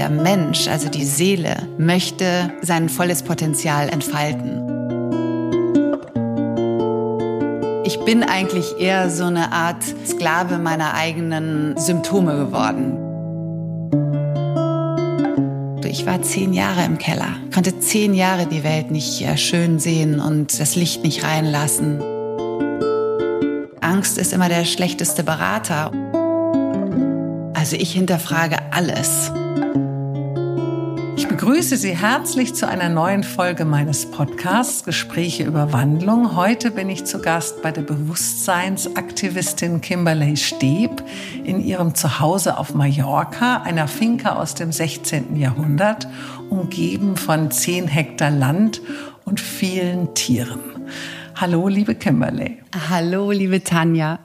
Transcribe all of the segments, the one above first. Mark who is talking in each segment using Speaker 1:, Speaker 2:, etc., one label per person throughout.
Speaker 1: der Mensch, also die Seele, möchte sein volles Potenzial entfalten. Ich bin eigentlich eher so eine Art Sklave meiner eigenen Symptome geworden. Ich war zehn Jahre im Keller, konnte zehn Jahre die Welt nicht äh, schön sehen und das Licht nicht reinlassen. Angst ist immer der schlechteste Berater. Also ich hinterfrage alles.
Speaker 2: Begrüße Sie herzlich zu einer neuen Folge meines Podcasts Gespräche über Wandlung. Heute bin ich zu Gast bei der Bewusstseinsaktivistin Kimberley Steb in ihrem Zuhause auf Mallorca, einer Finca aus dem 16. Jahrhundert, umgeben von 10 Hektar Land und vielen Tieren. Hallo, liebe Kimberley.
Speaker 1: Hallo, liebe Tanja.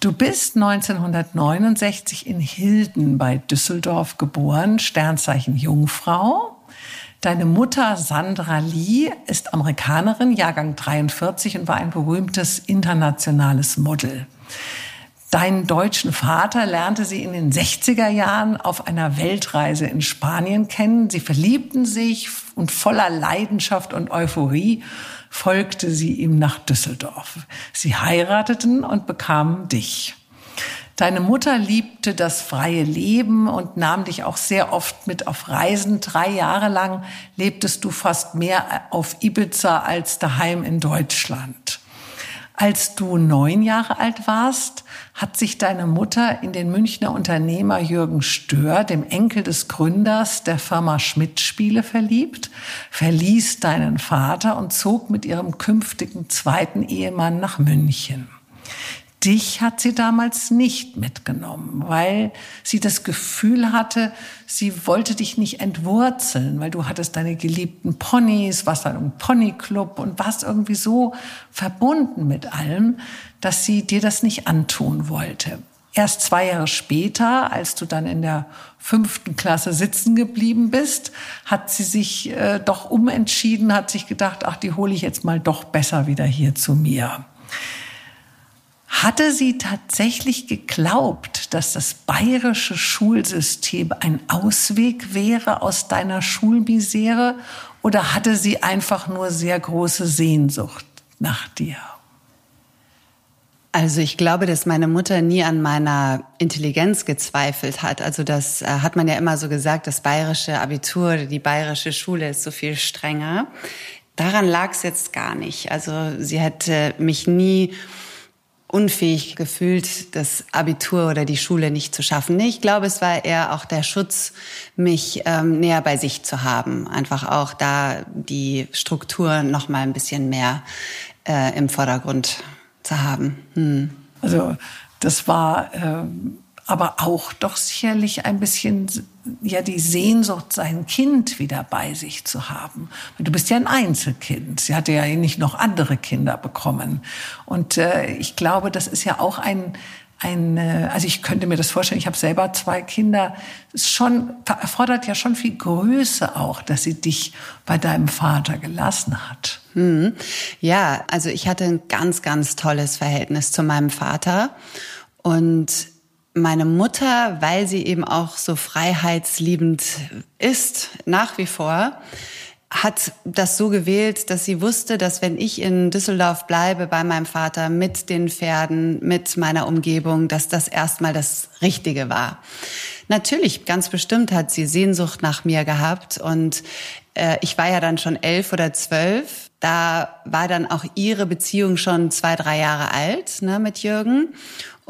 Speaker 2: Du bist 1969 in Hilden bei Düsseldorf geboren, Sternzeichen Jungfrau. Deine Mutter Sandra Lee ist Amerikanerin, Jahrgang 43 und war ein berühmtes internationales Model. Deinen deutschen Vater lernte sie in den 60er Jahren auf einer Weltreise in Spanien kennen. Sie verliebten sich und voller Leidenschaft und Euphorie folgte sie ihm nach Düsseldorf. Sie heirateten und bekamen dich. Deine Mutter liebte das freie Leben und nahm dich auch sehr oft mit auf Reisen. Drei Jahre lang lebtest du fast mehr auf Ibiza als daheim in Deutschland. Als du neun Jahre alt warst, hat sich deine Mutter in den Münchner Unternehmer Jürgen Stör, dem Enkel des Gründers der Firma Schmidt Spiele, verliebt, verließ deinen Vater und zog mit ihrem künftigen zweiten Ehemann nach München. Dich hat sie damals nicht mitgenommen, weil sie das Gefühl hatte, sie wollte dich nicht entwurzeln, weil du hattest deine geliebten Ponys, warst dann im Ponyclub und warst irgendwie so verbunden mit allem, dass sie dir das nicht antun wollte. Erst zwei Jahre später, als du dann in der fünften Klasse sitzen geblieben bist, hat sie sich äh, doch umentschieden, hat sich gedacht, ach, die hole ich jetzt mal doch besser wieder hier zu mir. Hatte sie tatsächlich geglaubt, dass das bayerische Schulsystem ein Ausweg wäre aus deiner Schulmisere oder hatte sie einfach nur sehr große Sehnsucht nach dir?
Speaker 1: Also ich glaube, dass meine Mutter nie an meiner Intelligenz gezweifelt hat. Also das äh, hat man ja immer so gesagt, das bayerische Abitur, die bayerische Schule ist so viel strenger. Daran lag es jetzt gar nicht. Also sie hätte mich nie unfähig gefühlt, das Abitur oder die Schule nicht zu schaffen. Ich glaube, es war eher auch der Schutz, mich ähm, näher bei sich zu haben. Einfach auch da die Struktur noch mal ein bisschen mehr äh, im Vordergrund zu haben. Hm.
Speaker 2: Also das war ähm, aber auch doch sicherlich ein bisschen ja die Sehnsucht, sein Kind wieder bei sich zu haben. Du bist ja ein Einzelkind. Sie hatte ja nicht noch andere Kinder bekommen. Und äh, ich glaube, das ist ja auch ein ein, äh, also ich könnte mir das vorstellen, ich habe selber zwei Kinder, es schon, erfordert ja schon viel Größe auch, dass sie dich bei deinem Vater gelassen hat.
Speaker 1: Hm. Ja, also ich hatte ein ganz, ganz tolles Verhältnis zu meinem Vater und meine Mutter, weil sie eben auch so freiheitsliebend ist, nach wie vor, hat das so gewählt, dass sie wusste, dass wenn ich in Düsseldorf bleibe bei meinem Vater mit den Pferden, mit meiner Umgebung, dass das erstmal das Richtige war. Natürlich, ganz bestimmt hat sie Sehnsucht nach mir gehabt und äh, ich war ja dann schon elf oder zwölf. Da war dann auch ihre Beziehung schon zwei, drei Jahre alt ne, mit Jürgen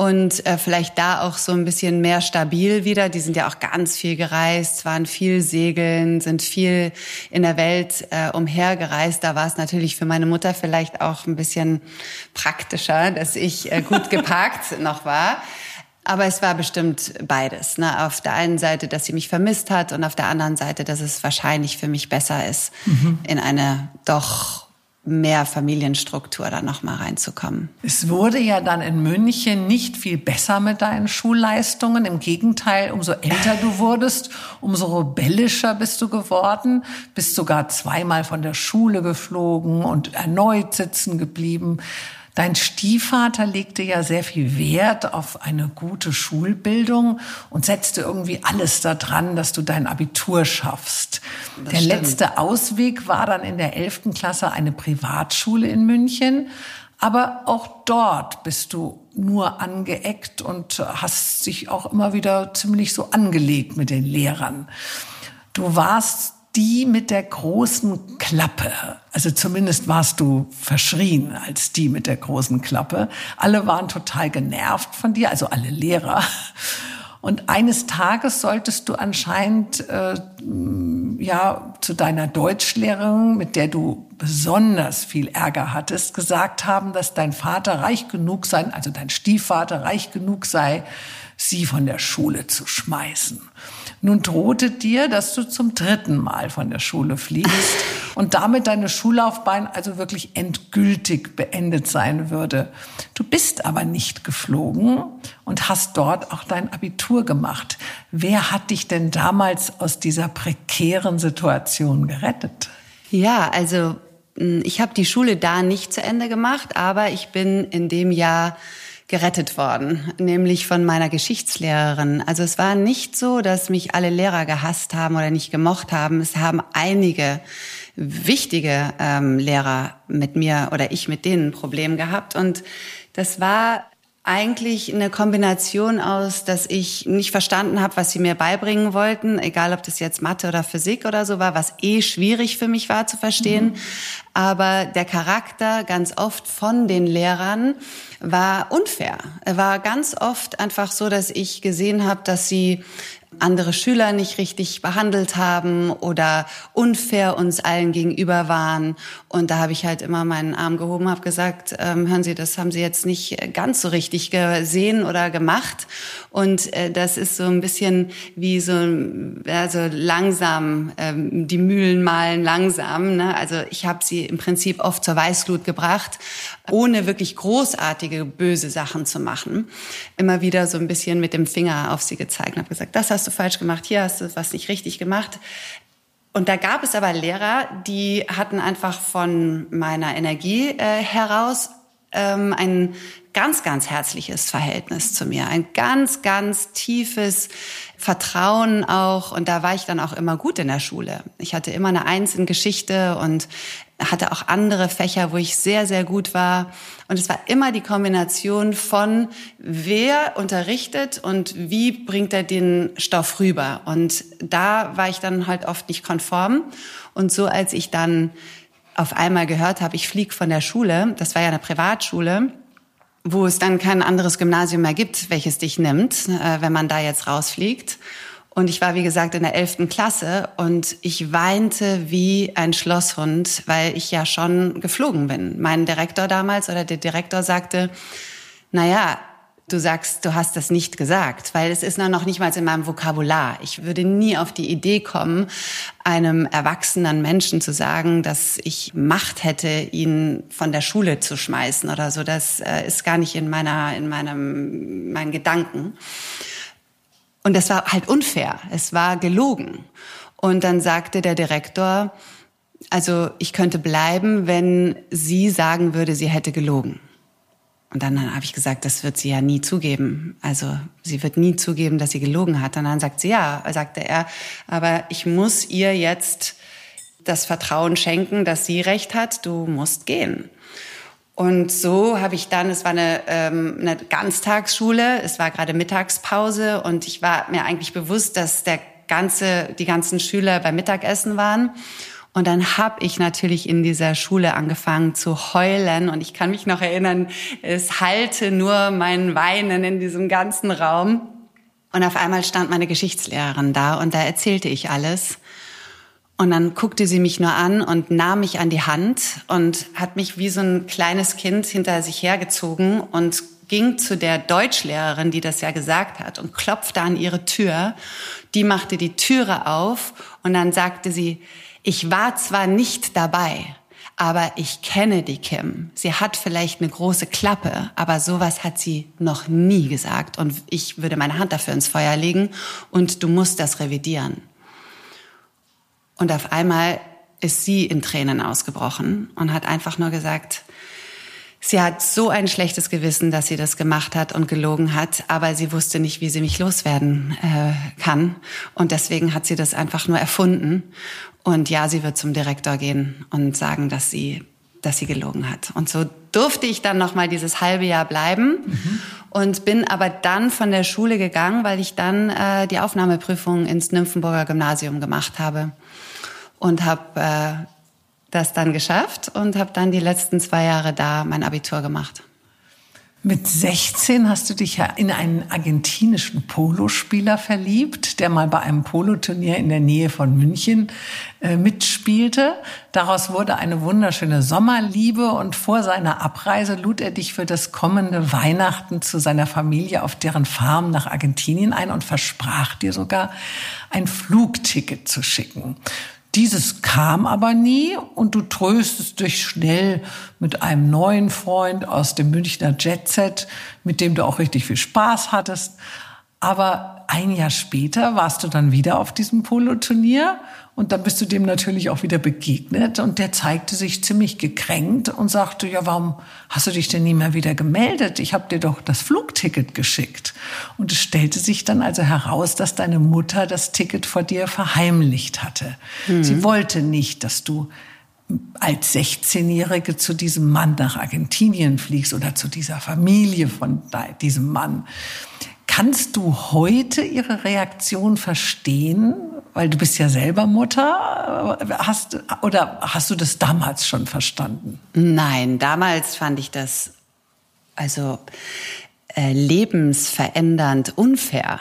Speaker 1: und äh, vielleicht da auch so ein bisschen mehr stabil wieder. Die sind ja auch ganz viel gereist, waren viel segeln, sind viel in der Welt äh, umhergereist. Da war es natürlich für meine Mutter vielleicht auch ein bisschen praktischer, dass ich äh, gut geparkt noch war. Aber es war bestimmt beides. Ne? Auf der einen Seite, dass sie mich vermisst hat und auf der anderen Seite, dass es wahrscheinlich für mich besser ist, mhm. in eine doch mehr Familienstruktur da noch mal reinzukommen.
Speaker 2: Es wurde ja dann in München nicht viel besser mit deinen Schulleistungen. Im Gegenteil, umso älter du wurdest, umso rebellischer bist du geworden, bist sogar zweimal von der Schule geflogen und erneut sitzen geblieben. Dein Stiefvater legte ja sehr viel Wert auf eine gute Schulbildung und setzte irgendwie alles daran, dass du dein Abitur schaffst. Das der stimmt. letzte Ausweg war dann in der 11. Klasse eine Privatschule in München. Aber auch dort bist du nur angeeckt und hast sich auch immer wieder ziemlich so angelegt mit den Lehrern. Du warst die mit der großen Klappe. Also zumindest warst du verschrien als die mit der großen Klappe. Alle waren total genervt von dir, also alle Lehrer. Und eines Tages solltest du anscheinend äh, ja zu deiner Deutschlehrerin, mit der du besonders viel Ärger hattest, gesagt haben, dass dein Vater reich genug sei, also dein Stiefvater reich genug sei, sie von der Schule zu schmeißen. Nun drohte dir, dass du zum dritten Mal von der Schule fliegst und damit deine Schullaufbahn also wirklich endgültig beendet sein würde. Du bist aber nicht geflogen und hast dort auch dein Abitur gemacht. Wer hat dich denn damals aus dieser prekären Situation gerettet?
Speaker 1: Ja, also hm, ich habe die Schule da nicht zu Ende gemacht, aber ich bin in dem Jahr gerettet worden, nämlich von meiner Geschichtslehrerin. Also es war nicht so, dass mich alle Lehrer gehasst haben oder nicht gemocht haben. Es haben einige wichtige ähm, Lehrer mit mir oder ich mit denen ein Problem gehabt. Und das war eigentlich eine Kombination aus, dass ich nicht verstanden habe, was sie mir beibringen wollten, egal ob das jetzt Mathe oder Physik oder so war, was eh schwierig für mich war zu verstehen. Mhm. Aber der Charakter ganz oft von den Lehrern war unfair. Er war ganz oft einfach so, dass ich gesehen habe, dass sie andere Schüler nicht richtig behandelt haben oder unfair uns allen gegenüber waren. Und da habe ich halt immer meinen Arm gehoben, habe gesagt, ähm, hören Sie, das haben Sie jetzt nicht ganz so richtig gesehen oder gemacht. Und äh, das ist so ein bisschen wie so, also langsam, ähm, die Mühlen malen langsam. Ne? Also ich habe sie im Prinzip oft zur Weißglut gebracht, ohne wirklich großartige, böse Sachen zu machen. Immer wieder so ein bisschen mit dem Finger auf sie gezeigt und habe gesagt, das hast du falsch gemacht, hier hast du was nicht richtig gemacht. Und da gab es aber Lehrer, die hatten einfach von meiner Energie äh, heraus ähm, ein ganz, ganz herzliches Verhältnis zu mir, ein ganz, ganz tiefes Vertrauen auch. Und da war ich dann auch immer gut in der Schule. Ich hatte immer eine Eins in Geschichte und hatte auch andere Fächer, wo ich sehr, sehr gut war. Und es war immer die Kombination von, wer unterrichtet und wie bringt er den Stoff rüber. Und da war ich dann halt oft nicht konform. Und so als ich dann auf einmal gehört habe, ich fliege von der Schule, das war ja eine Privatschule, wo es dann kein anderes Gymnasium mehr gibt, welches dich nimmt, äh, wenn man da jetzt rausfliegt. Und ich war, wie gesagt, in der elften Klasse und ich weinte wie ein Schlosshund, weil ich ja schon geflogen bin. Mein Direktor damals oder der Direktor sagte, na ja, du sagst, du hast das nicht gesagt, weil es ist noch nicht mal in meinem Vokabular. Ich würde nie auf die Idee kommen, einem erwachsenen Menschen zu sagen, dass ich Macht hätte, ihn von der Schule zu schmeißen oder so. Das äh, ist gar nicht in meiner, in meinem, meinen Gedanken. Und das war halt unfair. Es war gelogen. Und dann sagte der Direktor, also ich könnte bleiben, wenn sie sagen würde, sie hätte gelogen. Und dann habe ich gesagt, das wird sie ja nie zugeben. Also sie wird nie zugeben, dass sie gelogen hat. Und dann sagt sie, ja, sagte er, aber ich muss ihr jetzt das Vertrauen schenken, dass sie recht hat, du musst gehen. Und so habe ich dann, es war eine, ähm, eine Ganztagsschule, es war gerade Mittagspause und ich war mir eigentlich bewusst, dass der ganze, die ganzen Schüler beim Mittagessen waren. Und dann habe ich natürlich in dieser Schule angefangen zu heulen. Und ich kann mich noch erinnern, es halte nur mein Weinen in diesem ganzen Raum. Und auf einmal stand meine Geschichtslehrerin da und da erzählte ich alles. Und dann guckte sie mich nur an und nahm mich an die Hand und hat mich wie so ein kleines Kind hinter sich hergezogen und ging zu der Deutschlehrerin, die das ja gesagt hat, und klopfte an ihre Tür. Die machte die Türe auf und dann sagte sie, ich war zwar nicht dabei, aber ich kenne die Kim. Sie hat vielleicht eine große Klappe, aber sowas hat sie noch nie gesagt. Und ich würde meine Hand dafür ins Feuer legen und du musst das revidieren. Und auf einmal ist sie in Tränen ausgebrochen und hat einfach nur gesagt, Sie hat so ein schlechtes Gewissen, dass sie das gemacht hat und gelogen hat, aber sie wusste nicht, wie sie mich loswerden äh, kann. Und deswegen hat sie das einfach nur erfunden. Und ja, sie wird zum Direktor gehen und sagen, dass sie, dass sie gelogen hat. Und so durfte ich dann noch mal dieses halbe Jahr bleiben mhm. und bin aber dann von der Schule gegangen, weil ich dann äh, die Aufnahmeprüfung ins Nymphenburger Gymnasium gemacht habe und habe äh, das dann geschafft und habe dann die letzten zwei Jahre da mein Abitur gemacht.
Speaker 2: Mit 16 hast du dich ja in einen argentinischen Polospieler verliebt, der mal bei einem Poloturnier in der Nähe von München äh, mitspielte. Daraus wurde eine wunderschöne Sommerliebe und vor seiner Abreise lud er dich für das kommende Weihnachten zu seiner Familie auf deren Farm nach Argentinien ein und versprach dir sogar ein Flugticket zu schicken. Dieses kam aber nie und du tröstest dich schnell mit einem neuen Freund aus dem Münchner Jetset, mit dem du auch richtig viel Spaß hattest. Aber ein Jahr später warst du dann wieder auf diesem Poloturnier und dann bist du dem natürlich auch wieder begegnet und der zeigte sich ziemlich gekränkt und sagte, ja, warum hast du dich denn nie mehr wieder gemeldet? Ich habe dir doch das Flugticket geschickt. Und es stellte sich dann also heraus, dass deine Mutter das Ticket vor dir verheimlicht hatte. Mhm. Sie wollte nicht, dass du als 16-Jährige zu diesem Mann nach Argentinien fliegst oder zu dieser Familie von diesem Mann. Kannst du heute ihre Reaktion verstehen? Weil du bist ja selber Mutter. Hast, oder hast du das damals schon verstanden?
Speaker 1: Nein, damals fand ich das also äh, lebensverändernd unfair.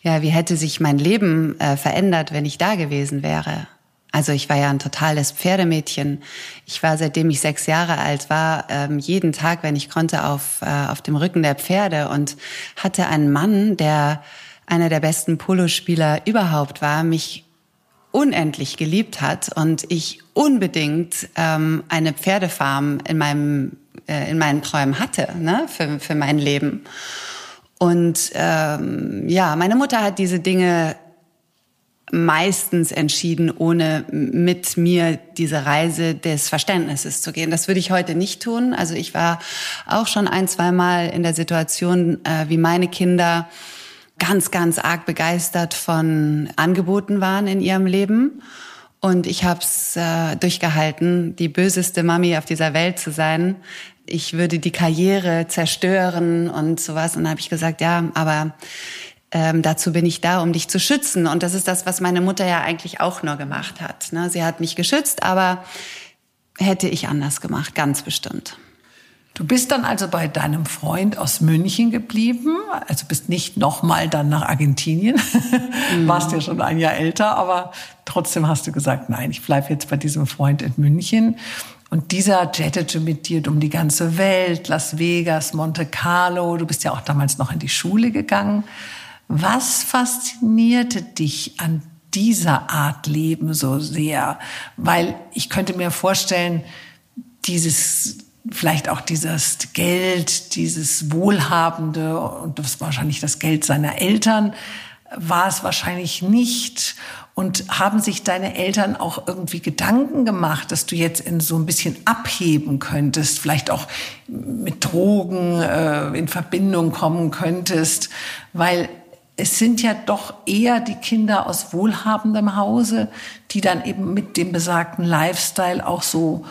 Speaker 1: Ja, wie hätte sich mein Leben äh, verändert, wenn ich da gewesen wäre? Also ich war ja ein totales Pferdemädchen. Ich war, seitdem ich sechs Jahre alt war, ähm, jeden Tag, wenn ich konnte, auf, äh, auf dem Rücken der Pferde und hatte einen Mann, der einer der besten Polospieler überhaupt war, mich unendlich geliebt hat und ich unbedingt ähm, eine Pferdefarm in meinem äh, in meinen Träumen hatte ne, für, für mein Leben. Und ähm, ja, meine Mutter hat diese Dinge meistens entschieden, ohne mit mir diese Reise des Verständnisses zu gehen. Das würde ich heute nicht tun. Also ich war auch schon ein, zwei Mal in der Situation, äh, wie meine Kinder ganz, ganz arg begeistert von Angeboten waren in ihrem Leben. Und ich habe es äh, durchgehalten, die böseste Mami auf dieser Welt zu sein. Ich würde die Karriere zerstören und sowas. Und dann habe ich gesagt, ja, aber ähm, dazu bin ich da, um dich zu schützen. Und das ist das, was meine Mutter ja eigentlich auch nur gemacht hat. Ne? Sie hat mich geschützt, aber hätte ich anders gemacht, ganz bestimmt.
Speaker 2: Du bist dann also bei deinem Freund aus München geblieben, also bist nicht nochmal dann nach Argentinien, mhm. warst ja schon ein Jahr älter, aber trotzdem hast du gesagt, nein, ich bleibe jetzt bei diesem Freund in München. Und dieser jettete mit dir um die ganze Welt, Las Vegas, Monte Carlo. Du bist ja auch damals noch in die Schule gegangen. Was faszinierte dich an dieser Art Leben so sehr? Weil ich könnte mir vorstellen, dieses vielleicht auch dieses Geld, dieses Wohlhabende und das wahrscheinlich das Geld seiner Eltern war es wahrscheinlich nicht. Und haben sich deine Eltern auch irgendwie Gedanken gemacht, dass du jetzt in so ein bisschen abheben könntest, vielleicht auch mit Drogen äh, in Verbindung kommen könntest? Weil es sind ja doch eher die Kinder aus wohlhabendem Hause, die dann eben mit dem besagten Lifestyle auch so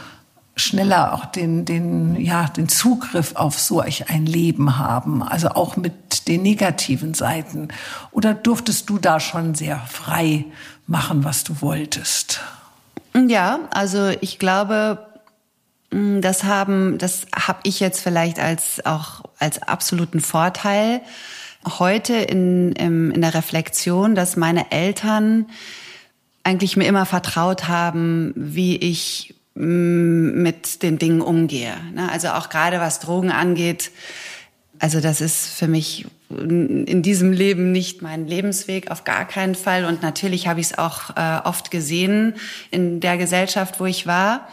Speaker 2: schneller auch den, den, ja, den Zugriff auf solch ein Leben haben, also auch mit den negativen Seiten? Oder durftest du da schon sehr frei machen, was du wolltest?
Speaker 1: Ja, also ich glaube, das haben, das habe ich jetzt vielleicht als auch als absoluten Vorteil heute in, in der Reflexion, dass meine Eltern eigentlich mir immer vertraut haben, wie ich mm, mit den Dingen umgehe. Ne? Also auch gerade was Drogen angeht. Also das ist für mich in diesem Leben nicht mein Lebensweg, auf gar keinen Fall. Und natürlich habe ich es auch äh, oft gesehen in der Gesellschaft, wo ich war.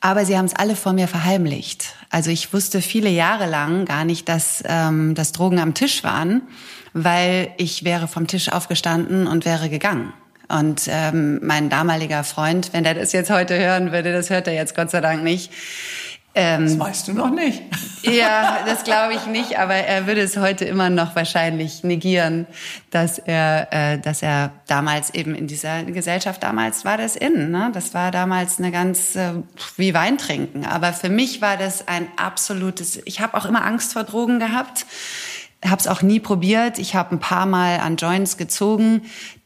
Speaker 1: Aber sie haben es alle vor mir verheimlicht. Also ich wusste viele Jahre lang gar nicht, dass, ähm, dass Drogen am Tisch waren, weil ich wäre vom Tisch aufgestanden und wäre gegangen. Und ähm, mein damaliger Freund, wenn der das jetzt heute hören würde, das hört er jetzt Gott sei Dank nicht,
Speaker 2: Ähm, das weißt du noch nicht.
Speaker 1: ja, das glaube ich nicht, aber er würde es heute immer noch wahrscheinlich negieren, dass er, äh, dass er damals eben in dieser Gesellschaft damals war das in, ne? Das war damals eine ganz äh, wie Wein trinken. Aber für mich war das ein absolutes. Ich habe auch immer Angst vor Drogen gehabt, habe es auch nie probiert. Ich habe ein paar Mal an Joints gezogen.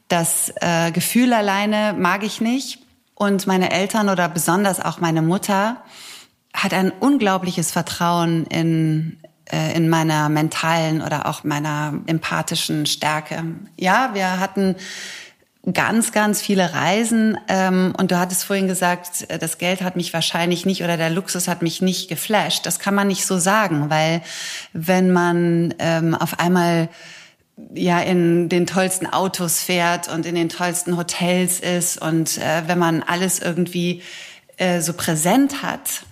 Speaker 1: Das äh, Gefühl alleine mag ich nicht. Und meine Eltern oder besonders auch meine Mutter hat ein unglaubliches Vertrauen in, äh, in meiner mentalen oder auch meiner empathischen Stärke. Ja, wir hatten ganz, ganz viele Reisen. Ähm, und du hattest vorhin gesagt, äh, das Geld hat mich wahrscheinlich nicht oder der Luxus hat mich nicht geflasht. Das kann man nicht so sagen, weil wenn man ähm, auf einmal ja in den tollsten Autos fährt und in den tollsten Hotels ist und äh, wenn man alles irgendwie äh, so präsent hat,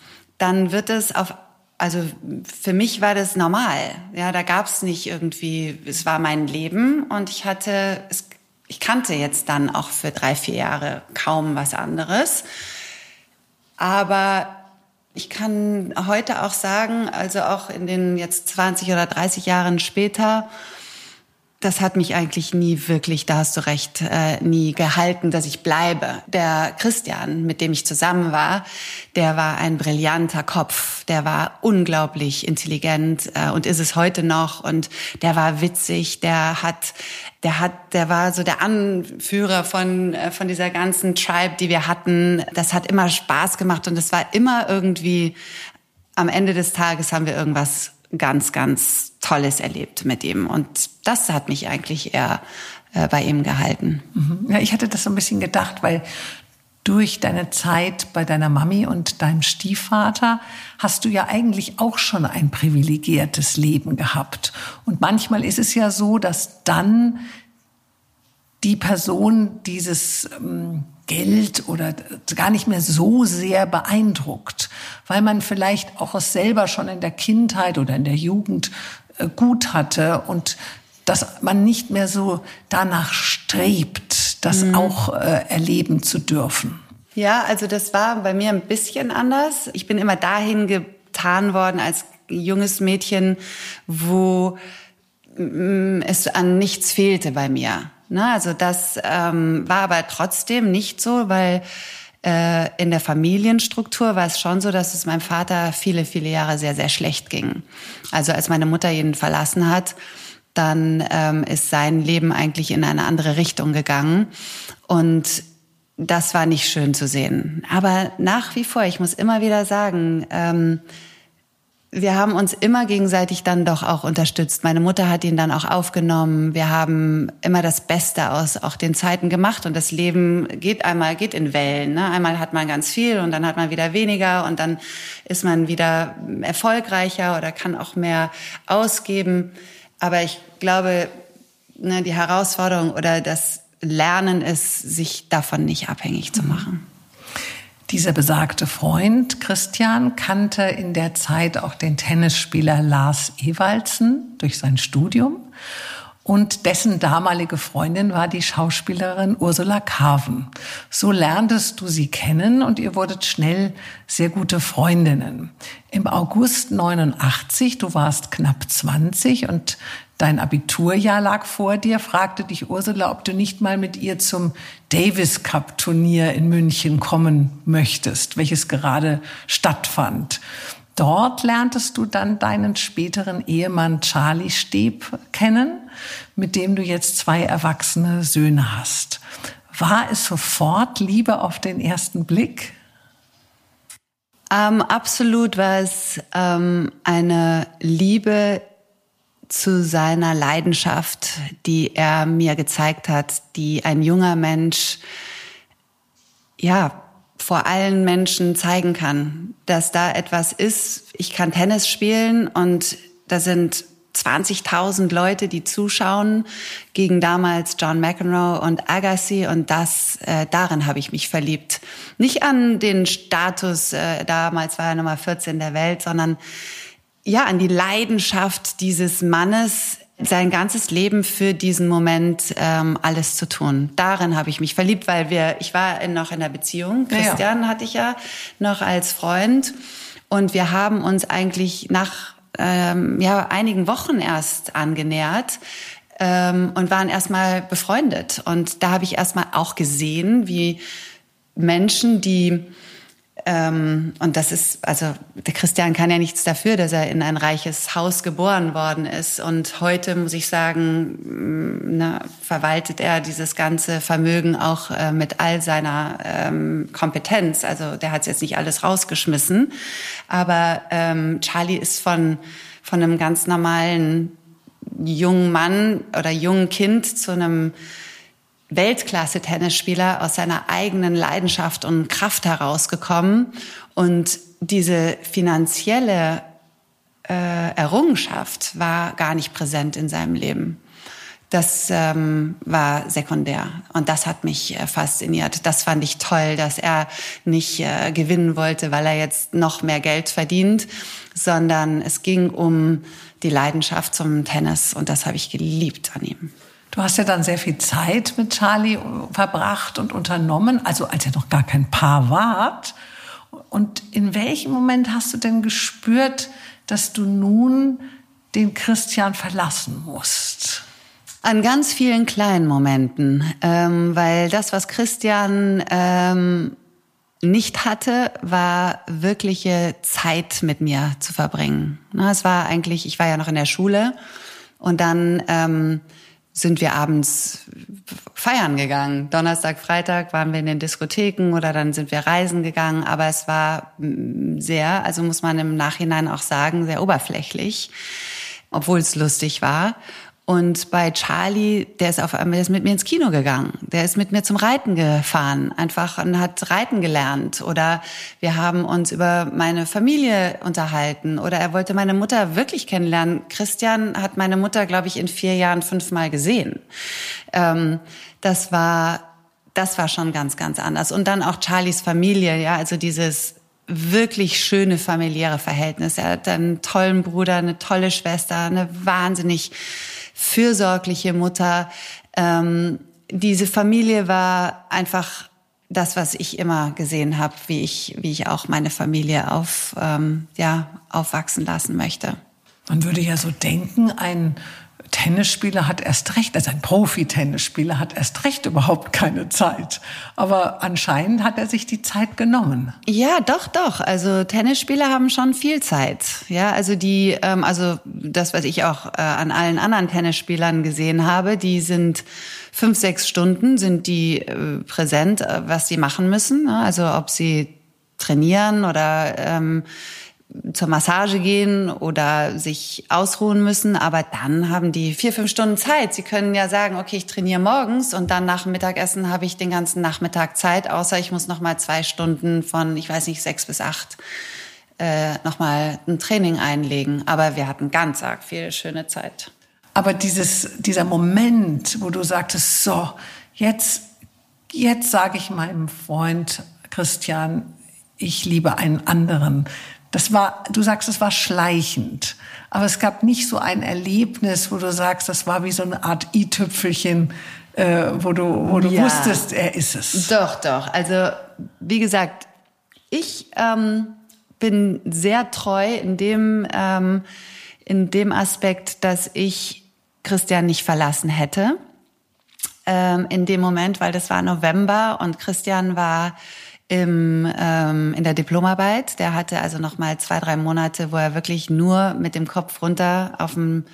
Speaker 1: dann wird es auf also für mich war das normal. Ja, da gab es nicht irgendwie, es war mein Leben und ich hatte, es, ich kannte jetzt dann auch für drei, vier Jahre kaum was anderes. Aber ich kann heute auch sagen, also auch in den jetzt 20 oder 30 Jahren später, das hat mich eigentlich nie wirklich, da hast du recht, äh, nie gehalten, dass ich bleibe. Der Christian, mit dem ich zusammen war, der war ein brillanter Kopf, der war unglaublich intelligent äh, und ist es heute noch und der war witzig, der hat, der hat, der war so der Anführer von äh, von dieser ganzen Tribe, die wir hatten. Das hat immer Spaß gemacht und es war immer irgendwie am Ende des Tages haben wir irgendwas ganz, ganz Tolles erlebt mit ihm. Und das hat mich eigentlich eher äh, bei ihm gehalten.
Speaker 2: Mhm. Ja, ich hatte das so ein bisschen gedacht, weil durch deine Zeit bei deiner Mami und deinem Stiefvater hast du ja eigentlich auch schon ein privilegiertes Leben gehabt. Und manchmal ist es ja so, dass dann die Person dieses ähm, Geld oder gar nicht mehr so sehr beeindruckt, weil man vielleicht auch es selber schon in der Kindheit oder in der Jugend äh, gut hatte und dass man nicht mehr so danach strebt, das mhm. auch äh, erleben zu dürfen.
Speaker 1: Ja, also das war bei mir ein bisschen anders. Ich bin immer dahin getan worden als junges Mädchen, wo mm, es an nichts fehlte bei mir. Ne? Also das ähm, war aber trotzdem nicht so, weil äh, in der Familienstruktur war es schon so, dass es meinem Vater viele, viele Jahre sehr, sehr schlecht ging. Also als meine Mutter ihn verlassen hat, dann ähm, ist sein Leben eigentlich in eine andere Richtung gegangen. Und das war nicht schön zu sehen. Aber nach wie vor, ich muss immer wieder sagen, ähm, wir haben uns immer gegenseitig dann doch auch unterstützt. Meine Mutter hat ihn dann auch aufgenommen. Wir haben immer das Beste aus auch den Zeiten gemacht und das Leben geht einmal geht in Wellen. Ne? Einmal hat man ganz viel und dann hat man wieder weniger und dann ist man wieder erfolgreicher oder kann auch mehr ausgeben. Aber ich glaube, ne, die Herausforderung oder das Lernen ist, sich davon nicht abhängig zu machen.
Speaker 2: Dieser besagte Freund Christian kannte in der Zeit auch den Tennisspieler Lars Ewaldsen durch sein Studium und dessen damalige Freundin war die Schauspielerin Ursula Carven. So lerntest du sie kennen und ihr wurdet schnell sehr gute Freundinnen. Im August 89, du warst knapp 20 und dein Abiturjahr lag vor dir, fragte dich Ursula, ob du nicht mal mit ihr zum Davis Cup Turnier in München kommen möchtest, welches gerade stattfand. Dort lerntest du dann deinen späteren Ehemann Charlie Steb kennen, mit dem du jetzt zwei erwachsene Söhne hast. War es sofort Liebe auf den ersten Blick?
Speaker 1: Ähm, absolut war es ähm, eine Liebe zu seiner Leidenschaft, die er mir gezeigt hat, die ein junger Mensch, ja, vor allen Menschen zeigen kann, dass da etwas ist. Ich kann Tennis spielen und da sind 20.000 Leute, die zuschauen gegen damals John McEnroe und Agassi und das äh, darin habe ich mich verliebt. Nicht an den Status, äh, damals war er Nummer 14 der Welt, sondern ja, an die Leidenschaft dieses Mannes, sein ganzes Leben für diesen Moment ähm, alles zu tun. Darin habe ich mich verliebt, weil wir, ich war in, noch in der Beziehung. Christian ja. hatte ich ja noch als Freund. Und wir haben uns eigentlich nach ähm, ja, einigen Wochen erst angenähert ähm, und waren erstmal befreundet. Und da habe ich erstmal auch gesehen, wie Menschen, die ähm, und das ist, also der Christian kann ja nichts dafür, dass er in ein reiches Haus geboren worden ist. Und heute muss ich sagen, mm, na, verwaltet er dieses ganze Vermögen auch äh, mit all seiner ähm, Kompetenz. Also der hat jetzt nicht alles rausgeschmissen. Aber ähm, Charlie ist von, von einem ganz normalen jungen Mann oder jungen Kind zu einem Weltklasse-Tennisspieler aus seiner eigenen Leidenschaft und Kraft herausgekommen. Und diese finanzielle äh, Errungenschaft war gar nicht präsent in seinem Leben. Das ähm, war sekundär und das hat mich äh, fasziniert. Das fand ich toll, dass er nicht äh, gewinnen wollte, weil er jetzt noch mehr Geld verdient, sondern es ging um die Leidenschaft zum Tennis und das habe ich geliebt an ihm.
Speaker 2: Du hast ja dann sehr viel Zeit mit Charlie verbracht und unternommen, also als ihr noch gar kein Paar wart. Und in welchem Moment hast du denn gespürt, dass du nun den Christian verlassen musst?
Speaker 1: An ganz vielen kleinen Momenten, ähm, weil das, was Christian ähm, nicht hatte, war wirkliche Zeit mit mir zu verbringen. Na, es war eigentlich, ich war ja noch in der Schule und dann ähm, sind wir abends feiern gegangen. Donnerstag, Freitag waren wir in den Diskotheken oder dann sind wir reisen gegangen. Aber es war mm, sehr, also muss man im Nachhinein auch sagen, sehr oberflächlich, obwohl es lustig war. Und bei Charlie, der ist auf einmal, der ist mit mir ins Kino gegangen. Der ist mit mir zum Reiten gefahren, einfach und hat Reiten gelernt. Oder wir haben uns über meine Familie unterhalten. Oder er wollte meine Mutter wirklich kennenlernen. Christian hat meine Mutter, glaube ich, in vier Jahren fünfmal gesehen. Ähm, das war, das war schon ganz, ganz anders. Und dann auch Charlies Familie, ja, also dieses wirklich schöne familiäre Verhältnis. Er hat einen tollen Bruder, eine tolle Schwester, eine wahnsinnig fürsorgliche Mutter. Ähm, diese Familie war einfach das, was ich immer gesehen habe, wie ich, wie ich auch meine Familie auf, ähm, ja, aufwachsen lassen möchte.
Speaker 2: Man würde ja so denken, ein Tennisspieler hat erst recht, also ein Profi-Tennisspieler hat erst recht überhaupt keine Zeit. Aber anscheinend hat er sich die Zeit genommen.
Speaker 1: Ja, doch, doch. Also Tennisspieler haben schon viel Zeit. Ja, also die, ähm, also das, was ich auch äh, an allen anderen Tennisspielern gesehen habe, die sind fünf, sechs Stunden sind die äh, präsent, äh, was sie machen müssen. Ne? Also ob sie trainieren oder ähm, zur Massage gehen oder sich ausruhen müssen, aber dann haben die vier, fünf Stunden Zeit. Sie können ja sagen, okay, ich trainiere morgens und dann nach dem Mittagessen habe ich den ganzen Nachmittag Zeit, außer ich muss noch mal zwei Stunden von, ich weiß nicht, sechs bis acht äh, noch mal ein Training einlegen. Aber wir hatten ganz arg viel schöne Zeit.
Speaker 2: Aber dieses, dieser Moment, wo du sagtest, so, jetzt, jetzt sage ich meinem Freund Christian, ich liebe einen anderen. Das war, du sagst, es war schleichend. Aber es gab nicht so ein Erlebnis, wo du sagst, das war wie so eine Art i-Tüpfelchen, äh, wo du, wo du ja. wusstest, er ist es.
Speaker 1: Doch, doch. Also, wie gesagt, ich ähm, bin sehr treu in dem, ähm, in dem Aspekt, dass ich Christian nicht verlassen hätte. Ähm, in dem Moment, weil das war November und Christian war im, ähm, in der Diplomarbeit. Der hatte also noch mal zwei, drei Monate, wo er wirklich nur mit dem Kopf runter auf dem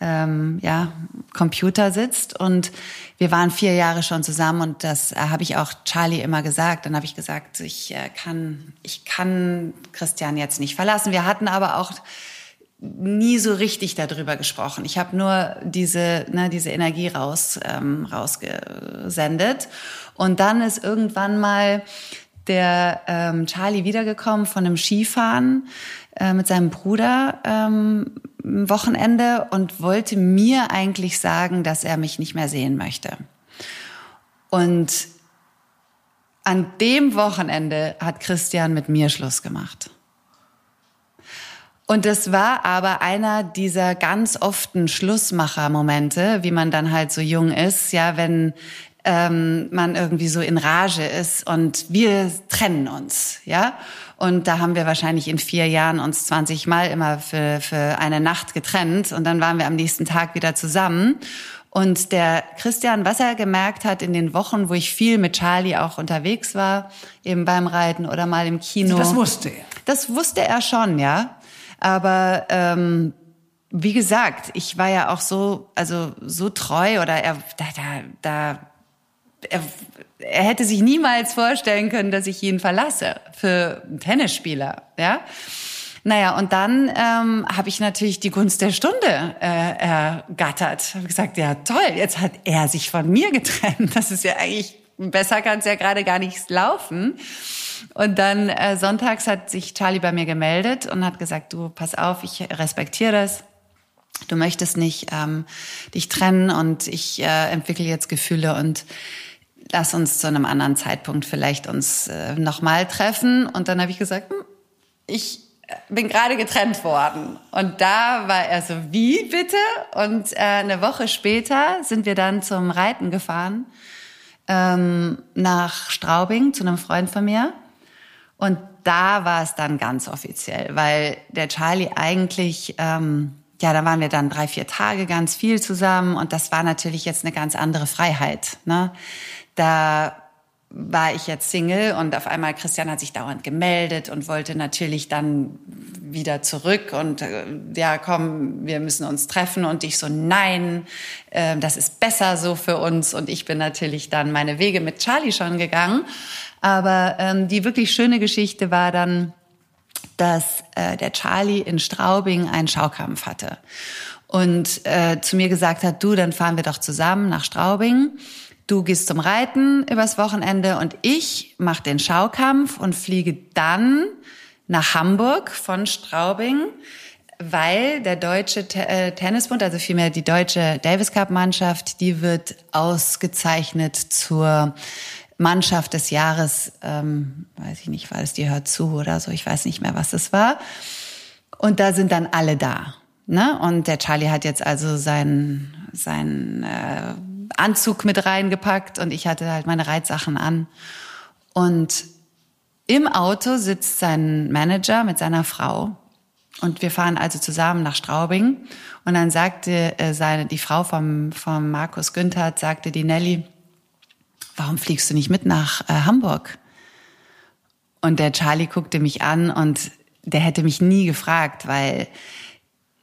Speaker 1: ähm, ja, Computer sitzt. Und wir waren vier Jahre schon zusammen und das äh, habe ich auch Charlie immer gesagt. Dann habe ich gesagt, ich äh, kann, ich kann Christian jetzt nicht verlassen. Wir hatten aber auch nie so richtig darüber gesprochen. Ich habe nur diese, ne, diese Energie raus, ähm, rausgesendet. Und dann ist irgendwann mal der ähm, Charlie wiedergekommen von einem Skifahren äh, mit seinem Bruder ähm, Wochenende und wollte mir eigentlich sagen, dass er mich nicht mehr sehen möchte. Und an dem Wochenende hat Christian mit mir Schluss gemacht. Und das war aber einer dieser ganz often Schlussmacher-Momente, wie man dann halt so jung ist, ja, wenn ähm, man irgendwie so in Rage ist und wir trennen uns, ja. Und da haben wir wahrscheinlich in vier Jahren uns 20 Mal immer für, für eine Nacht getrennt und dann waren wir am nächsten Tag wieder zusammen. Und der Christian, was er gemerkt hat in den Wochen, wo ich viel mit Charlie auch unterwegs war, eben beim Reiten oder mal im Kino.
Speaker 2: Das wusste er.
Speaker 1: Das wusste er schon, ja. Aber ähm, wie gesagt, ich war ja auch so, also so treu oder er, da, da, da er, er hätte sich niemals vorstellen können, dass ich ihn verlasse für einen Tennisspieler, ja. Naja, und dann ähm, habe ich natürlich die Gunst der Stunde äh, ergattert. Habe gesagt, ja toll, jetzt hat er sich von mir getrennt. Das ist ja eigentlich, besser kann es ja gerade gar nicht laufen. Und dann äh, sonntags hat sich Charlie bei mir gemeldet und hat gesagt, du, pass auf, ich respektiere das. Du möchtest nicht ähm, dich trennen und ich äh, entwickle jetzt Gefühle und lass uns zu einem anderen Zeitpunkt vielleicht uns äh, nochmal treffen. Und dann habe ich gesagt, hm, ich bin gerade getrennt worden. Und da war er so, wie bitte? Und äh, eine Woche später sind wir dann zum Reiten gefahren ähm, nach Straubing zu einem Freund von mir. Und da war es dann ganz offiziell, weil der Charlie eigentlich, ähm, ja, da waren wir dann drei, vier Tage ganz viel zusammen und das war natürlich jetzt eine ganz andere Freiheit. Ne? Da war ich jetzt Single und auf einmal Christian hat sich dauernd gemeldet und wollte natürlich dann wieder zurück und äh, ja komm, wir müssen uns treffen. Und ich so nein, äh, das ist besser so für uns. Und ich bin natürlich dann meine Wege mit Charlie schon gegangen, aber ähm, die wirklich schöne Geschichte war dann, dass äh, der Charlie in Straubing einen Schaukampf hatte und äh, zu mir gesagt hat, du, dann fahren wir doch zusammen nach Straubing Du gehst zum Reiten übers Wochenende und ich mache den Schaukampf und fliege dann nach Hamburg von Straubing, weil der deutsche äh, Tennisbund, also vielmehr die deutsche Davis Cup Mannschaft, die wird ausgezeichnet zur Mannschaft des Jahres, ähm, weiß ich nicht, war es die hört zu oder so, ich weiß nicht mehr, was es war. Und da sind dann alle da. Ne? Und der Charlie hat jetzt also sein, sein äh, Anzug mit reingepackt und ich hatte halt meine Reitsachen an. Und im Auto sitzt sein Manager mit seiner Frau und wir fahren also zusammen nach Straubing. Und dann sagte äh, seine, die Frau vom, vom Markus Günther, sagte die Nelly, warum fliegst du nicht mit nach äh, Hamburg? Und der Charlie guckte mich an und der hätte mich nie gefragt, weil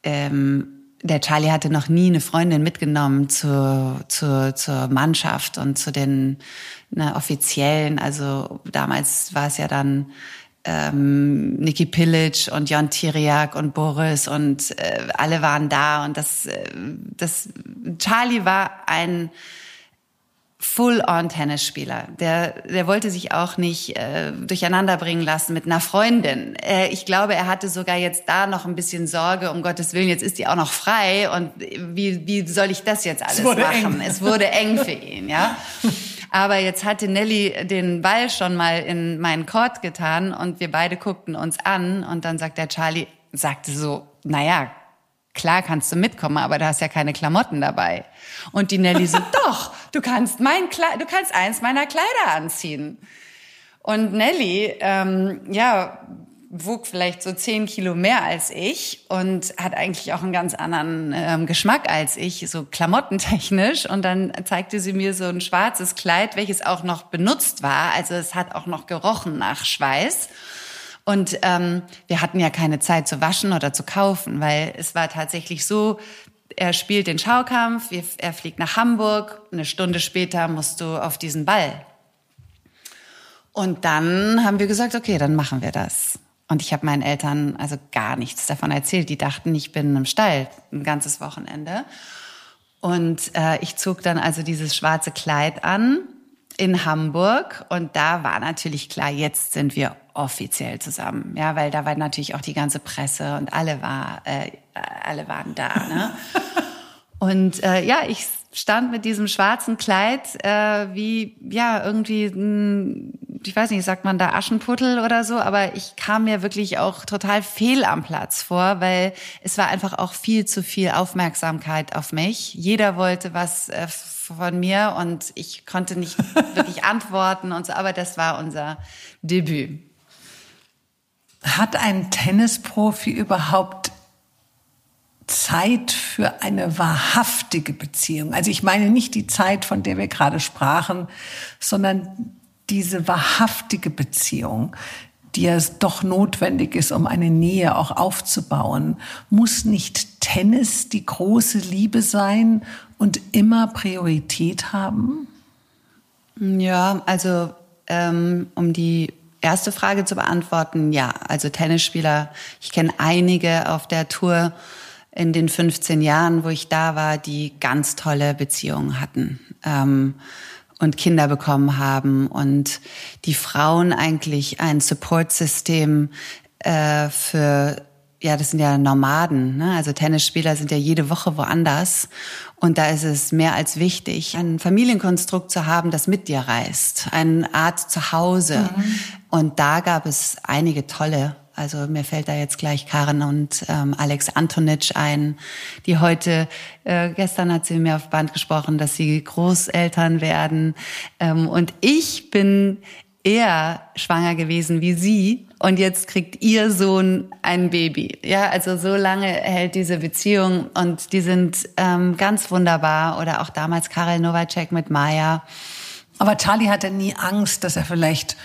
Speaker 1: ähm, der Charlie hatte noch nie eine Freundin mitgenommen zur, zur, zur Mannschaft und zu den ne, offiziellen. Also damals war es ja dann ähm, Niki Pilic und Jon Tiriak und Boris und äh, alle waren da und das, äh, das Charlie war ein Full-on-Tennisspieler. Der, der wollte sich auch nicht äh, durcheinander bringen lassen mit einer Freundin. Äh, ich glaube, er hatte sogar jetzt da noch ein bisschen Sorge, um Gottes Willen, jetzt ist die auch noch frei und wie, wie soll ich das jetzt alles es machen? Eng. Es wurde eng für ihn, ja. Aber jetzt hatte Nelly den Ball schon mal in meinen Court getan und wir beide guckten uns an und dann sagt der Charlie, sagte so, naja, klar kannst du mitkommen, aber du hast ja keine Klamotten dabei. Und die Nelly so, doch, du kannst mein Kleid, du kannst eins meiner Kleider anziehen. Und Nelly, ähm, ja, wog vielleicht so zehn Kilo mehr als ich und hat eigentlich auch einen ganz anderen ähm, Geschmack als ich, so klamottentechnisch. Und dann zeigte sie mir so ein schwarzes Kleid, welches auch noch benutzt war. Also es hat auch noch gerochen nach Schweiß. Und ähm, wir hatten ja keine Zeit zu waschen oder zu kaufen, weil es war tatsächlich so, er spielt den Schaukampf, er fliegt nach Hamburg, eine Stunde später musst du auf diesen Ball. Und dann haben wir gesagt, okay, dann machen wir das. Und ich habe meinen Eltern also gar nichts davon erzählt. Die dachten, ich bin im Stall ein ganzes Wochenende. Und äh, ich zog dann also dieses schwarze Kleid an in Hamburg und da war natürlich klar, jetzt sind wir offiziell zusammen, ja, weil da war natürlich auch die ganze Presse und alle war, äh, alle waren da. Ne? und äh, ja, ich stand mit diesem schwarzen Kleid äh, wie ja irgendwie, ich weiß nicht, sagt man da Aschenputtel oder so, aber ich kam mir wirklich auch total fehl am Platz vor, weil es war einfach auch viel zu viel Aufmerksamkeit auf mich. Jeder wollte was äh, von mir und ich konnte nicht wirklich antworten und so, aber das war unser Debüt.
Speaker 2: Hat ein Tennisprofi überhaupt Zeit für eine wahrhaftige Beziehung? Also ich meine nicht die Zeit, von der wir gerade sprachen, sondern diese wahrhaftige Beziehung, die ja doch notwendig ist, um eine Nähe auch aufzubauen. Muss nicht Tennis die große Liebe sein und immer Priorität haben?
Speaker 1: Ja, also ähm, um die erste Frage zu beantworten, ja, also Tennisspieler, ich kenne einige auf der Tour in den 15 Jahren, wo ich da war, die ganz tolle Beziehungen hatten. Ähm, und Kinder bekommen haben und die Frauen eigentlich ein Supportsystem äh, für ja, das sind ja Nomaden, ne? also Tennisspieler sind ja jede Woche woanders und da ist es mehr als wichtig, ein Familienkonstrukt zu haben, das mit dir reist, eine Art Zuhause. Mhm. Und da gab es einige tolle also mir fällt da jetzt gleich Karen und ähm, Alex Antonitsch ein, die heute, äh, gestern hat sie mir auf Band gesprochen, dass sie Großeltern werden. Ähm, und ich bin eher schwanger gewesen wie sie und jetzt kriegt ihr Sohn ein Baby. Ja, also so lange hält diese Beziehung und die sind ähm, ganz wunderbar. Oder auch damals Karel Novacek mit Maya.
Speaker 2: Aber Charlie hatte nie Angst, dass er vielleicht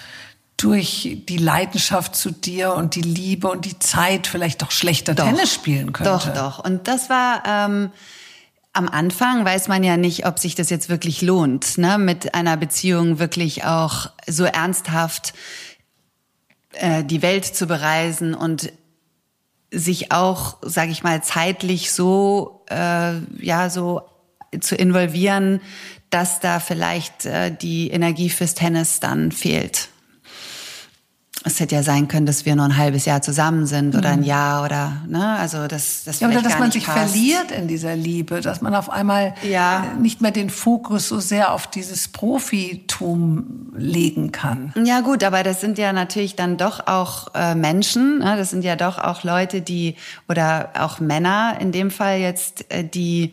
Speaker 2: durch die Leidenschaft zu dir und die Liebe und die Zeit vielleicht doch schlechter doch, Tennis spielen könnte.
Speaker 1: Doch, doch. Und das war ähm, am Anfang weiß man ja nicht, ob sich das jetzt wirklich lohnt, ne? mit einer Beziehung wirklich auch so ernsthaft äh, die Welt zu bereisen und sich auch, sage ich mal, zeitlich so äh, ja so zu involvieren, dass da vielleicht äh, die Energie fürs Tennis dann fehlt es hätte ja sein können, dass wir nur ein halbes Jahr zusammen sind oder ein mhm. Jahr oder ne, also das das
Speaker 2: ja, oder dass man sich passt. verliert in dieser Liebe, dass man auf einmal ja. nicht mehr den Fokus so sehr auf dieses Profitum legen kann.
Speaker 1: Ja gut, aber das sind ja natürlich dann doch auch äh, Menschen, ne? das sind ja doch auch Leute, die oder auch Männer in dem Fall jetzt, äh, die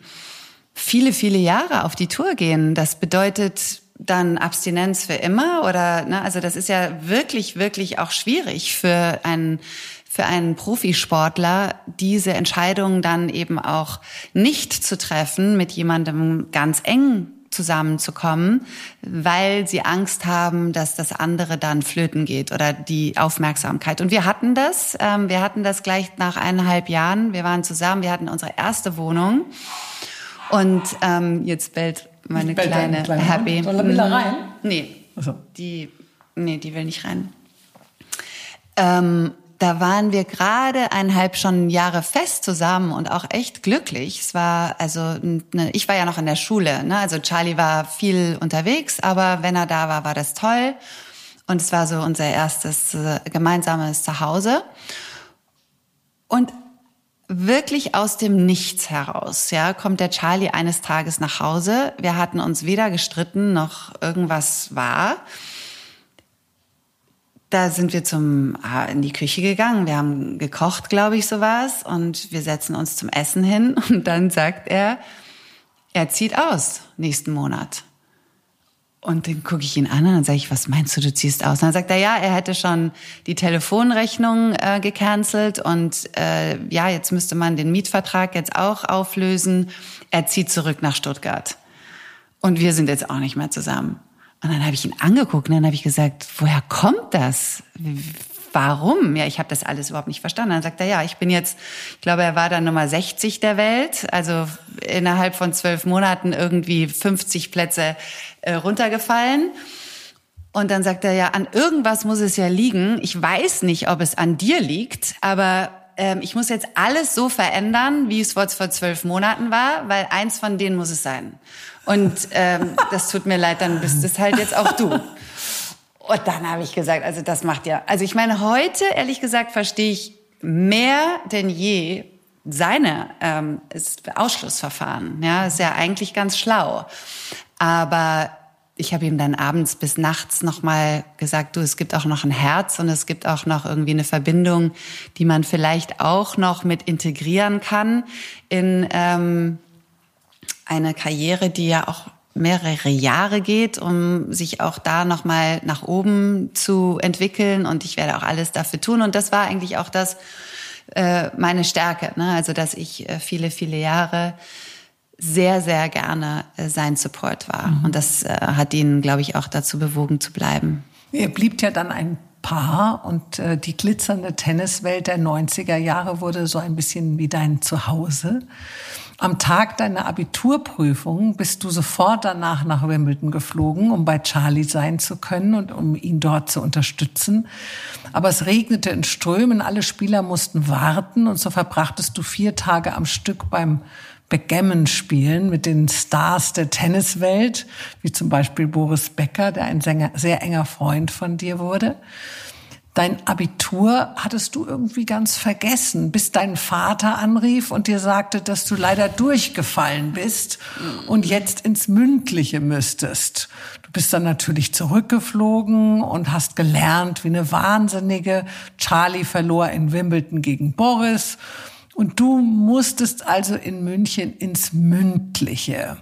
Speaker 1: viele viele Jahre auf die Tour gehen. Das bedeutet dann Abstinenz für immer oder ne, also das ist ja wirklich wirklich auch schwierig für einen für einen Profisportler diese Entscheidung dann eben auch nicht zu treffen mit jemandem ganz eng zusammenzukommen, weil sie Angst haben, dass das andere dann flöten geht oder die Aufmerksamkeit. Und wir hatten das, ähm, wir hatten das gleich nach eineinhalb Jahren. Wir waren zusammen, wir hatten unsere erste Wohnung und ähm, jetzt bellt meine kleine, kleine Happy.
Speaker 2: Soll er da mhm. rein?
Speaker 1: Nee. So. Die, nee, die will nicht rein. Ähm, da waren wir gerade eineinhalb schon Jahre fest zusammen und auch echt glücklich. Es war also, ne, ich war ja noch in der Schule, ne? also Charlie war viel unterwegs, aber wenn er da war, war das toll. Und es war so unser erstes äh, gemeinsames Zuhause. Und wirklich aus dem Nichts heraus, ja, kommt der Charlie eines Tages nach Hause. Wir hatten uns weder gestritten noch irgendwas war. Da sind wir zum ah, in die Küche gegangen. Wir haben gekocht, glaube ich, sowas, und wir setzen uns zum Essen hin. Und dann sagt er, er zieht aus nächsten Monat. Und dann gucke ich ihn an und dann sage ich, was meinst du, du ziehst aus? Und dann sagt er, ja, er hätte schon die Telefonrechnung äh, gecancelt und äh, ja, jetzt müsste man den Mietvertrag jetzt auch auflösen. Er zieht zurück nach Stuttgart. Und wir sind jetzt auch nicht mehr zusammen. Und dann habe ich ihn angeguckt und dann habe ich gesagt, woher kommt das? warum? Ja, ich habe das alles überhaupt nicht verstanden. Dann sagt er, ja, ich bin jetzt, ich glaube, er war dann Nummer 60 der Welt, also innerhalb von zwölf Monaten irgendwie 50 Plätze äh, runtergefallen. Und dann sagt er, ja, an irgendwas muss es ja liegen. Ich weiß nicht, ob es an dir liegt, aber ähm, ich muss jetzt alles so verändern, wie es vor, vor zwölf Monaten war, weil eins von denen muss es sein. Und ähm, das tut mir leid, dann bist es halt jetzt auch du. Und dann habe ich gesagt, also das macht ja, also ich meine, heute, ehrlich gesagt, verstehe ich mehr denn je seine ähm, Ausschlussverfahren. Ja, ist ja eigentlich ganz schlau. Aber ich habe ihm dann abends bis nachts nochmal gesagt, du, es gibt auch noch ein Herz und es gibt auch noch irgendwie eine Verbindung, die man vielleicht auch noch mit integrieren kann in ähm, eine Karriere, die ja auch mehrere Jahre geht, um sich auch da nochmal nach oben zu entwickeln. Und ich werde auch alles dafür tun. Und das war eigentlich auch das, äh, meine Stärke. Ne? Also, dass ich äh, viele, viele Jahre sehr, sehr gerne äh, sein Support war. Mhm. Und das äh, hat ihn, glaube ich, auch dazu bewogen zu bleiben.
Speaker 2: Er blieb ja dann ein Paar und äh, die glitzernde Tenniswelt der 90er Jahre wurde so ein bisschen wie dein Zuhause. Am Tag deiner Abiturprüfung bist du sofort danach nach Wimbledon geflogen, um bei Charlie sein zu können und um ihn dort zu unterstützen. Aber es regnete in Strömen, alle Spieler mussten warten und so verbrachtest du vier Tage am Stück beim Backgammon spielen mit den Stars der Tenniswelt, wie zum Beispiel Boris Becker, der ein sehr enger Freund von dir wurde. Dein Abitur hattest du irgendwie ganz vergessen, bis dein Vater anrief und dir sagte, dass du leider durchgefallen bist und jetzt ins Mündliche müsstest. Du bist dann natürlich zurückgeflogen und hast gelernt wie eine Wahnsinnige. Charlie verlor in Wimbledon gegen Boris und du musstest also in München ins Mündliche.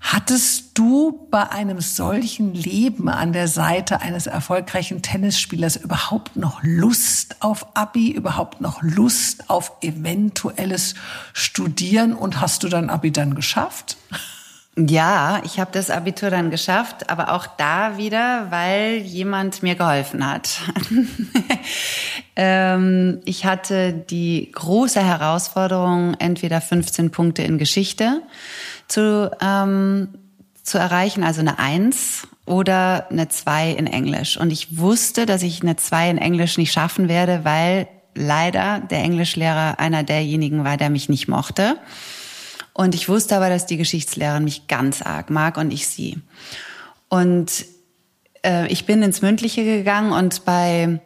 Speaker 2: Hattest du bei einem solchen Leben an der Seite eines erfolgreichen Tennisspielers überhaupt noch Lust auf Abi, überhaupt noch Lust auf eventuelles Studieren und hast du dein Abi dann geschafft?
Speaker 1: Ja, ich habe das Abitur dann geschafft, aber auch da wieder, weil jemand mir geholfen hat. ähm, ich hatte die große Herausforderung, entweder 15 Punkte in Geschichte zu, ähm, zu erreichen, also eine Eins oder eine Zwei in Englisch. Und ich wusste, dass ich eine Zwei in Englisch nicht schaffen werde, weil leider der Englischlehrer einer derjenigen war, der mich nicht mochte. Und ich wusste aber, dass die Geschichtslehrerin mich ganz arg mag und ich sie. Und äh, ich bin ins Mündliche gegangen und bei,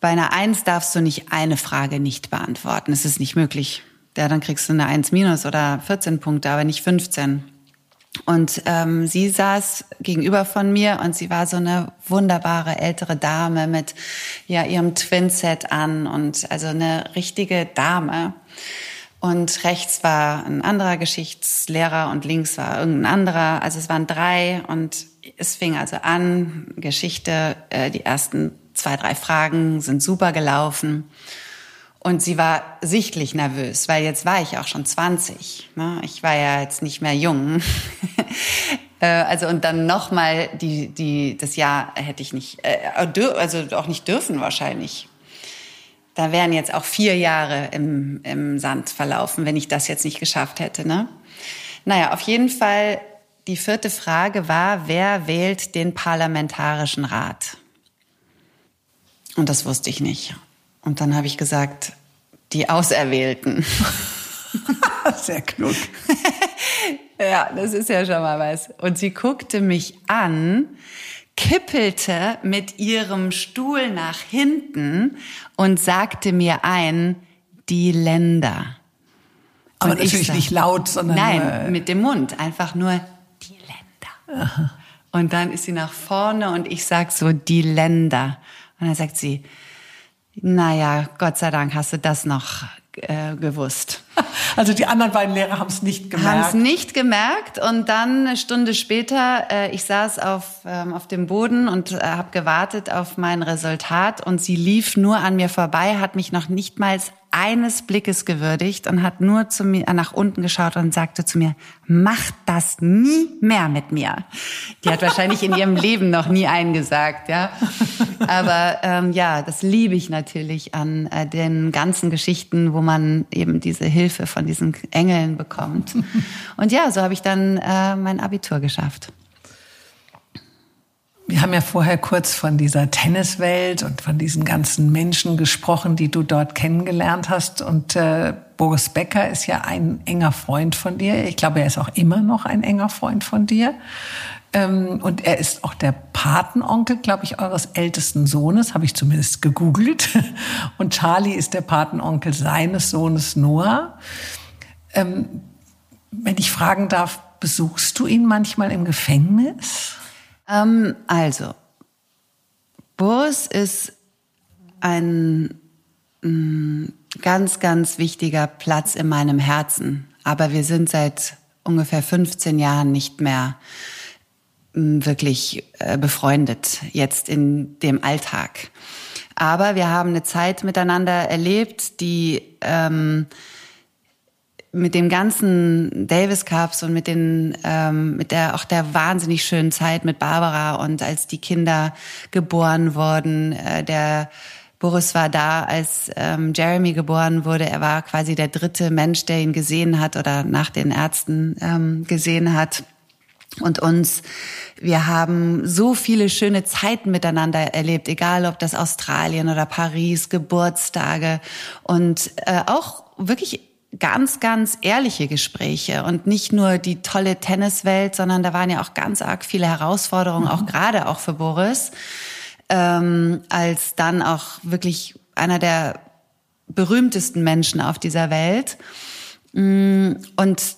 Speaker 1: bei einer Eins darfst du nicht eine Frage nicht beantworten. Es ist nicht möglich. Ja, dann kriegst du eine Eins minus oder 14 Punkte, aber nicht 15. Und ähm, sie saß gegenüber von mir und sie war so eine wunderbare ältere Dame mit ja ihrem Twinset an und also eine richtige Dame. Und rechts war ein anderer Geschichtslehrer und links war irgendein anderer. Also es waren drei und es fing also an, Geschichte, äh, die ersten zwei, drei Fragen sind super gelaufen. Und sie war sichtlich nervös, weil jetzt war ich auch schon 20. Ne? Ich war ja jetzt nicht mehr jung. Äh, also und dann nochmal die die das Jahr hätte ich nicht äh, also auch nicht dürfen wahrscheinlich da wären jetzt auch vier Jahre im, im Sand verlaufen, wenn ich das jetzt nicht geschafft hätte. Ne? Naja, auf jeden Fall, die vierte Frage war, wer wählt den Parlamentarischen Rat? Und das wusste ich nicht. Und dann habe ich gesagt, die Auserwählten.
Speaker 2: Sehr klug.
Speaker 1: ja, das ist ja schon mal was. Und sie guckte mich an kippelte mit ihrem Stuhl nach hinten und sagte mir ein, die Länder.
Speaker 2: Aber und natürlich sag, nicht laut, sondern
Speaker 1: nein, mit dem Mund, einfach nur die Länder. Aha. Und dann ist sie nach vorne und ich sag so die Länder. Und dann sagt sie, naja, Gott sei Dank hast du das noch äh, gewusst.
Speaker 2: Also die anderen beiden Lehrer haben es nicht gemerkt.
Speaker 1: Haben es nicht gemerkt und dann eine Stunde später, äh, ich saß auf, ähm, auf dem Boden und äh, habe gewartet auf mein Resultat und sie lief nur an mir vorbei, hat mich noch nicht mal eines Blickes gewürdigt und hat nur zu mir nach unten geschaut und sagte zu mir, mach das nie mehr mit mir. Die hat wahrscheinlich in ihrem Leben noch nie eingesagt, ja. Aber ähm, ja, das liebe ich natürlich an äh, den ganzen Geschichten, wo man eben diese Hilfe von diesen Engeln bekommt. Und ja, so habe ich dann äh, mein Abitur geschafft.
Speaker 2: Wir haben ja vorher kurz von dieser Tenniswelt und von diesen ganzen Menschen gesprochen, die du dort kennengelernt hast. Und äh, Boris Becker ist ja ein enger Freund von dir. Ich glaube, er ist auch immer noch ein enger Freund von dir. Ähm, und er ist auch der Patenonkel, glaube ich, eures ältesten Sohnes, habe ich zumindest gegoogelt. Und Charlie ist der Patenonkel seines Sohnes Noah. Ähm, wenn ich fragen darf, besuchst du ihn manchmal im Gefängnis?
Speaker 1: Ähm, also, Boris ist ein mm, ganz, ganz wichtiger Platz in meinem Herzen. Aber wir sind seit ungefähr 15 Jahren nicht mehr wirklich äh, befreundet, jetzt in dem Alltag. Aber wir haben eine Zeit miteinander erlebt, die ähm, mit dem ganzen Davis Cups und mit den ähm, mit der auch der wahnsinnig schönen Zeit mit Barbara und als die Kinder geboren wurden, äh, der Boris war da, als ähm, Jeremy geboren wurde. Er war quasi der dritte Mensch, der ihn gesehen hat oder nach den Ärzten ähm, gesehen hat. Und uns, wir haben so viele schöne Zeiten miteinander erlebt, egal ob das Australien oder Paris, Geburtstage und äh, auch wirklich ganz, ganz ehrliche Gespräche und nicht nur die tolle Tenniswelt, sondern da waren ja auch ganz arg viele Herausforderungen, mhm. auch gerade auch für Boris ähm, als dann auch wirklich einer der berühmtesten Menschen auf dieser Welt. Mm, und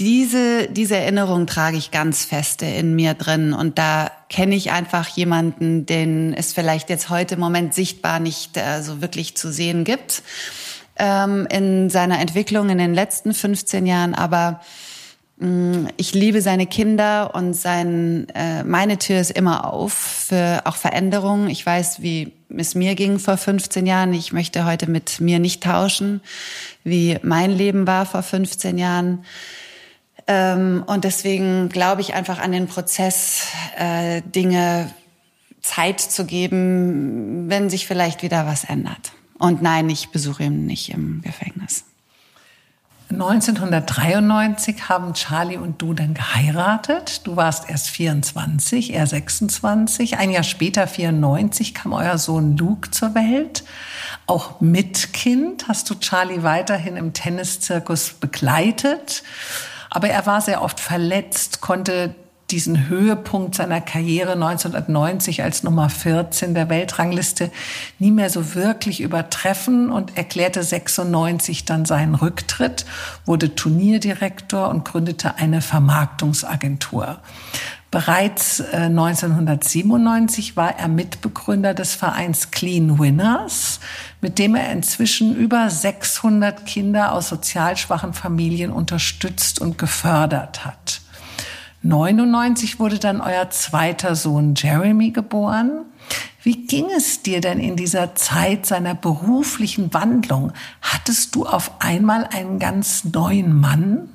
Speaker 1: diese, diese Erinnerung trage ich ganz feste in mir drin. Und da kenne ich einfach jemanden, den es vielleicht jetzt heute im Moment sichtbar nicht äh, so wirklich zu sehen gibt ähm, in seiner Entwicklung in den letzten 15 Jahren. Aber Mm, ich liebe seine Kinder und sein, äh, meine Tür ist immer auf für auch Veränderungen. Ich weiß, wie es mir ging vor 15 Jahren. Ich möchte heute mit mir nicht tauschen, wie mein Leben war vor 15 Jahren. Ähm, und deswegen glaube ich einfach an den Prozess, äh, Dinge Zeit zu geben, wenn sich vielleicht wieder was ändert. Und nein, ich besuche ihn nicht im Gefängnis.
Speaker 2: 1993 haben Charlie und du dann geheiratet. Du warst erst 24, er 26. Ein Jahr später, 94, kam euer Sohn Luke zur Welt. Auch mit Kind hast du Charlie weiterhin im Tenniszirkus begleitet. Aber er war sehr oft verletzt, konnte diesen Höhepunkt seiner Karriere 1990 als Nummer 14 der Weltrangliste nie mehr so wirklich übertreffen und erklärte 96 dann seinen Rücktritt, wurde Turnierdirektor und gründete eine Vermarktungsagentur. Bereits 1997 äh, war er Mitbegründer des Vereins Clean Winners, mit dem er inzwischen über 600 Kinder aus sozial schwachen Familien unterstützt und gefördert hat. 99 wurde dann euer zweiter Sohn Jeremy geboren. Wie ging es dir denn in dieser Zeit seiner beruflichen Wandlung? Hattest du auf einmal einen ganz neuen Mann?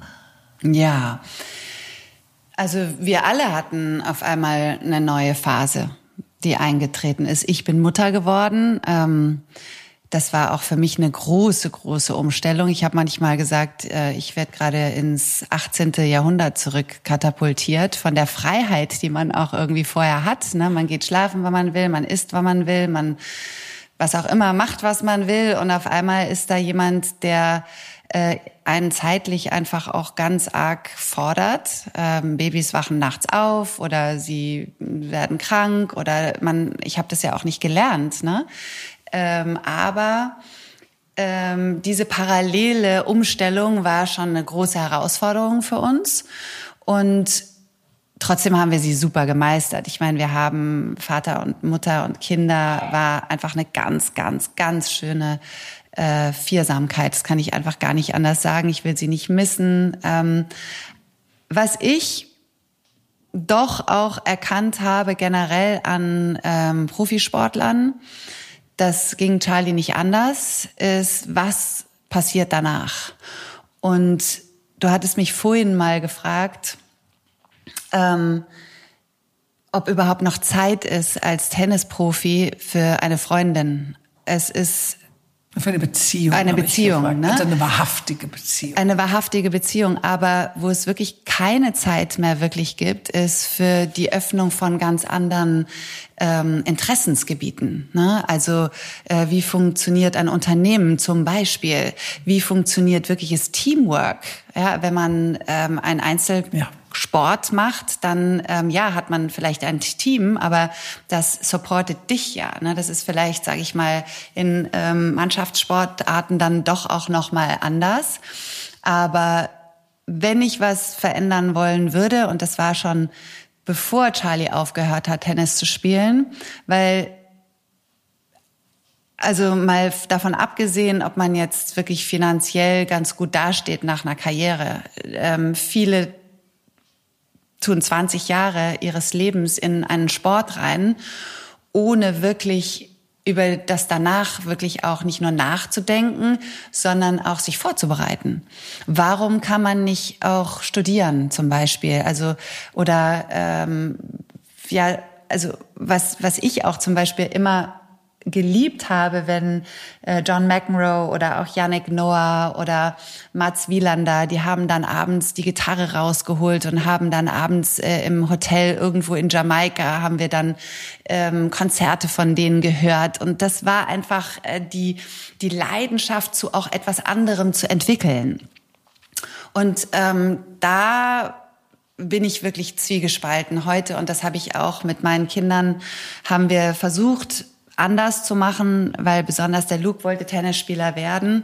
Speaker 1: Ja, also wir alle hatten auf einmal eine neue Phase, die eingetreten ist. Ich bin Mutter geworden. Ähm, das war auch für mich eine große, große Umstellung. Ich habe manchmal gesagt, äh, ich werde gerade ins 18. Jahrhundert zurückkatapultiert von der Freiheit, die man auch irgendwie vorher hat. Ne? Man geht schlafen, wann man will, man isst, wann man will, man was auch immer macht, was man will. Und auf einmal ist da jemand, der äh, einen zeitlich einfach auch ganz arg fordert. Ähm, Babys wachen nachts auf oder sie werden krank oder man, ich habe das ja auch nicht gelernt. Ne? Ähm, aber ähm, diese parallele Umstellung war schon eine große Herausforderung für uns. Und trotzdem haben wir sie super gemeistert. Ich meine, wir haben Vater und Mutter und Kinder, war einfach eine ganz, ganz, ganz schöne äh, Viersamkeit. Das kann ich einfach gar nicht anders sagen. Ich will sie nicht missen. Ähm, was ich doch auch erkannt habe generell an ähm, Profisportlern, das ging Charlie nicht anders, ist, was passiert danach? Und du hattest mich vorhin mal gefragt, ähm, ob überhaupt noch Zeit ist als Tennisprofi für eine Freundin. Es ist
Speaker 2: für eine Beziehung.
Speaker 1: Eine Beziehung,
Speaker 2: ne? Also eine wahrhaftige Beziehung.
Speaker 1: Eine wahrhaftige Beziehung. Aber wo es wirklich keine Zeit mehr wirklich gibt, ist für die Öffnung von ganz anderen ähm, Interessensgebieten. Ne? Also äh, wie funktioniert ein Unternehmen zum Beispiel? Wie funktioniert wirkliches Teamwork? Ja, wenn man ähm, ein Einzel ja. Sport macht, dann ähm, ja hat man vielleicht ein Team, aber das supportet dich ja. Ne? Das ist vielleicht, sage ich mal, in ähm, Mannschaftssportarten dann doch auch noch mal anders. Aber wenn ich was verändern wollen würde, und das war schon bevor Charlie aufgehört hat, Tennis zu spielen, weil also mal davon abgesehen, ob man jetzt wirklich finanziell ganz gut dasteht nach einer Karriere. Ähm, viele tun 20 Jahre ihres Lebens in einen Sport rein, ohne wirklich über das danach wirklich auch nicht nur nachzudenken, sondern auch sich vorzubereiten. Warum kann man nicht auch studieren zum Beispiel? Also oder ähm, ja, also was was ich auch zum Beispiel immer geliebt habe, wenn äh, John McEnroe oder auch Yannick Noah oder Mats Wielander, die haben dann abends die Gitarre rausgeholt und haben dann abends äh, im Hotel irgendwo in Jamaika haben wir dann ähm, Konzerte von denen gehört. Und das war einfach äh, die die Leidenschaft zu auch etwas anderem zu entwickeln. Und ähm, da bin ich wirklich zwiegespalten heute. Und das habe ich auch mit meinen Kindern haben wir versucht anders zu machen, weil besonders der Luke wollte Tennisspieler werden.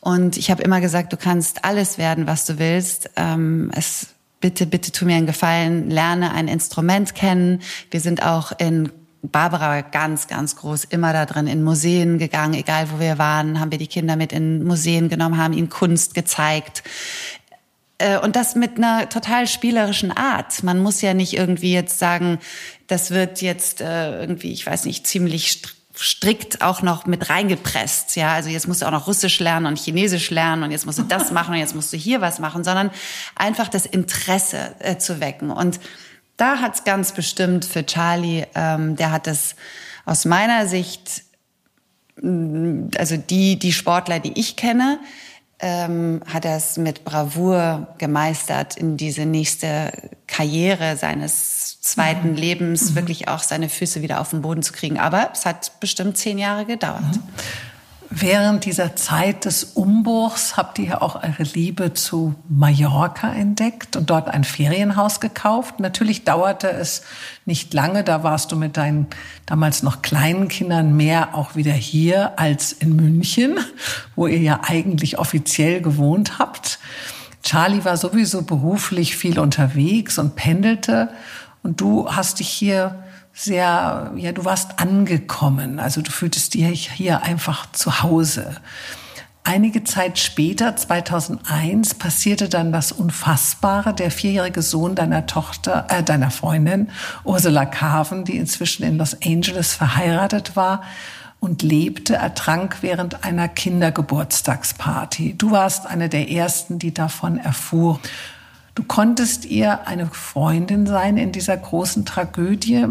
Speaker 1: Und ich habe immer gesagt, du kannst alles werden, was du willst. Ähm, es, bitte, bitte tu mir einen Gefallen, lerne ein Instrument kennen. Wir sind auch in Barbara ganz, ganz groß, immer da drin, in Museen gegangen, egal wo wir waren, haben wir die Kinder mit in Museen genommen, haben ihnen Kunst gezeigt. Äh, und das mit einer total spielerischen Art. Man muss ja nicht irgendwie jetzt sagen, das wird jetzt äh, irgendwie, ich weiß nicht, ziemlich strikt auch noch mit reingepresst. Ja, also jetzt musst du auch noch Russisch lernen und Chinesisch lernen und jetzt musst du das machen und jetzt musst du hier was machen, sondern einfach das Interesse äh, zu wecken. Und da hat's ganz bestimmt für Charlie, ähm, der hat es aus meiner Sicht, also die die Sportler, die ich kenne, ähm, hat er es mit Bravour gemeistert, in diese nächste Karriere seines zweiten mhm. Lebens mhm. wirklich auch seine Füße wieder auf den Boden zu kriegen. Aber es hat bestimmt zehn Jahre gedauert. Mhm.
Speaker 2: Während dieser Zeit des Umbruchs habt ihr auch eure Liebe zu Mallorca entdeckt und dort ein Ferienhaus gekauft. Natürlich dauerte es nicht lange, da warst du mit deinen damals noch kleinen Kindern mehr auch wieder hier als in München, wo ihr ja eigentlich offiziell gewohnt habt. Charlie war sowieso beruflich viel unterwegs und pendelte und du hast dich hier sehr, ja, du warst angekommen. Also du fühltest dich hier einfach zu Hause. Einige Zeit später, 2001, passierte dann das Unfassbare. Der vierjährige Sohn deiner Tochter, äh, deiner Freundin, Ursula Carven, die inzwischen in Los Angeles verheiratet war und lebte, ertrank während einer Kindergeburtstagsparty. Du warst eine der ersten, die davon erfuhr. Du konntest ihr eine Freundin sein in dieser großen Tragödie.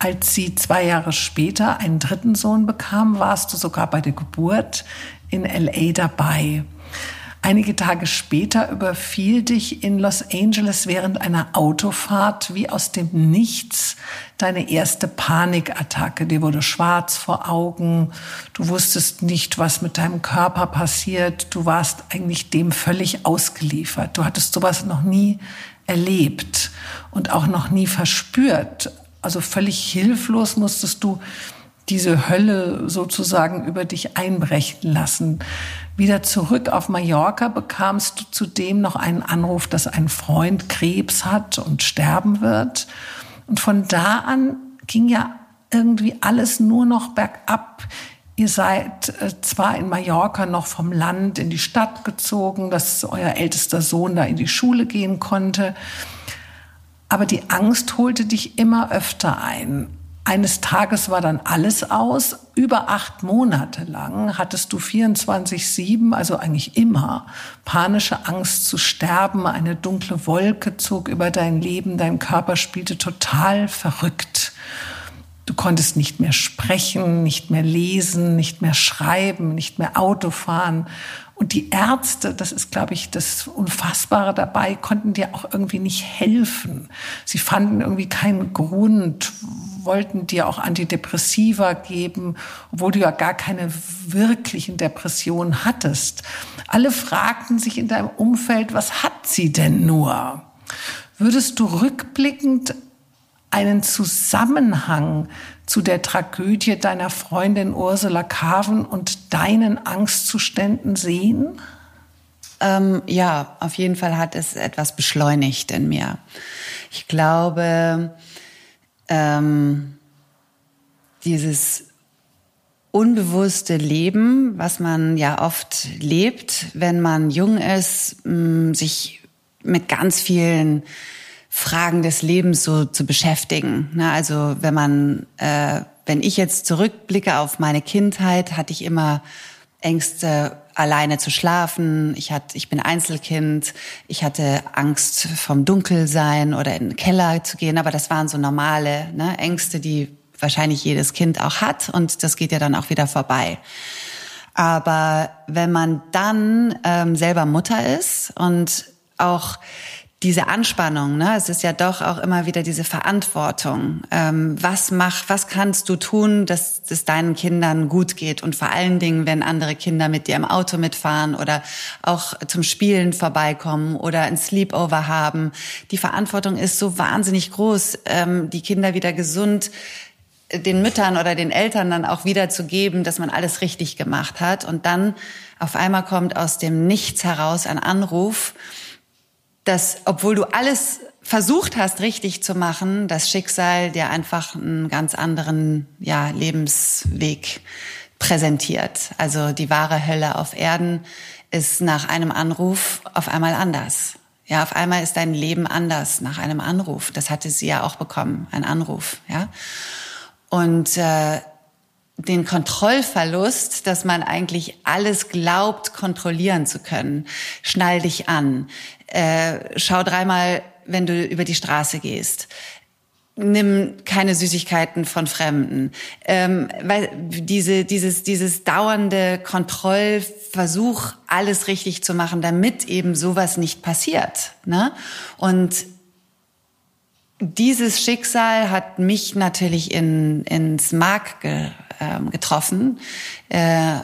Speaker 2: Als sie zwei Jahre später einen dritten Sohn bekam, warst du sogar bei der Geburt in LA dabei. Einige Tage später überfiel dich in Los Angeles während einer Autofahrt wie aus dem Nichts deine erste Panikattacke. Dir wurde schwarz vor Augen. Du wusstest nicht, was mit deinem Körper passiert. Du warst eigentlich dem völlig ausgeliefert. Du hattest sowas noch nie erlebt und auch noch nie verspürt. Also völlig hilflos musstest du diese Hölle sozusagen über dich einbrechen lassen. Wieder zurück auf Mallorca bekamst du zudem noch einen Anruf, dass ein Freund Krebs hat und sterben wird. Und von da an ging ja irgendwie alles nur noch bergab. Ihr seid äh, zwar in Mallorca noch vom Land in die Stadt gezogen, dass euer ältester Sohn da in die Schule gehen konnte. Aber die Angst holte dich immer öfter ein. Eines Tages war dann alles aus. Über acht Monate lang hattest du 24-7, also eigentlich immer, panische Angst zu sterben. Eine dunkle Wolke zog über dein Leben. Dein Körper spielte total verrückt. Du konntest nicht mehr sprechen, nicht mehr lesen, nicht mehr schreiben, nicht mehr Auto fahren. Und die Ärzte, das ist, glaube ich, das Unfassbare dabei, konnten dir auch irgendwie nicht helfen. Sie fanden irgendwie keinen Grund, wollten dir auch Antidepressiva geben, obwohl du ja gar keine wirklichen Depressionen hattest. Alle fragten sich in deinem Umfeld, was hat sie denn nur? Würdest du rückblickend einen Zusammenhang zu der Tragödie deiner Freundin Ursula Carven und deinen Angstzuständen sehen?
Speaker 1: Ähm, ja, auf jeden Fall hat es etwas beschleunigt in mir. Ich glaube, ähm, dieses unbewusste Leben, was man ja oft lebt, wenn man jung ist, sich mit ganz vielen Fragen des Lebens so zu beschäftigen. Also wenn man, äh, wenn ich jetzt zurückblicke auf meine Kindheit, hatte ich immer Ängste, alleine zu schlafen. Ich hatte, ich bin Einzelkind. Ich hatte Angst vom Dunkelsein oder in den Keller zu gehen. Aber das waren so normale ne, Ängste, die wahrscheinlich jedes Kind auch hat. Und das geht ja dann auch wieder vorbei. Aber wenn man dann ähm, selber Mutter ist und auch diese Anspannung, ne? Es ist ja doch auch immer wieder diese Verantwortung. Ähm, was mach, was kannst du tun, dass es deinen Kindern gut geht? Und vor allen Dingen, wenn andere Kinder mit dir im Auto mitfahren oder auch zum Spielen vorbeikommen oder ein Sleepover haben. Die Verantwortung ist so wahnsinnig groß, ähm, die Kinder wieder gesund den Müttern oder den Eltern dann auch wieder zu geben, dass man alles richtig gemacht hat. Und dann auf einmal kommt aus dem Nichts heraus ein Anruf, dass obwohl du alles versucht hast, richtig zu machen, das Schicksal dir einfach einen ganz anderen ja, Lebensweg präsentiert. Also die wahre Hölle auf Erden ist nach einem Anruf auf einmal anders. Ja, auf einmal ist dein Leben anders nach einem Anruf. Das hatte sie ja auch bekommen, ein Anruf. Ja, und äh, den Kontrollverlust, dass man eigentlich alles glaubt, kontrollieren zu können. Schnall dich an. Äh, schau dreimal, wenn du über die Straße gehst. Nimm keine Süßigkeiten von Fremden. Ähm, weil diese, dieses, dieses dauernde Kontrollversuch, alles richtig zu machen, damit eben sowas nicht passiert. Ne? Und dieses Schicksal hat mich natürlich in, ins Mark ge, äh, getroffen. Äh,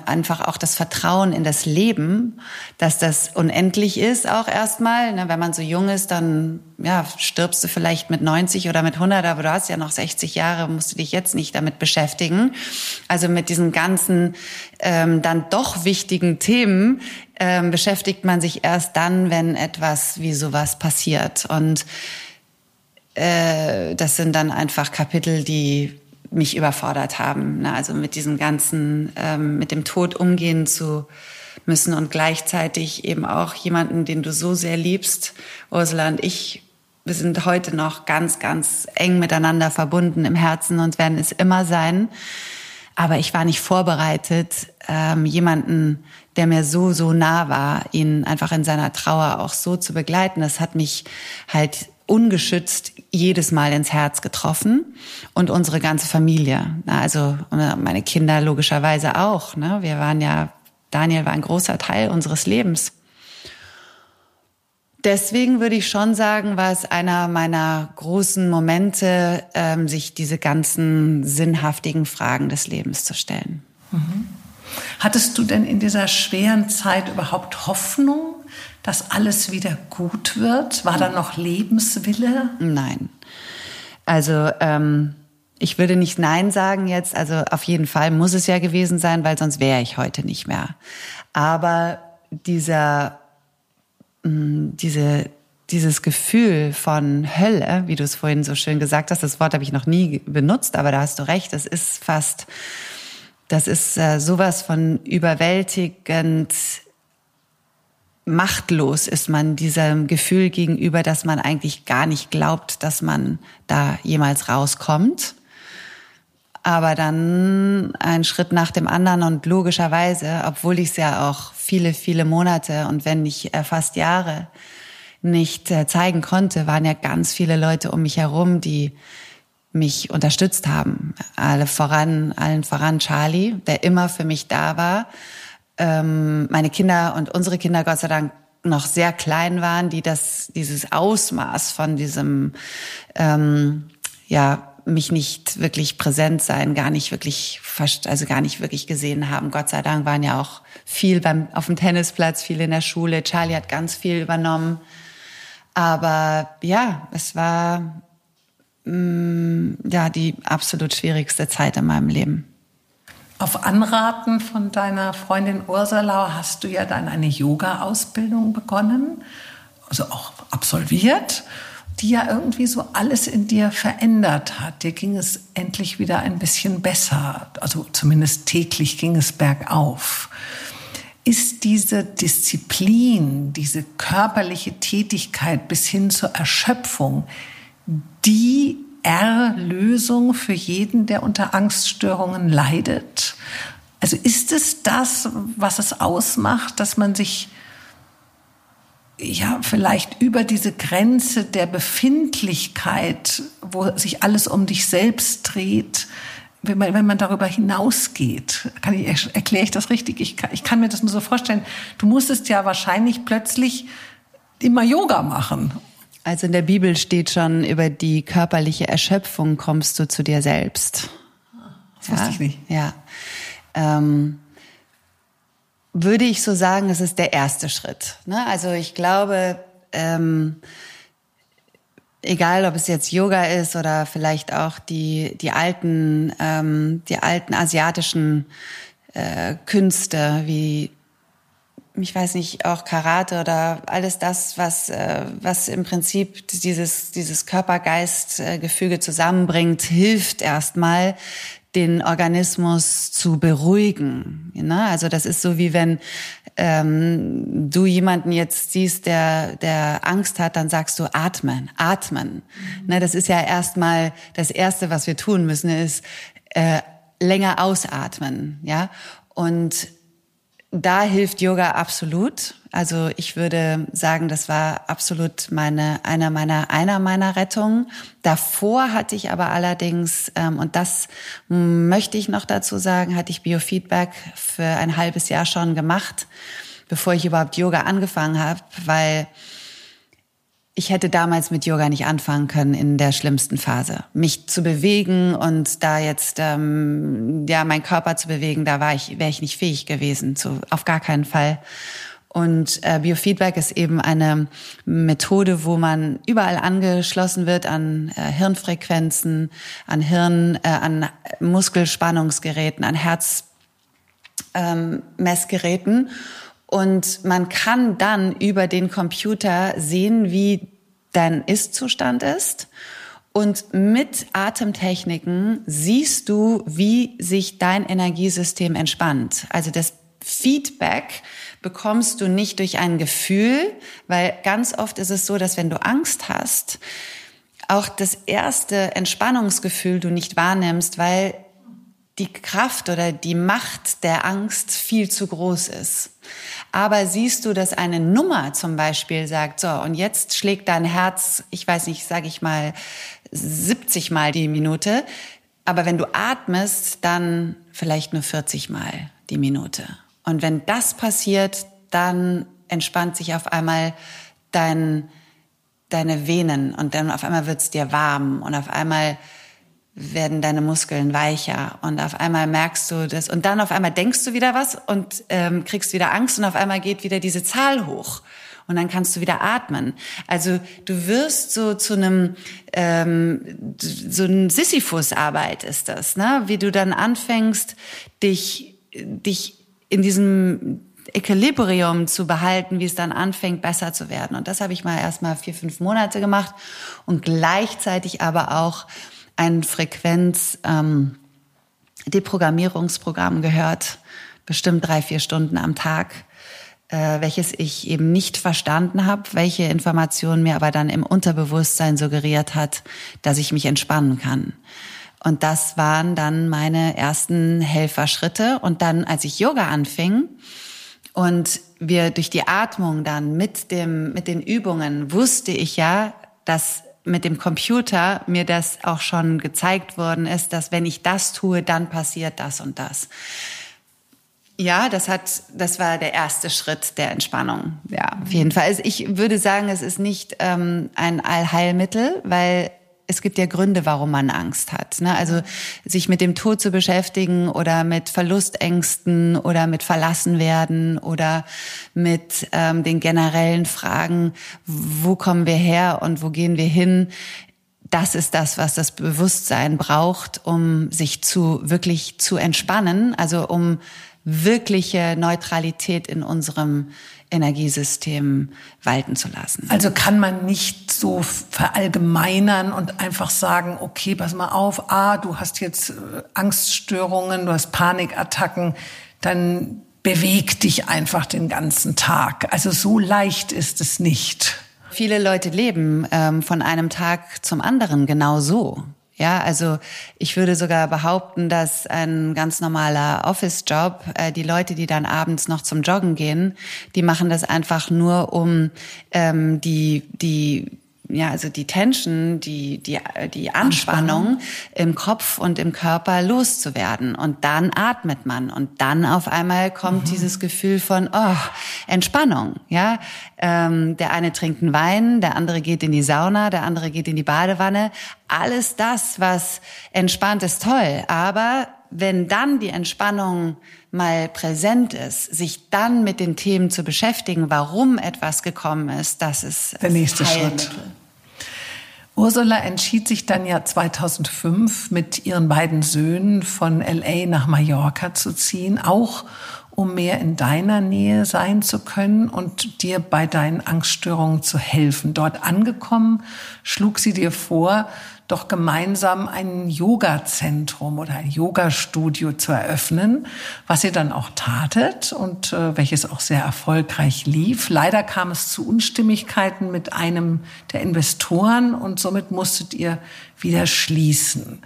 Speaker 1: einfach auch das Vertrauen in das Leben, dass das unendlich ist auch erstmal. Ne, wenn man so jung ist, dann ja, stirbst du vielleicht mit 90 oder mit 100, aber du hast ja noch 60 Jahre, musst du dich jetzt nicht damit beschäftigen. Also mit diesen ganzen ähm, dann doch wichtigen Themen ähm, beschäftigt man sich erst dann, wenn etwas wie sowas passiert. Und äh, das sind dann einfach Kapitel, die mich überfordert haben. Ne? Also mit diesem ganzen, ähm, mit dem Tod umgehen zu müssen und gleichzeitig eben auch jemanden, den du so sehr liebst. Ursula und ich, wir sind heute noch ganz, ganz eng miteinander verbunden im Herzen und werden es immer sein. Aber ich war nicht vorbereitet, ähm, jemanden, der mir so, so nah war, ihn einfach in seiner Trauer auch so zu begleiten. Das hat mich halt ungeschützt jedes Mal ins Herz getroffen und unsere ganze Familie. Also meine Kinder logischerweise auch. Ne? Wir waren ja, Daniel war ein großer Teil unseres Lebens. Deswegen würde ich schon sagen, war es einer meiner großen Momente, ähm, sich diese ganzen sinnhaftigen Fragen des Lebens zu stellen. Mhm.
Speaker 2: Hattest du denn in dieser schweren Zeit überhaupt Hoffnung, dass alles wieder gut wird? War da noch Lebenswille?
Speaker 1: Nein. Also ähm, ich würde nicht Nein sagen jetzt. Also auf jeden Fall muss es ja gewesen sein, weil sonst wäre ich heute nicht mehr. Aber dieser, mh, mm, diese, dieses Gefühl von Hölle, wie du es vorhin so schön gesagt hast, das Wort habe ich noch nie benutzt, aber da hast du recht, das ist fast, das ist äh, sowas von überwältigend machtlos ist man diesem Gefühl gegenüber, dass man eigentlich gar nicht glaubt, dass man da jemals rauskommt. Aber dann ein Schritt nach dem anderen und logischerweise, obwohl ich es ja auch viele, viele Monate und wenn nicht äh, fast Jahre nicht äh, zeigen konnte, waren ja ganz viele Leute um mich herum, die mich unterstützt haben. Alle voran, allen voran Charlie, der immer für mich da war ähm, meine Kinder und unsere Kinder Gott sei Dank noch sehr klein waren, die das dieses Ausmaß von diesem ähm, ja mich nicht wirklich präsent sein, gar nicht wirklich also gar nicht wirklich gesehen haben. Gott sei Dank waren ja auch viel beim auf dem Tennisplatz, viel in der Schule. Charlie hat ganz viel übernommen. Aber ja, es war mh, mm, ja die absolut schwierigste Zeit in meinem Leben.
Speaker 2: Auf Anraten von deiner Freundin Ursula hast du ja dann eine Yoga-Ausbildung begonnen, also auch absolviert. die ja irgendwie so alles in dir verändert hat. Dir ging es endlich wieder ein bisschen besser. Also zumindest täglich ging es bergauf. Ist diese Disziplin, diese körperliche Tätigkeit bis hin zur Erschöpfung die Erlösung für jeden, der unter Angststörungen leidet? Also ist es das, was es ausmacht, dass man sich ja, vielleicht über diese Grenze der Befindlichkeit, wo sich alles um dich selbst dreht, wenn man, wenn man darüber hinausgeht, kann ich, erkläre ich das richtig? Ich kann, ich kann mir das nur so vorstellen. Du musstest ja wahrscheinlich plötzlich immer Yoga machen.
Speaker 1: Also in der Bibel steht schon, über die körperliche Erschöpfung kommst du zu dir selbst.
Speaker 2: Das wusste ja, ich nicht.
Speaker 1: Ja. Ähm, würde ich so sagen, es ist der erste Schritt. Ne? Also ich glaube, ähm, egal ob es jetzt Yoga ist oder vielleicht auch die die alten ähm, die alten asiatischen äh, Künste wie ich weiß nicht auch Karate oder alles das was äh, was im Prinzip dieses dieses Körper-Geist Gefüge zusammenbringt hilft erstmal den Organismus zu beruhigen. Ne? Also das ist so wie wenn ähm, du jemanden jetzt siehst, der, der Angst hat, dann sagst du atmen, atmen. Mhm. Ne? Das ist ja erstmal das Erste, was wir tun müssen, ist äh, länger ausatmen. Ja, und da hilft Yoga absolut. Also ich würde sagen, das war absolut meine einer meiner einer meiner Rettungen. Davor hatte ich aber allerdings ähm, und das möchte ich noch dazu sagen, hatte ich Biofeedback für ein halbes Jahr schon gemacht, bevor ich überhaupt Yoga angefangen habe, weil ich hätte damals mit Yoga nicht anfangen können in der schlimmsten Phase. Mich zu bewegen und da jetzt ähm, ja mein Körper zu bewegen, da war ich wäre ich nicht fähig gewesen, zu, auf gar keinen Fall. Und äh, Biofeedback ist eben eine Methode, wo man überall angeschlossen wird an äh, Hirnfrequenzen, an Hirn, äh, an Muskelspannungsgeräten, an Herzmessgeräten. Ähm, und man kann dann über den Computer sehen, wie dein Ist-Zustand ist. Und mit Atemtechniken siehst du, wie sich dein Energiesystem entspannt. Also das Feedback bekommst du nicht durch ein Gefühl, weil ganz oft ist es so, dass wenn du Angst hast, auch das erste Entspannungsgefühl du nicht wahrnimmst, weil die Kraft oder die Macht der Angst viel zu groß ist. Aber siehst du, dass eine Nummer zum Beispiel sagt, so, und jetzt schlägt dein Herz, ich weiß nicht, sage ich mal, 70 Mal die Minute, aber wenn du atmest, dann vielleicht nur 40 Mal die Minute. Und wenn das passiert, dann entspannt sich auf einmal dein, deine Venen und dann auf einmal wird's dir warm und auf einmal werden deine Muskeln weicher und auf einmal merkst du das und dann auf einmal denkst du wieder was und ähm, kriegst wieder Angst und auf einmal geht wieder diese Zahl hoch und dann kannst du wieder atmen. Also du wirst so zu einem ähm, so ein Sisyphus-Arbeit ist das, ne? Wie du dann anfängst, dich dich in diesem Equilibrium zu behalten, wie es dann anfängt, besser zu werden. Und das habe ich mal erst mal vier, fünf Monate gemacht und gleichzeitig aber auch ein Frequenz ähm, gehört, bestimmt drei, vier Stunden am Tag, äh, welches ich eben nicht verstanden habe, welche Information mir aber dann im Unterbewusstsein suggeriert hat, dass ich mich entspannen kann. Und das waren dann meine ersten Helferschritte. Und dann, als ich Yoga anfing und wir durch die Atmung dann mit dem, mit den Übungen wusste ich ja, dass mit dem Computer mir das auch schon gezeigt worden ist, dass wenn ich das tue, dann passiert das und das. Ja, das hat, das war der erste Schritt der Entspannung. Ja, auf jeden Fall. Also ich würde sagen, es ist nicht ähm, ein Allheilmittel, weil es gibt ja Gründe, warum man Angst hat. Ne? Also sich mit dem Tod zu beschäftigen oder mit Verlustängsten oder mit Verlassenwerden oder mit ähm, den generellen Fragen, wo kommen wir her und wo gehen wir hin, das ist das, was das Bewusstsein braucht, um sich zu wirklich zu entspannen, also um wirkliche Neutralität in unserem Energiesystem walten zu lassen.
Speaker 2: Also kann man nicht so verallgemeinern und einfach sagen, okay, pass mal auf, ah, du hast jetzt äh, Angststörungen, du hast Panikattacken, dann beweg dich einfach den ganzen Tag. Also so leicht ist es nicht.
Speaker 1: Viele Leute leben ähm, von einem Tag zum anderen genau so. Ja, also ich würde sogar behaupten, dass ein ganz normaler Office-Job, äh, die Leute, die dann abends noch zum Joggen gehen, die machen das einfach nur, um ähm, die die ja, also die Tension, die, die, die Anspannung, Anspannung im Kopf und im Körper loszuwerden. Und dann atmet man. Und dann auf einmal kommt mhm. dieses Gefühl von, oh, Entspannung, ja. Ähm, der eine trinkt einen Wein, der andere geht in die Sauna, der andere geht in die Badewanne. Alles das, was entspannt, ist toll. Aber wenn dann die Entspannung mal präsent ist, sich dann mit den Themen zu beschäftigen, warum etwas gekommen ist, das ist
Speaker 2: der nächste Schritt. Ursula entschied sich dann ja 2005 mit ihren beiden Söhnen von LA nach Mallorca zu ziehen, auch um mehr in deiner Nähe sein zu können und dir bei deinen Angststörungen zu helfen. Dort angekommen, schlug sie dir vor, doch gemeinsam ein Yoga-Zentrum oder ein Yoga-Studio zu eröffnen, was ihr dann auch tatet und äh, welches auch sehr erfolgreich lief. Leider kam es zu Unstimmigkeiten mit einem der Investoren und somit musstet ihr wieder schließen.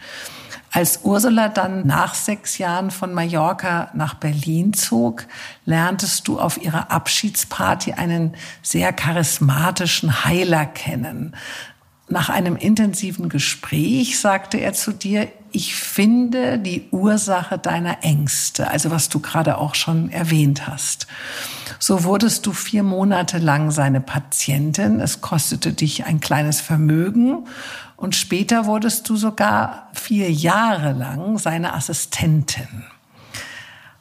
Speaker 2: Als Ursula dann nach sechs Jahren von Mallorca nach Berlin zog, lerntest du auf ihrer Abschiedsparty einen sehr charismatischen Heiler kennen. Nach einem intensiven Gespräch sagte er zu dir, ich finde die Ursache deiner Ängste, also was du gerade auch schon erwähnt hast. So wurdest du vier Monate lang seine Patientin. Es kostete dich ein kleines Vermögen. Und später wurdest du sogar vier Jahre lang seine Assistentin.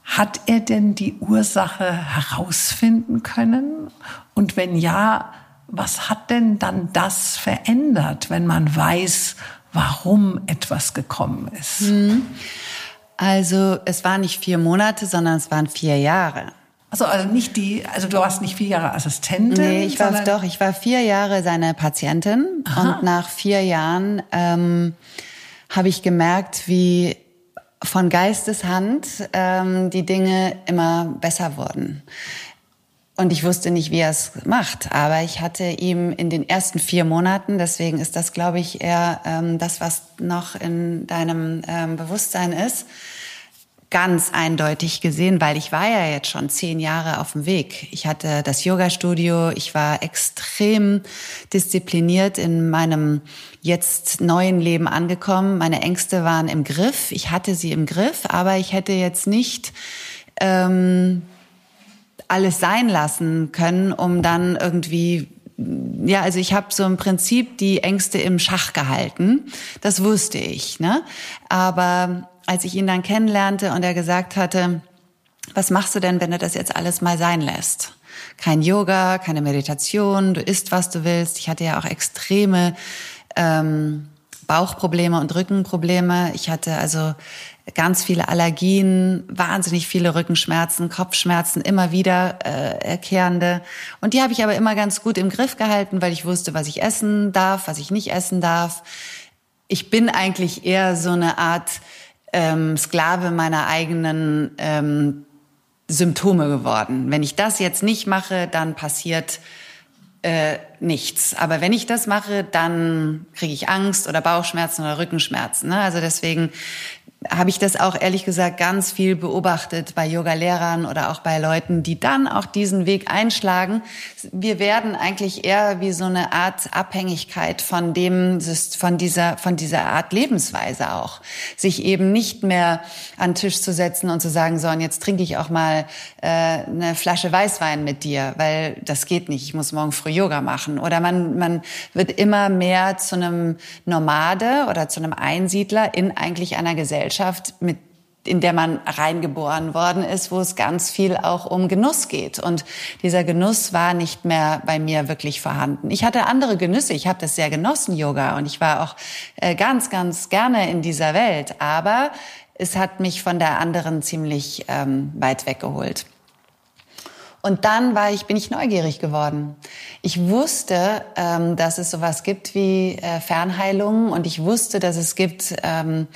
Speaker 2: Hat er denn die Ursache herausfinden können? Und wenn ja, was hat denn dann das verändert, wenn man weiß, warum etwas gekommen ist? Hm.
Speaker 1: Also es waren nicht vier Monate, sondern es waren vier Jahre.
Speaker 2: Also, also nicht die, also du warst nicht vier Jahre Assistentin?
Speaker 1: Nee, ich war doch, ich war vier Jahre seine Patientin Aha. und nach vier Jahren ähm, habe ich gemerkt, wie von Geisteshand ähm, die Dinge immer besser wurden. Und ich wusste nicht, wie er es macht. Aber ich hatte ihm in den ersten vier Monaten, deswegen ist das, glaube ich, eher ähm, das, was noch in deinem ähm, Bewusstsein ist, ganz eindeutig gesehen, weil ich war ja jetzt schon zehn Jahre auf dem Weg. Ich hatte das Yoga-Studio, ich war extrem diszipliniert in meinem jetzt neuen Leben angekommen. Meine Ängste waren im Griff, ich hatte sie im Griff, aber ich hätte jetzt nicht... Ähm, alles sein lassen können, um dann irgendwie ja, also ich habe so im Prinzip die Ängste im Schach gehalten. Das wusste ich. Ne? Aber als ich ihn dann kennenlernte und er gesagt hatte, was machst du denn, wenn du das jetzt alles mal sein lässt? Kein Yoga, keine Meditation, du isst, was du willst. Ich hatte ja auch extreme ähm, Bauchprobleme und Rückenprobleme. Ich hatte also ganz viele Allergien, wahnsinnig viele Rückenschmerzen, Kopfschmerzen, immer wieder äh, erkehrende. Und die habe ich aber immer ganz gut im Griff gehalten, weil ich wusste, was ich essen darf, was ich nicht essen darf. Ich bin eigentlich eher so eine Art ähm, Sklave meiner eigenen ähm, Symptome geworden. Wenn ich das jetzt nicht mache, dann passiert äh, nichts. Aber wenn ich das mache, dann kriege ich Angst oder Bauchschmerzen oder Rückenschmerzen. Ne? Also deswegen habe ich das auch ehrlich gesagt ganz viel beobachtet bei Yoga-Lehrern oder auch bei Leuten, die dann auch diesen Weg einschlagen. Wir werden eigentlich eher wie so eine Art Abhängigkeit von dem, von dieser, von dieser Art Lebensweise auch. Sich eben nicht mehr an Tisch zu setzen und zu sagen, so, und jetzt trinke ich auch mal äh, eine Flasche Weißwein mit dir, weil das geht nicht. Ich muss morgen früh Yoga machen. Oder man, man wird immer mehr zu einem Nomade oder zu einem Einsiedler in eigentlich einer Gesellschaft Gesellschaft, mit in der man reingeboren worden ist, wo es ganz viel auch um Genuss geht. Und dieser Genuss war nicht mehr bei mir wirklich vorhanden. Ich hatte andere Genüsse. Ich habe das sehr genossen, Yoga. Und ich war auch äh, ganz, ganz gerne in dieser Welt. Aber es hat mich von der anderen ziemlich ähm, weit weggeholt. Und dann war ich, bin ich neugierig geworden. Ich wusste, ähm, dass es sowas gibt wie äh, Fernheilung und ich wusste, dass es gibt, ähm,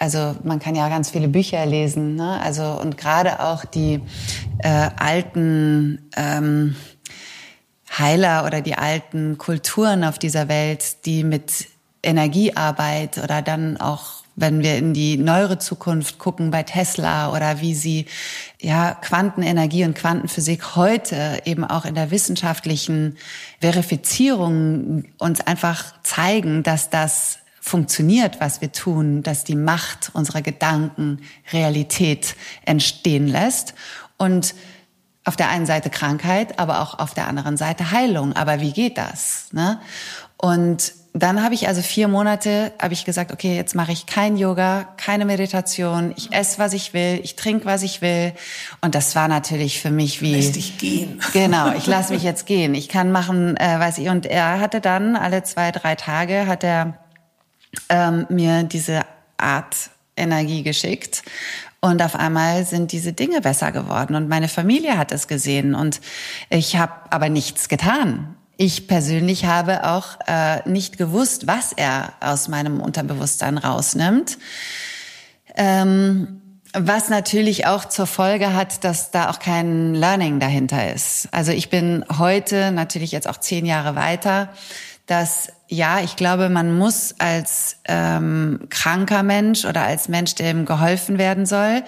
Speaker 1: also man kann ja ganz viele Bücher lesen, ne? also und gerade auch die äh, alten ähm, Heiler oder die alten Kulturen auf dieser Welt, die mit Energiearbeit oder dann auch wenn wir in die neuere Zukunft gucken bei Tesla oder wie sie ja Quantenenergie und Quantenphysik heute eben auch in der wissenschaftlichen Verifizierung uns einfach zeigen, dass das funktioniert, was wir tun, dass die Macht unserer Gedanken Realität entstehen lässt und auf der einen Seite Krankheit, aber auch auf der anderen Seite Heilung. Aber wie geht das? Ne? Und dann habe ich also vier Monate, habe ich gesagt, okay, jetzt mache ich kein Yoga, keine Meditation, ich esse, was ich will, ich trinke, was ich will. Und das war natürlich für mich wie...
Speaker 2: Lass dich gehen.
Speaker 1: Genau, ich lasse mich jetzt gehen. Ich kann machen, äh, weiß ich. Und er hatte dann alle zwei, drei Tage, hat er ähm, mir diese Art Energie geschickt. Und auf einmal sind diese Dinge besser geworden und meine Familie hat es gesehen und ich habe aber nichts getan. Ich persönlich habe auch äh, nicht gewusst, was er aus meinem Unterbewusstsein rausnimmt. Ähm, was natürlich auch zur Folge hat, dass da auch kein Learning dahinter ist. Also ich bin heute natürlich jetzt auch zehn Jahre weiter, dass ja, ich glaube, man muss als ähm, kranker Mensch oder als Mensch, dem geholfen werden soll,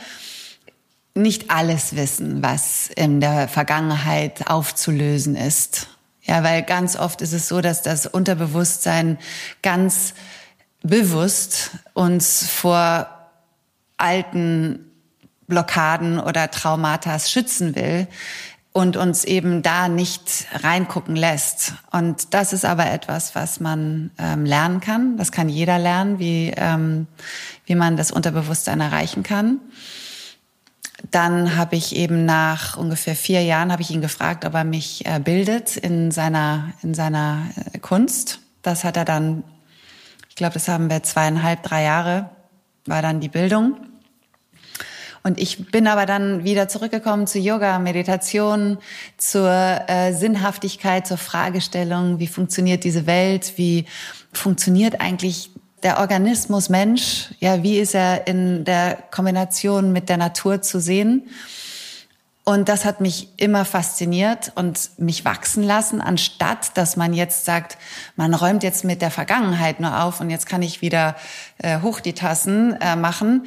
Speaker 1: nicht alles wissen, was in der Vergangenheit aufzulösen ist. Ja, weil ganz oft ist es so, dass das Unterbewusstsein ganz bewusst uns vor alten Blockaden oder Traumata schützen will und uns eben da nicht reingucken lässt. Und das ist aber etwas, was man ähm, lernen kann. Das kann jeder lernen, wie, ähm, wie man das Unterbewusstsein erreichen kann. Dann habe ich eben nach ungefähr vier Jahren habe ich ihn gefragt, ob er mich äh, bildet in seiner in seiner äh, Kunst. Das hat er dann, ich glaube, das haben wir zweieinhalb, drei Jahre war dann die Bildung. Und ich bin aber dann wieder zurückgekommen zu Yoga, Meditation, zur äh, Sinnhaftigkeit, zur Fragestellung, wie funktioniert diese Welt, wie funktioniert eigentlich der Organismus Mensch, ja, wie ist er in der Kombination mit der Natur zu sehen? Und das hat mich immer fasziniert und mich wachsen lassen, anstatt dass man jetzt sagt, man räumt jetzt mit der Vergangenheit nur auf und jetzt kann ich wieder äh, hoch die Tassen äh, machen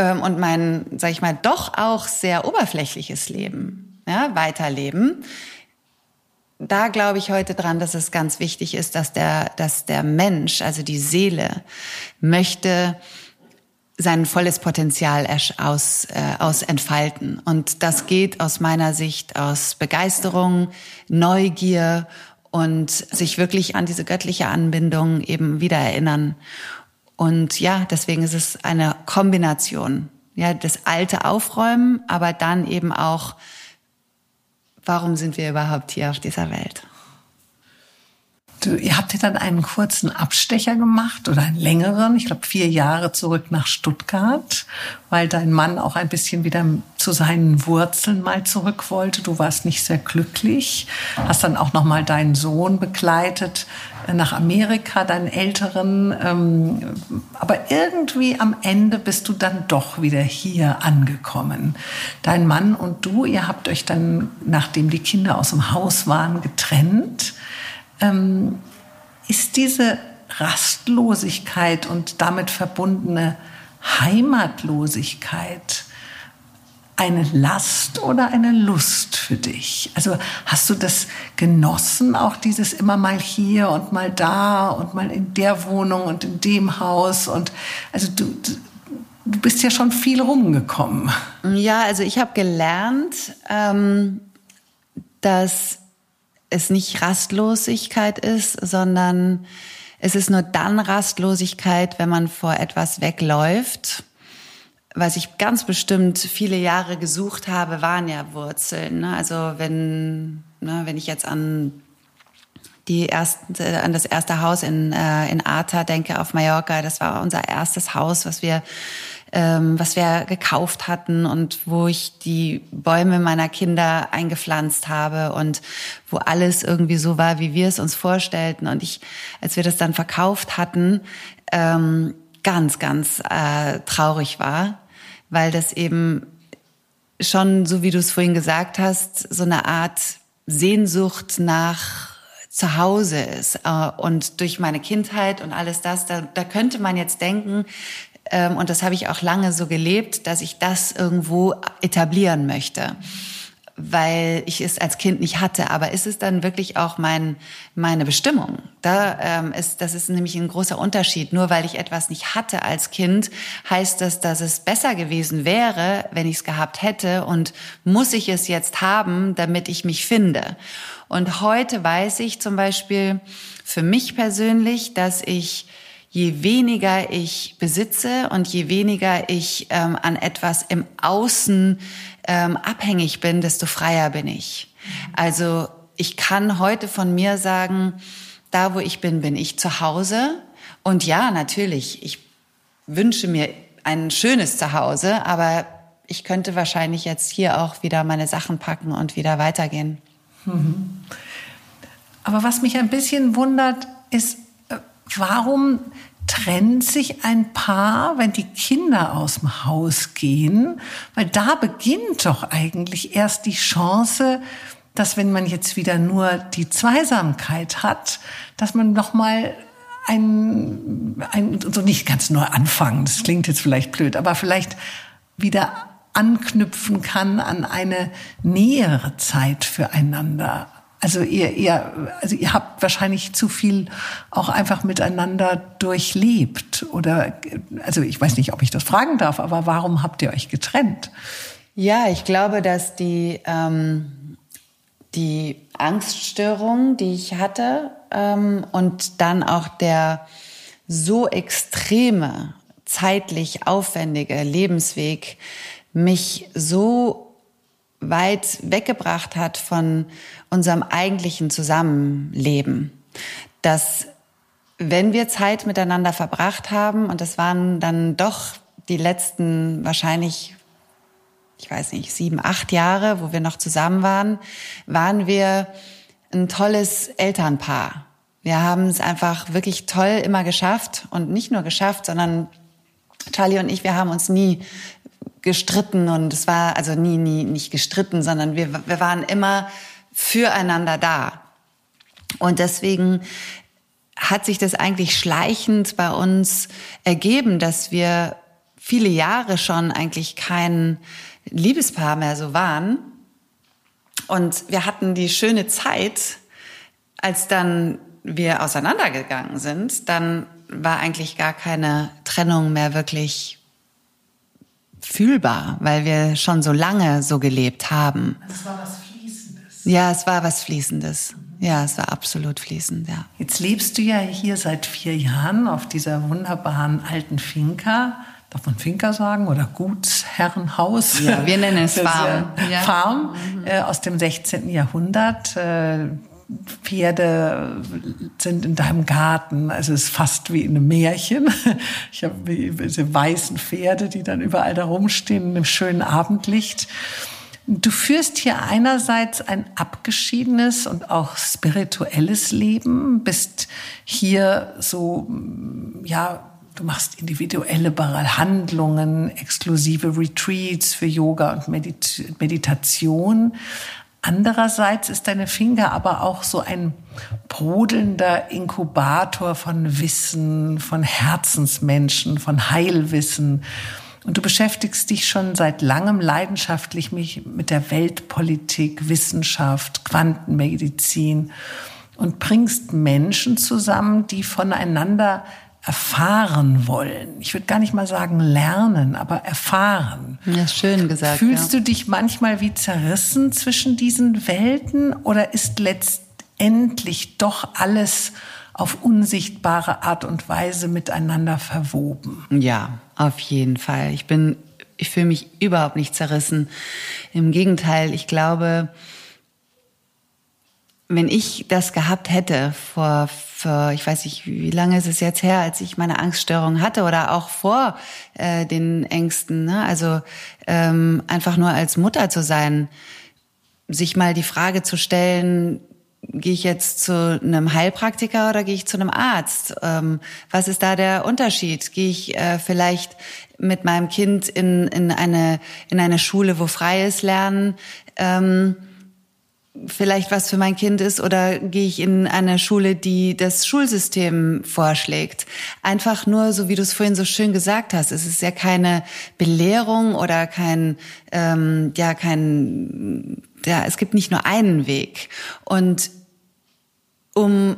Speaker 1: ähm, und mein, sag ich mal, doch auch sehr oberflächliches Leben ja, weiterleben da glaube ich heute dran, dass es ganz wichtig ist, dass der, dass der Mensch, also die Seele, möchte sein volles Potenzial aus, äh, aus entfalten. Und das geht aus meiner Sicht aus Begeisterung, Neugier und sich wirklich an diese göttliche Anbindung eben wieder erinnern. Und ja, deswegen ist es eine Kombination. Ja, das Alte aufräumen, aber dann eben auch warum sind wir überhaupt hier auf dieser Welt?
Speaker 2: Du, ihr habt ja dann einen kurzen Abstecher gemacht oder einen längeren, ich glaube vier Jahre zurück nach Stuttgart, weil dein Mann auch ein bisschen wieder zu seinen Wurzeln mal zurück wollte. Du warst nicht sehr glücklich, hast dann auch noch mal deinen Sohn begleitet nach Amerika, deinen Älteren. Ähm, aber irgendwie am Ende bist du dann doch wieder hier angekommen. Dein Mann und du, ihr habt euch dann, nachdem die Kinder aus dem Haus waren, getrennt ähm, ist diese Rastlosigkeit und damit verbundene Heimatlosigkeit eine Last oder eine Lust für dich? Also hast du das genossen, auch dieses immer mal hier und mal da und mal in der Wohnung und in dem Haus und also du, du bist ja schon viel rumgekommen.
Speaker 1: Ja, also ich habe gelernt, ähm, dass es nicht Rastlosigkeit ist, sondern es ist nur dann Rastlosigkeit, wenn man vor etwas wegläuft. Was ich ganz bestimmt viele Jahre gesucht habe, waren ja Wurzeln. Ne? Also wenn, ne, wenn ich jetzt an die erste, an das erste Haus in, äh, in Arta denke, auf Mallorca. Das war unser erstes Haus, was wir ähm, was wir gekauft hatten und wo ich die Bäume meiner Kinder eingepflanzt habe und wo alles irgendwie so war, wie wir es uns vorstellten. Und ich, als wir das dann verkauft hatten, ähm, ganz, ganz äh, traurig war, weil das eben schon, so wie du es vorhin gesagt hast, so eine Art Sehnsucht nach zu Hause ist. Äh, und durch meine Kindheit und alles das, da, da könnte man jetzt denken, ähm, und das habe ich auch lange so gelebt, dass ich das irgendwo etablieren möchte weil ich es als Kind nicht hatte. Aber ist es dann wirklich auch mein, meine Bestimmung? Da ähm, ist, das ist nämlich ein großer Unterschied. Nur weil ich etwas nicht hatte als Kind, heißt das, dass es besser gewesen wäre, wenn ich es gehabt hätte. Und muss ich es jetzt haben, damit ich mich finde? Und heute weiß ich zum Beispiel für mich persönlich, dass ich je weniger ich besitze und je weniger ich ähm, an etwas im Außen ähm, abhängig bin, desto freier bin ich. Also ich kann heute von mir sagen, da wo ich bin, bin ich zu Hause. Und ja, natürlich, ich wünsche mir ein schönes Zuhause, aber ich könnte wahrscheinlich jetzt hier auch wieder meine Sachen packen und wieder weitergehen.
Speaker 2: Mhm. Aber was mich ein bisschen wundert, ist, äh, warum trennt sich ein Paar, wenn die Kinder aus dem Haus gehen? Weil da beginnt doch eigentlich erst die Chance, dass wenn man jetzt wieder nur die Zweisamkeit hat, dass man noch mal ein, ein so nicht ganz neu anfangen. Das klingt jetzt vielleicht blöd, aber vielleicht wieder anknüpfen kann an eine nähere Zeit füreinander. Also ihr, ihr, also ihr habt wahrscheinlich zu viel auch einfach miteinander durchlebt. Oder also ich weiß nicht, ob ich das fragen darf, aber warum habt ihr euch getrennt?
Speaker 1: Ja, ich glaube, dass die, ähm, die Angststörung, die ich hatte, ähm, und dann auch der so extreme, zeitlich aufwendige Lebensweg mich so weit weggebracht hat von unserem eigentlichen Zusammenleben. Dass wenn wir Zeit miteinander verbracht haben, und das waren dann doch die letzten wahrscheinlich, ich weiß nicht, sieben, acht Jahre, wo wir noch zusammen waren, waren wir ein tolles Elternpaar. Wir haben es einfach wirklich toll immer geschafft und nicht nur geschafft, sondern Charlie und ich, wir haben uns nie gestritten und es war also nie, nie nicht gestritten, sondern wir, wir waren immer füreinander da. Und deswegen hat sich das eigentlich schleichend bei uns ergeben, dass wir viele Jahre schon eigentlich kein Liebespaar mehr so waren. Und wir hatten die schöne Zeit, als dann wir auseinandergegangen sind, dann war eigentlich gar keine Trennung mehr wirklich fühlbar, weil wir schon so lange so gelebt haben.
Speaker 2: Das war was Fließendes.
Speaker 1: Ja, es war was Fließendes. Ja, es war absolut fließend, ja.
Speaker 2: Jetzt lebst du ja hier seit vier Jahren auf dieser wunderbaren alten Finca. Darf man Finca sagen oder Gutsherrenhaus?
Speaker 1: Ja, wir nennen es Farm.
Speaker 2: Ja. Farm äh, aus dem 16. Jahrhundert. Äh, Pferde sind in deinem Garten. Also es ist fast wie in einem Märchen. Ich habe diese weißen Pferde, die dann überall da rumstehen, im schönen Abendlicht. Du führst hier einerseits ein abgeschiedenes und auch spirituelles Leben, bist hier so, ja, du machst individuelle Handlungen, exklusive Retreats für Yoga und Medit Meditation. Andererseits ist deine Finger aber auch so ein brodelnder Inkubator von Wissen, von Herzensmenschen, von Heilwissen. Und du beschäftigst dich schon seit langem leidenschaftlich mit der Weltpolitik, Wissenschaft, Quantenmedizin und bringst Menschen zusammen, die voneinander erfahren wollen. Ich würde gar nicht mal sagen lernen, aber erfahren.
Speaker 1: Ja, schön gesagt.
Speaker 2: Fühlst
Speaker 1: ja.
Speaker 2: du dich manchmal wie zerrissen zwischen diesen Welten oder ist letztendlich doch alles auf unsichtbare Art und Weise miteinander verwoben?
Speaker 1: Ja, auf jeden Fall. Ich bin, ich fühle mich überhaupt nicht zerrissen. Im Gegenteil, ich glaube, wenn ich das gehabt hätte vor, vor, ich weiß nicht, wie lange ist es jetzt her, als ich meine Angststörung hatte oder auch vor äh, den Ängsten, ne? also ähm, einfach nur als Mutter zu sein, sich mal die Frage zu stellen, gehe ich jetzt zu einem Heilpraktiker oder gehe ich zu einem Arzt? Ähm, was ist da der Unterschied? Gehe ich äh, vielleicht mit meinem Kind in, in, eine, in eine Schule, wo freies Lernen ähm, vielleicht was für mein Kind ist oder gehe ich in eine Schule, die das Schulsystem vorschlägt. Einfach nur, so wie du es vorhin so schön gesagt hast, es ist ja keine Belehrung oder kein, ähm, ja, kein ja, es gibt nicht nur einen Weg. Und um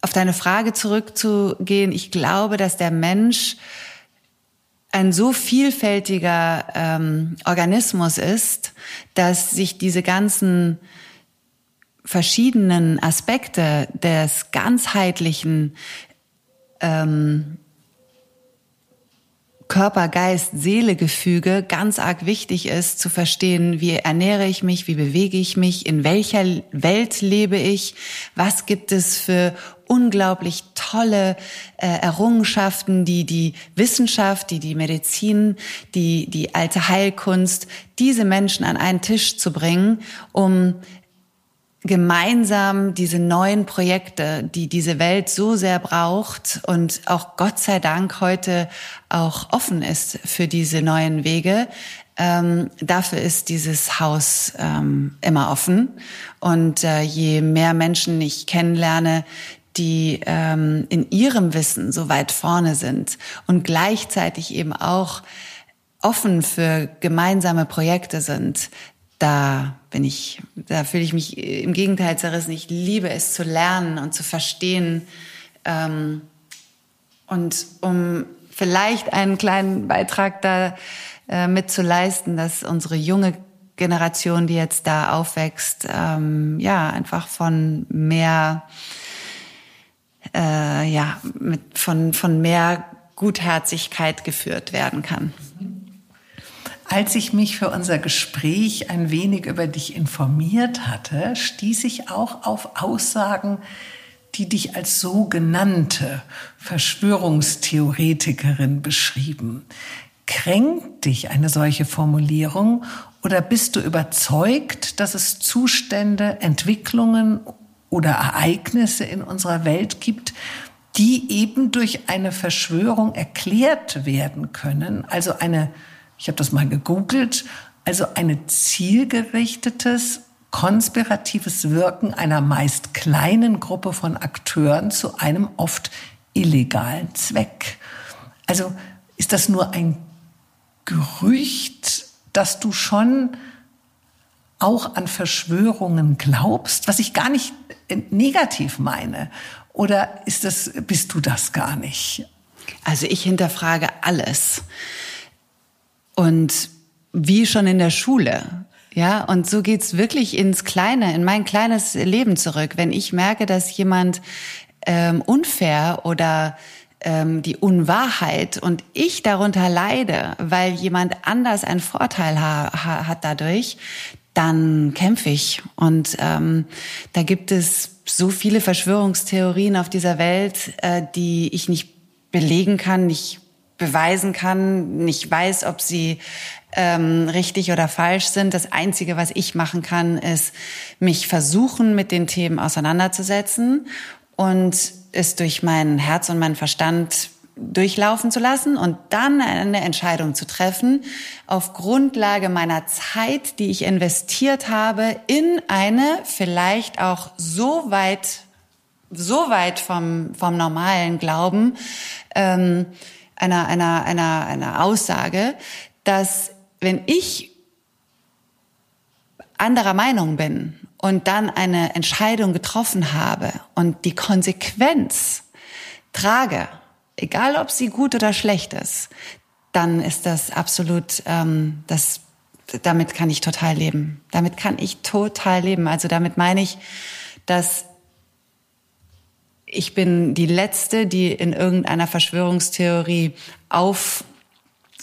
Speaker 1: auf deine Frage zurückzugehen, ich glaube, dass der Mensch ein so vielfältiger ähm, Organismus ist, dass sich diese ganzen verschiedenen Aspekte des ganzheitlichen ähm, Körper-Geist-Seele-Gefüge ganz arg wichtig ist, zu verstehen, wie ernähre ich mich, wie bewege ich mich, in welcher Welt lebe ich, was gibt es für unglaublich tolle äh, Errungenschaften, die die Wissenschaft, die die Medizin, die die alte Heilkunst, diese Menschen an einen Tisch zu bringen, um gemeinsam diese neuen Projekte, die diese Welt so sehr braucht und auch Gott sei Dank heute auch offen ist für diese neuen Wege. Ähm, dafür ist dieses Haus ähm, immer offen. Und äh, je mehr Menschen ich kennenlerne, die ähm, in ihrem Wissen so weit vorne sind und gleichzeitig eben auch offen für gemeinsame Projekte sind, da bin ich, da fühle ich mich im Gegenteil zerrissen. Ich liebe es zu lernen und zu verstehen. Ähm, und um vielleicht einen kleinen Beitrag da äh, mitzuleisten, dass unsere junge Generation, die jetzt da aufwächst, ähm, ja, einfach von mehr, äh, ja, mit, von, von mehr Gutherzigkeit geführt werden kann.
Speaker 2: Als ich mich für unser Gespräch ein wenig über dich informiert hatte, stieß ich auch auf Aussagen, die dich als sogenannte Verschwörungstheoretikerin beschrieben. Kränkt dich eine solche Formulierung oder bist du überzeugt, dass es Zustände, Entwicklungen oder Ereignisse in unserer Welt gibt, die eben durch eine Verschwörung erklärt werden können, also eine ich habe das mal gegoogelt, also ein zielgerichtetes, konspiratives Wirken einer meist kleinen Gruppe von Akteuren zu einem oft illegalen Zweck. Also ist das nur ein Gerücht, dass du schon auch an Verschwörungen glaubst, was ich gar nicht negativ meine? Oder ist das, bist du das gar nicht?
Speaker 1: Also ich hinterfrage alles. Und wie schon in der Schule. Ja, und so geht's wirklich ins Kleine, in mein kleines Leben zurück. Wenn ich merke, dass jemand ähm, unfair oder ähm, die Unwahrheit und ich darunter leide, weil jemand anders einen Vorteil ha hat dadurch, dann kämpfe ich. Und ähm, da gibt es so viele Verschwörungstheorien auf dieser Welt, äh, die ich nicht belegen kann, nicht beweisen kann, nicht weiß, ob sie ähm, richtig oder falsch sind. Das Einzige, was ich machen kann, ist mich versuchen, mit den Themen auseinanderzusetzen und es durch mein Herz und meinen Verstand durchlaufen zu lassen und dann eine Entscheidung zu treffen auf Grundlage meiner Zeit, die ich investiert habe in eine vielleicht auch so weit so weit vom vom normalen Glauben ähm, einer, einer, einer, einer Aussage, dass wenn ich anderer Meinung bin und dann eine Entscheidung getroffen habe und die Konsequenz trage, egal ob sie gut oder schlecht ist, dann ist das absolut, ähm, das, damit kann ich total leben. Damit kann ich total leben. Also damit meine ich, dass ich bin die Letzte, die in irgendeiner Verschwörungstheorie auf,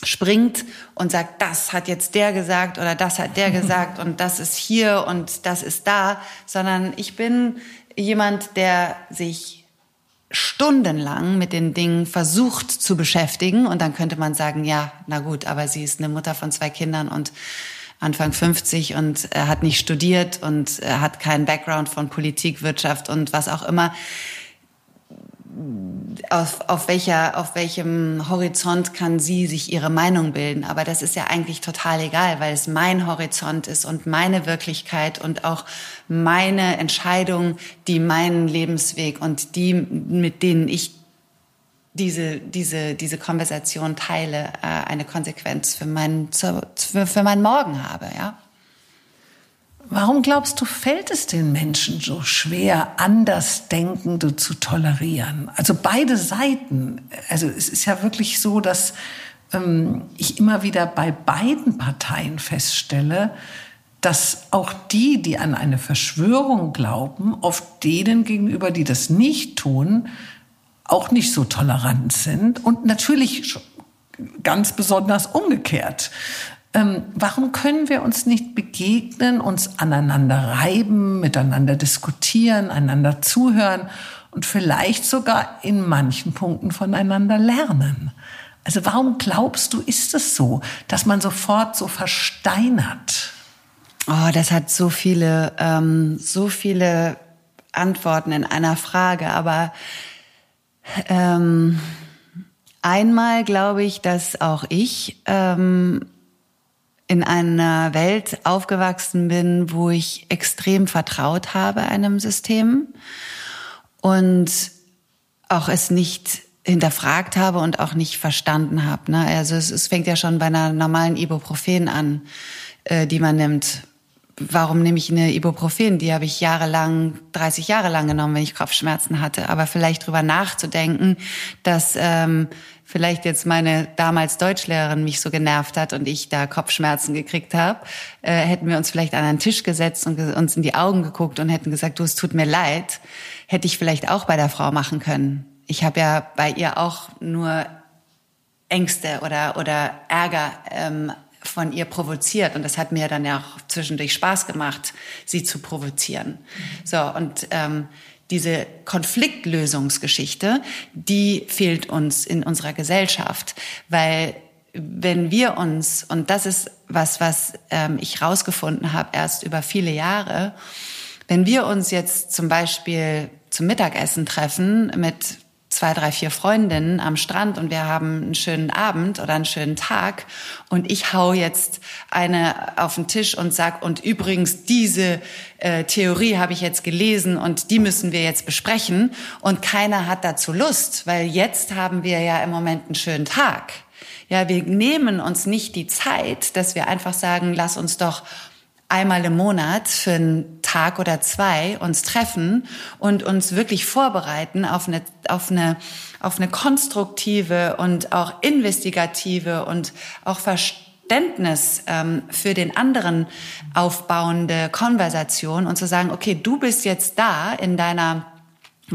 Speaker 1: springt und sagt, das hat jetzt der gesagt oder das hat der gesagt und das ist hier und das ist da, sondern ich bin jemand, der sich stundenlang mit den Dingen versucht zu beschäftigen. Und dann könnte man sagen, ja, na gut, aber sie ist eine Mutter von zwei Kindern und Anfang 50 und hat nicht studiert und hat keinen Background von Politik, Wirtschaft und was auch immer auf, auf, welcher, auf welchem Horizont kann sie sich ihre Meinung bilden. Aber das ist ja eigentlich total egal, weil es mein Horizont ist und meine Wirklichkeit und auch meine Entscheidung, die meinen Lebensweg und die, mit denen ich diese, diese, diese Konversation teile, äh, eine Konsequenz für meinen, für meinen Morgen habe, ja.
Speaker 2: Warum glaubst du, fällt es den Menschen so schwer, Andersdenkende zu tolerieren? Also beide Seiten. Also es ist ja wirklich so, dass ähm, ich immer wieder bei beiden Parteien feststelle, dass auch die, die an eine Verschwörung glauben, oft denen gegenüber, die das nicht tun, auch nicht so tolerant sind und natürlich ganz besonders umgekehrt. Ähm, warum können wir uns nicht begegnen, uns aneinander reiben, miteinander diskutieren, einander zuhören und vielleicht sogar in manchen Punkten voneinander lernen? Also warum glaubst du, ist es so, dass man sofort so versteinert?
Speaker 1: Oh, das hat so viele, ähm, so viele Antworten in einer Frage. Aber ähm, einmal glaube ich, dass auch ich ähm, in einer Welt aufgewachsen bin, wo ich extrem vertraut habe einem System und auch es nicht hinterfragt habe und auch nicht verstanden habe. Ne? Also es, es fängt ja schon bei einer normalen Ibuprofen an, äh, die man nimmt. Warum nehme ich eine Ibuprofen? Die habe ich jahrelang, 30 Jahre lang genommen, wenn ich Kopfschmerzen hatte. Aber vielleicht drüber nachzudenken, dass ähm, vielleicht jetzt meine damals Deutschlehrerin mich so genervt hat und ich da Kopfschmerzen gekriegt habe, äh, hätten wir uns vielleicht an einen Tisch gesetzt und uns in die Augen geguckt und hätten gesagt, du, es tut mir leid, hätte ich vielleicht auch bei der Frau machen können. Ich habe ja bei ihr auch nur Ängste oder, oder Ärger ähm, von ihr provoziert und das hat mir dann ja auch zwischendurch Spaß gemacht, sie zu provozieren. So und ähm, diese Konfliktlösungsgeschichte, die fehlt uns in unserer Gesellschaft, weil wenn wir uns, und das ist was, was ähm, ich rausgefunden habe erst über viele Jahre, wenn wir uns jetzt zum Beispiel zum Mittagessen treffen mit zwei, drei, vier Freundinnen am Strand und wir haben einen schönen Abend oder einen schönen Tag und ich hau jetzt eine auf den Tisch und sag und übrigens diese äh, Theorie habe ich jetzt gelesen und die müssen wir jetzt besprechen und keiner hat dazu Lust, weil jetzt haben wir ja im Moment einen schönen Tag. Ja, wir nehmen uns nicht die Zeit, dass wir einfach sagen, lass uns doch einmal im Monat für einen Tag oder zwei uns treffen und uns wirklich vorbereiten auf eine, auf eine, auf eine konstruktive und auch investigative und auch Verständnis ähm, für den anderen aufbauende Konversation und zu sagen, okay, du bist jetzt da in deiner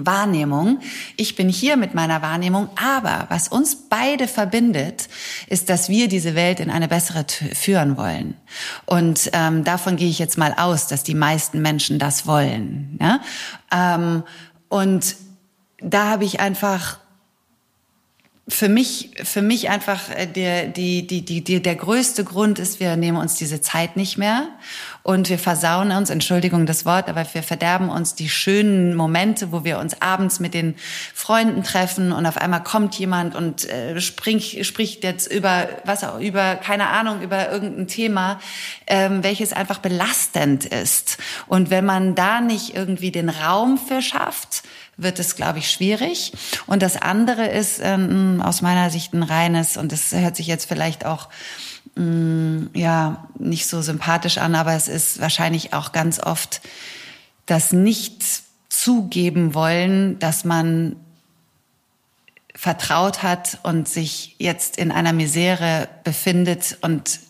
Speaker 1: Wahrnehmung. Ich bin hier mit meiner Wahrnehmung, aber was uns beide verbindet, ist, dass wir diese Welt in eine bessere führen wollen. Und ähm, davon gehe ich jetzt mal aus, dass die meisten Menschen das wollen. Ja? Ähm, und da habe ich einfach für mich, für mich einfach äh, der, die, die, die, die, der größte Grund ist, wir nehmen uns diese Zeit nicht mehr und wir versauen uns, Entschuldigung das Wort, aber wir verderben uns die schönen Momente, wo wir uns abends mit den Freunden treffen und auf einmal kommt jemand und äh, spricht, spricht jetzt über, was auch, über, keine Ahnung, über irgendein Thema, ähm, welches einfach belastend ist. Und wenn man da nicht irgendwie den Raum für schafft, wird es, glaube ich, schwierig. Und das andere ist ähm, aus meiner Sicht ein reines, und das hört sich jetzt vielleicht auch ähm, ja nicht so sympathisch an, aber es ist wahrscheinlich auch ganz oft das nicht zugeben wollen, dass man vertraut hat und sich jetzt in einer Misere befindet und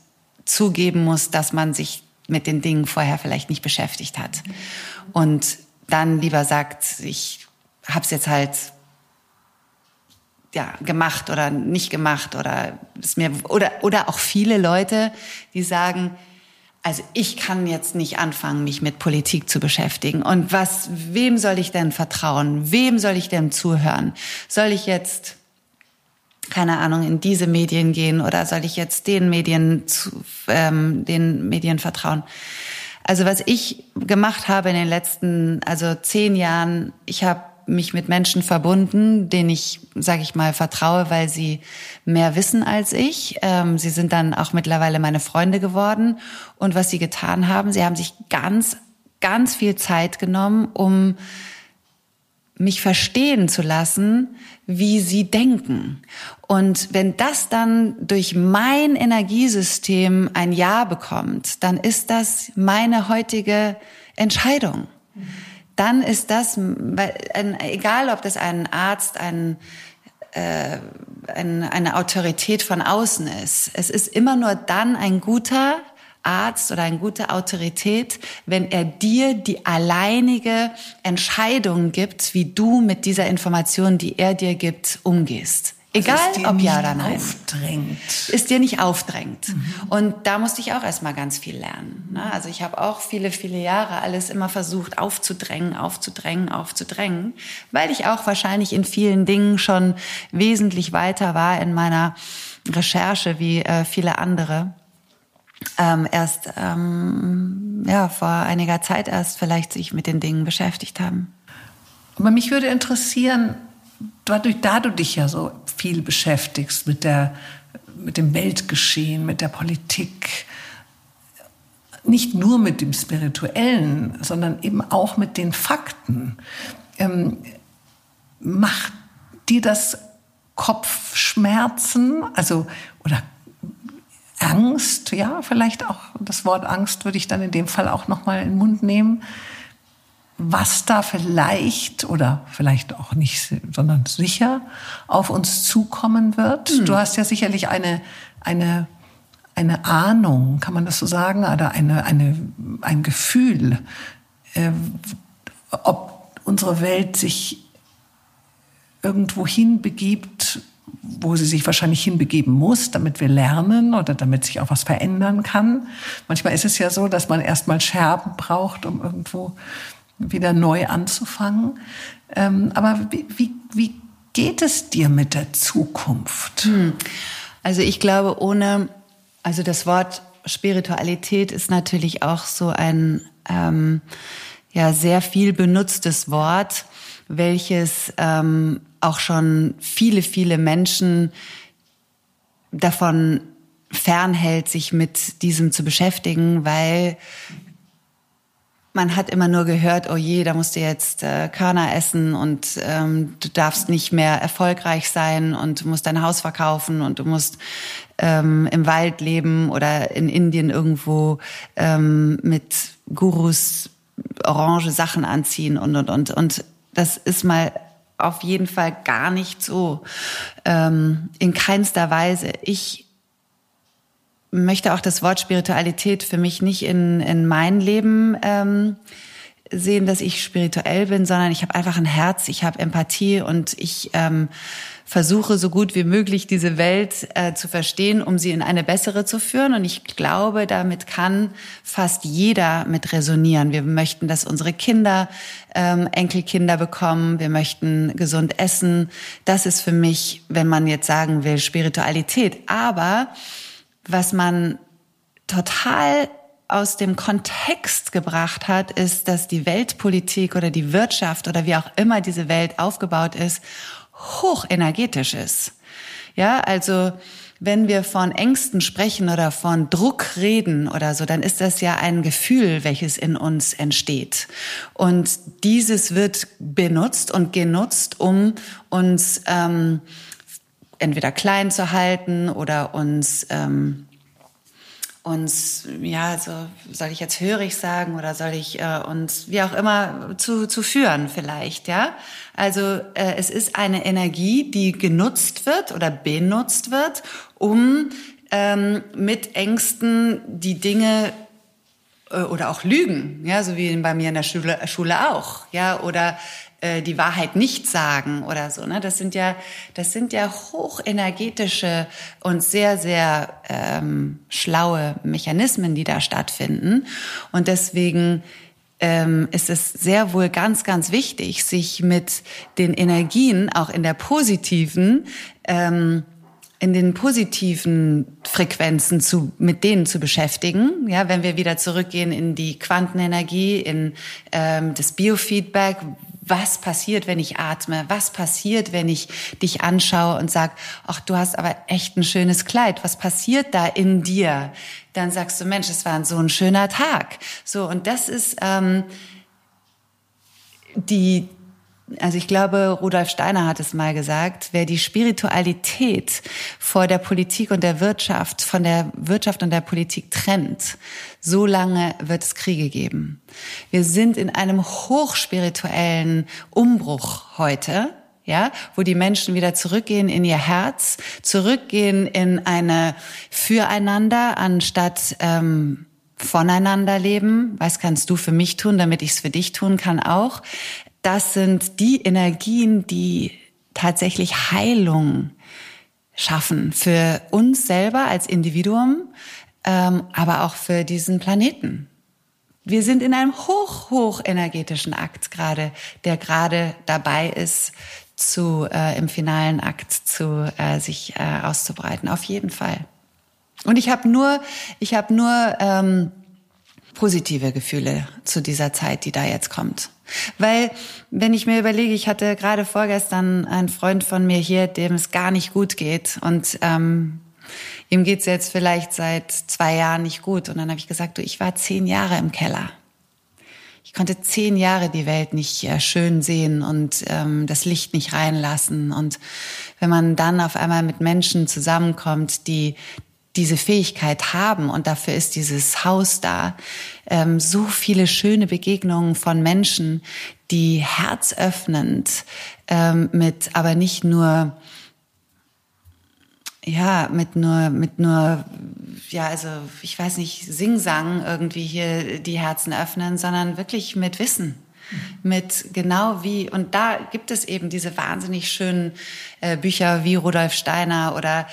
Speaker 1: zugeben muss, dass man sich mit den Dingen vorher vielleicht nicht beschäftigt hat. Und dann lieber sagt, ich habe es jetzt halt ja, gemacht oder nicht gemacht oder ist mir oder oder auch viele Leute, die sagen, also ich kann jetzt nicht anfangen, mich mit Politik zu beschäftigen. Und was, wem soll ich denn vertrauen? Wem soll ich denn zuhören? Soll ich jetzt, keine Ahnung, in diese Medien gehen oder soll ich jetzt den Medien, zu, ähm, den Medien vertrauen? Also was ich gemacht habe in den letzten, also zehn Jahren, ich habe mich mit Menschen verbunden, denen ich, sage ich mal, vertraue, weil sie mehr wissen als ich. Ähm, sie sind dann auch mittlerweile meine Freunde geworden. Und was sie getan haben, sie haben sich ganz, ganz viel Zeit genommen, um mich verstehen zu lassen, wie sie denken. Und wenn das dann durch mein Energiesystem ein Ja bekommt, dann ist das meine heutige Entscheidung. Mhm dann ist das, egal ob das ein Arzt, ein, äh, ein, eine Autorität von außen ist, es ist immer nur dann ein guter Arzt oder eine gute Autorität, wenn er dir die alleinige Entscheidung gibt, wie du mit dieser Information, die er dir gibt, umgehst. Egal, ob ja oder nein.
Speaker 2: Aufdrängt.
Speaker 1: Ist dir nicht aufdrängt. Mhm. Und da musste ich auch erstmal ganz viel lernen. Ne? Also ich habe auch viele, viele Jahre alles immer versucht aufzudrängen, aufzudrängen, aufzudrängen, weil ich auch wahrscheinlich in vielen Dingen schon wesentlich weiter war in meiner Recherche wie äh, viele andere. Ähm, erst ähm, ja vor einiger Zeit erst vielleicht sich mit den Dingen beschäftigt haben.
Speaker 2: Aber mich würde interessieren, dadurch, da du dich ja so viel beschäftigst mit, der, mit dem Weltgeschehen, mit der Politik, nicht nur mit dem Spirituellen, sondern eben auch mit den Fakten, ähm, macht dir das Kopfschmerzen, also oder Angst, ja, vielleicht auch das Wort Angst würde ich dann in dem Fall auch noch mal in den Mund nehmen was da vielleicht oder vielleicht auch nicht, sondern sicher auf uns zukommen wird. Hm. Du hast ja sicherlich eine, eine, eine Ahnung, kann man das so sagen, oder eine, eine, ein Gefühl, äh, ob unsere Welt sich irgendwo hinbegibt, wo sie sich wahrscheinlich hinbegeben muss, damit wir lernen oder damit sich auch was verändern kann. Manchmal ist es ja so, dass man erstmal Scherben braucht, um irgendwo wieder neu anzufangen. Ähm, aber wie, wie, geht es dir mit der Zukunft? Hm.
Speaker 1: Also ich glaube, ohne, also das Wort Spiritualität ist natürlich auch so ein ähm, ja sehr viel benutztes Wort, welches ähm, auch schon viele viele Menschen davon fernhält, sich mit diesem zu beschäftigen, weil man hat immer nur gehört, oh je, da musst du jetzt äh, Körner essen und ähm, du darfst nicht mehr erfolgreich sein und du musst dein Haus verkaufen und du musst ähm, im Wald leben oder in Indien irgendwo ähm, mit Gurus orange Sachen anziehen und und und und das ist mal auf jeden Fall gar nicht so ähm, in keinster Weise. Ich möchte auch das Wort Spiritualität für mich nicht in, in mein Leben ähm, sehen, dass ich spirituell bin, sondern ich habe einfach ein Herz, ich habe Empathie und ich ähm, versuche so gut wie möglich diese Welt äh, zu verstehen, um sie in eine bessere zu führen. Und ich glaube, damit kann fast jeder mit resonieren. Wir möchten, dass unsere Kinder ähm, Enkelkinder bekommen. Wir möchten gesund essen. Das ist für mich, wenn man jetzt sagen will, Spiritualität. Aber was man total aus dem Kontext gebracht hat, ist, dass die Weltpolitik oder die Wirtschaft oder wie auch immer diese Welt aufgebaut ist, hochenergetisch ist. Ja, also wenn wir von Ängsten sprechen oder von Druck reden oder so, dann ist das ja ein Gefühl, welches in uns entsteht. Und dieses wird benutzt und genutzt, um uns ähm, entweder klein zu halten oder uns ähm, uns, ja, so soll ich jetzt hörig sagen oder soll ich äh, uns wie auch immer zu, zu führen vielleicht, ja? Also äh, es ist eine Energie, die genutzt wird oder benutzt wird, um ähm, mit Ängsten die Dinge äh, oder auch Lügen, ja, so wie bei mir in der Schule, Schule auch, ja, oder äh, die Wahrheit nicht sagen oder so. Ne? Das sind ja, das sind ja hochenergetische und sehr, sehr ähm, schlaue Mechanismen, die da stattfinden. Und deswegen ähm, ist es sehr wohl ganz, ganz wichtig, sich mit den Energien, auch in der positiven, ähm, in den positiven Frequenzen zu, mit denen zu beschäftigen. Ja, wenn wir wieder zurückgehen in die Quantenenergie, in ähm, das Biofeedback, was passiert, wenn ich atme? Was passiert, wenn ich dich anschaue und sag, ach, du hast aber echt ein schönes Kleid. Was passiert da in dir? Dann sagst du, Mensch, es war so ein schöner Tag. So und das ist ähm, die also ich glaube, Rudolf Steiner hat es mal gesagt, wer die Spiritualität vor der Politik und der Wirtschaft, von der Wirtschaft und der Politik trennt, so lange wird es Kriege geben. Wir sind in einem hochspirituellen Umbruch heute, ja, wo die Menschen wieder zurückgehen in ihr Herz, zurückgehen in eine Füreinander anstatt ähm, voneinander leben. Was kannst du für mich tun, damit ich es für dich tun kann auch? Das sind die Energien, die tatsächlich Heilung schaffen für uns selber als Individuum, ähm, aber auch für diesen Planeten. Wir sind in einem hoch, hoch energetischen Akt gerade, der gerade dabei ist, zu, äh, im finalen Akt zu äh, sich äh, auszubreiten. Auf jeden Fall. Und ich habe nur, ich habe nur ähm, positive Gefühle zu dieser Zeit, die da jetzt kommt. Weil, wenn ich mir überlege, ich hatte gerade vorgestern einen Freund von mir hier, dem es gar nicht gut geht und ähm, ihm geht's jetzt vielleicht seit zwei Jahren nicht gut. Und dann habe ich gesagt, du, ich war zehn Jahre im Keller. Ich konnte zehn Jahre die Welt nicht äh, schön sehen und ähm, das Licht nicht reinlassen. Und wenn man dann auf einmal mit Menschen zusammenkommt, die diese Fähigkeit haben und dafür ist dieses Haus da. Ähm, so viele schöne Begegnungen von Menschen, die herzöffnend ähm, mit, aber nicht nur ja, mit nur, mit nur, ja, also ich weiß nicht, Singsang irgendwie hier die Herzen öffnen, sondern wirklich mit Wissen mit genau wie, und da gibt es eben diese wahnsinnig schönen äh, Bücher wie Rudolf Steiner oder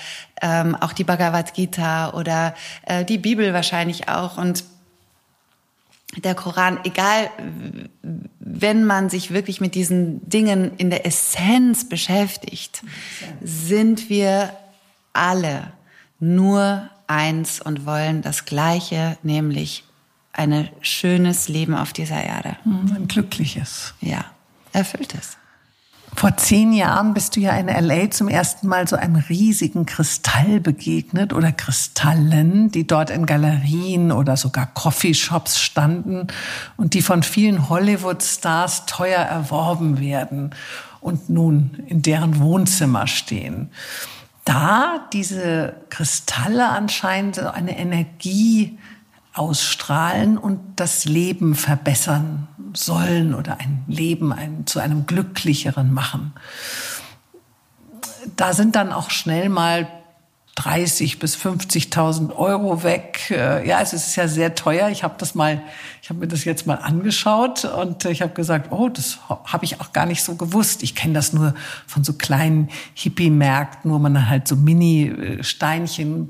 Speaker 1: ähm, auch die Bhagavad Gita oder äh, die Bibel wahrscheinlich auch und der Koran, egal, wenn man sich wirklich mit diesen Dingen in der Essenz beschäftigt, sind wir alle nur eins und wollen das Gleiche, nämlich ein schönes Leben auf dieser Erde.
Speaker 2: Ein glückliches.
Speaker 1: Ja, erfülltes.
Speaker 2: Vor zehn Jahren bist du ja in LA zum ersten Mal so einem riesigen Kristall begegnet oder Kristallen, die dort in Galerien oder sogar Coffeeshops standen und die von vielen Hollywood-Stars teuer erworben werden und nun in deren Wohnzimmer stehen. Da diese Kristalle anscheinend so eine Energie ausstrahlen und das Leben verbessern sollen oder ein Leben ein, zu einem glücklicheren machen. Da sind dann auch schnell mal 30 bis 50.000 Euro weg. Äh, ja, es ist ja sehr teuer. Ich habe das mal, ich habe mir das jetzt mal angeschaut und ich habe gesagt, oh, das habe ich auch gar nicht so gewusst. Ich kenne das nur von so kleinen Hippie-Märkten, wo man dann halt so Mini-Steinchen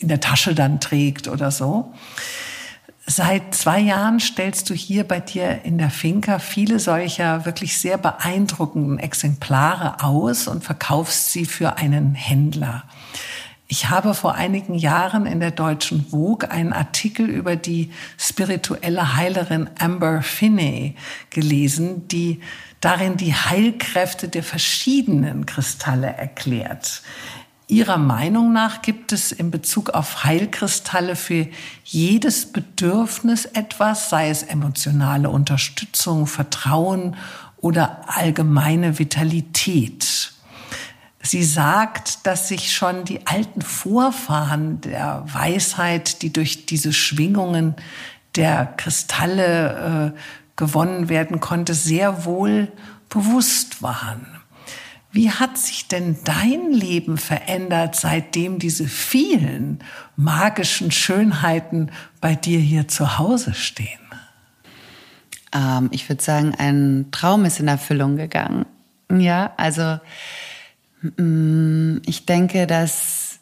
Speaker 2: in der Tasche dann trägt oder so. Seit zwei Jahren stellst du hier bei dir in der Finca viele solcher wirklich sehr beeindruckenden Exemplare aus und verkaufst sie für einen Händler. Ich habe vor einigen Jahren in der deutschen Vogue einen Artikel über die spirituelle Heilerin Amber Finney gelesen, die darin die Heilkräfte der verschiedenen Kristalle erklärt. Ihrer Meinung nach gibt es in Bezug auf Heilkristalle für jedes Bedürfnis etwas, sei es emotionale Unterstützung, Vertrauen oder allgemeine Vitalität. Sie sagt, dass sich schon die alten Vorfahren der Weisheit, die durch diese Schwingungen der Kristalle äh, gewonnen werden konnte, sehr wohl bewusst waren. Wie hat sich denn dein Leben verändert, seitdem diese vielen magischen Schönheiten bei dir hier zu Hause stehen?
Speaker 1: Ähm, ich würde sagen, ein Traum ist in Erfüllung gegangen. Ja, also ich denke, dass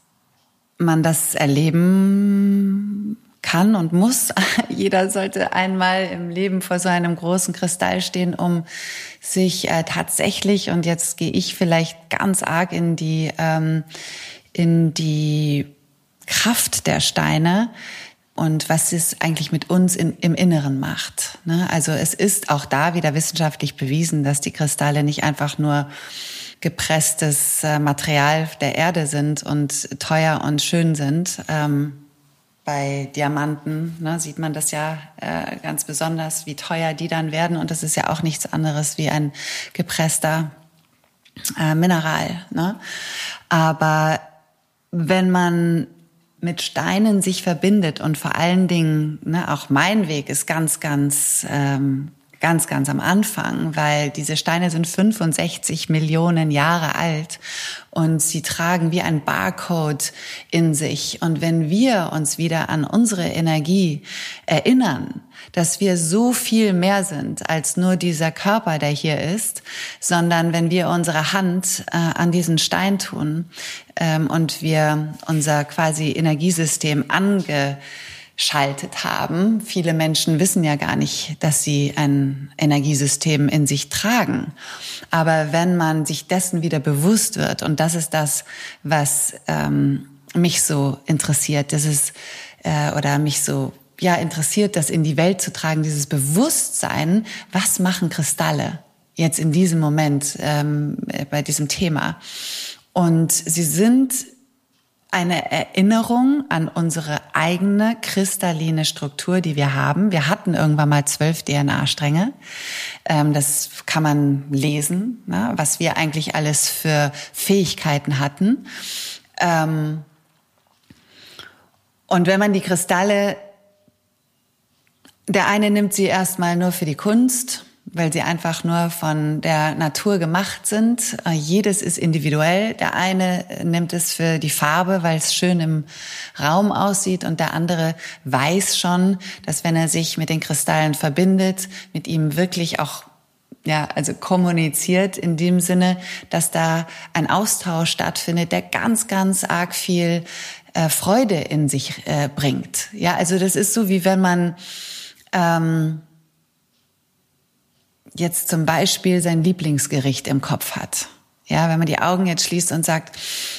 Speaker 1: man das erleben kann und muss. Jeder sollte einmal im Leben vor so einem großen Kristall stehen, um sich äh, tatsächlich, und jetzt gehe ich vielleicht ganz arg in die, ähm, in die Kraft der Steine, und was es eigentlich mit uns in, im Inneren macht. Ne? Also es ist auch da wieder wissenschaftlich bewiesen, dass die Kristalle nicht einfach nur gepresstes äh, Material der Erde sind und teuer und schön sind. Ähm, bei Diamanten ne, sieht man das ja äh, ganz besonders, wie teuer die dann werden. Und das ist ja auch nichts anderes wie ein gepresster äh, Mineral. Ne? Aber wenn man mit Steinen sich verbindet und vor allen Dingen, ne, auch mein Weg ist ganz, ganz, ähm, ganz, ganz am Anfang, weil diese Steine sind 65 Millionen Jahre alt und sie tragen wie ein Barcode in sich. Und wenn wir uns wieder an unsere Energie erinnern, dass wir so viel mehr sind als nur dieser Körper, der hier ist, sondern wenn wir unsere Hand äh, an diesen Stein tun ähm, und wir unser quasi Energiesystem ange schaltet haben. Viele Menschen wissen ja gar nicht, dass sie ein Energiesystem in sich tragen. Aber wenn man sich dessen wieder bewusst wird, und das ist das, was ähm, mich so interessiert, das ist äh, oder mich so ja interessiert, das in die Welt zu tragen, dieses Bewusstsein, was machen Kristalle jetzt in diesem Moment ähm, bei diesem Thema? Und sie sind eine Erinnerung an unsere eigene kristalline Struktur, die wir haben. Wir hatten irgendwann mal zwölf DNA-Stränge. Ähm, das kann man lesen, ne, was wir eigentlich alles für Fähigkeiten hatten. Ähm, und wenn man die Kristalle, der eine nimmt sie erstmal nur für die Kunst, weil sie einfach nur von der Natur gemacht sind. Äh, jedes ist individuell. Der eine nimmt es für die Farbe, weil es schön im Raum aussieht und der andere weiß schon, dass wenn er sich mit den Kristallen verbindet, mit ihm wirklich auch ja, also kommuniziert in dem Sinne, dass da ein Austausch stattfindet, der ganz, ganz arg viel äh, Freude in sich äh, bringt. Ja, also das ist so wie wenn man ähm, jetzt zum Beispiel sein Lieblingsgericht im Kopf hat. Ja, wenn man die Augen jetzt schließt und sagt,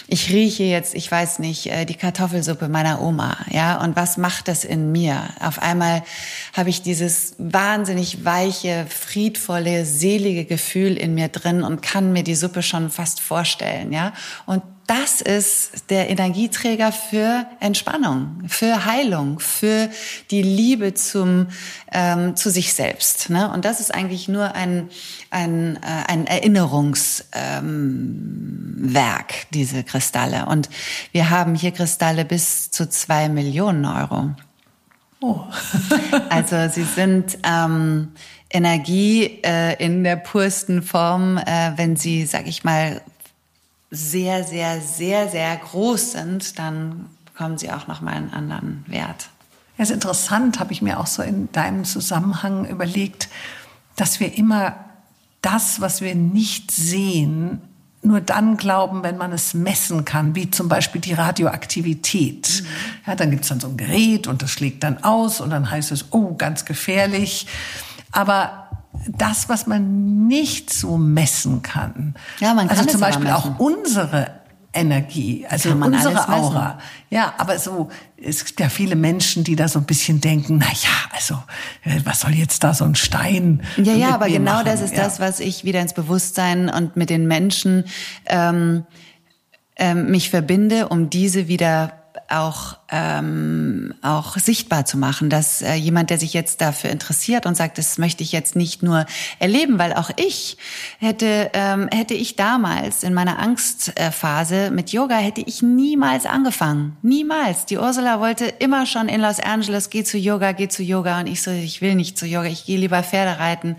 Speaker 1: ich rieche jetzt, ich weiß nicht, äh, die Kartoffelsuppe meiner Oma, ja, und was macht das in mir? Auf einmal habe ich dieses wahnsinnig weiche, friedvolle, selige Gefühl in mir drin und kann mir die Suppe schon fast vorstellen, ja. Und das ist der Energieträger für Entspannung, für Heilung, für die Liebe zum, ähm, zu sich selbst. Ne? Und das ist eigentlich nur ein, ein, äh, ein Erinnerungswerk, ähm, diese Kristalle. Und wir haben hier Kristalle bis zu zwei Millionen Euro. Oh. also sie sind ähm, Energie äh, in der pursten Form, äh, wenn sie, sag ich mal, sehr, sehr, sehr, sehr groß sind, dann bekommen sie auch nochmal einen anderen Wert.
Speaker 2: Ja, ist interessant, habe ich mir auch so in deinem Zusammenhang überlegt, dass wir immer das, was wir nicht sehen, nur dann glauben, wenn man es messen kann, wie zum Beispiel die Radioaktivität. Mhm. Ja, dann gibt es dann so ein Gerät und das schlägt dann aus und dann heißt es, oh, ganz gefährlich. Aber das, was man nicht so messen kann. Ja, man kann also zum Beispiel auch unsere Energie, also unsere Aura. Ja, aber so, es gibt ja viele Menschen, die da so ein bisschen denken, na ja, also, äh, was soll jetzt da so ein Stein?
Speaker 1: Ja, ja, aber genau machen? das ist ja. das, was ich wieder ins Bewusstsein und mit den Menschen ähm, ähm, mich verbinde, um diese wieder auch ähm, auch sichtbar zu machen, dass äh, jemand, der sich jetzt dafür interessiert und sagt, das möchte ich jetzt nicht nur erleben, weil auch ich hätte ähm, hätte ich damals in meiner Angstphase mit Yoga hätte ich niemals angefangen, niemals. Die Ursula wollte immer schon in Los Angeles, geh zu Yoga, geh zu Yoga. Und ich so, ich will nicht zu Yoga, ich gehe lieber Pferde reiten,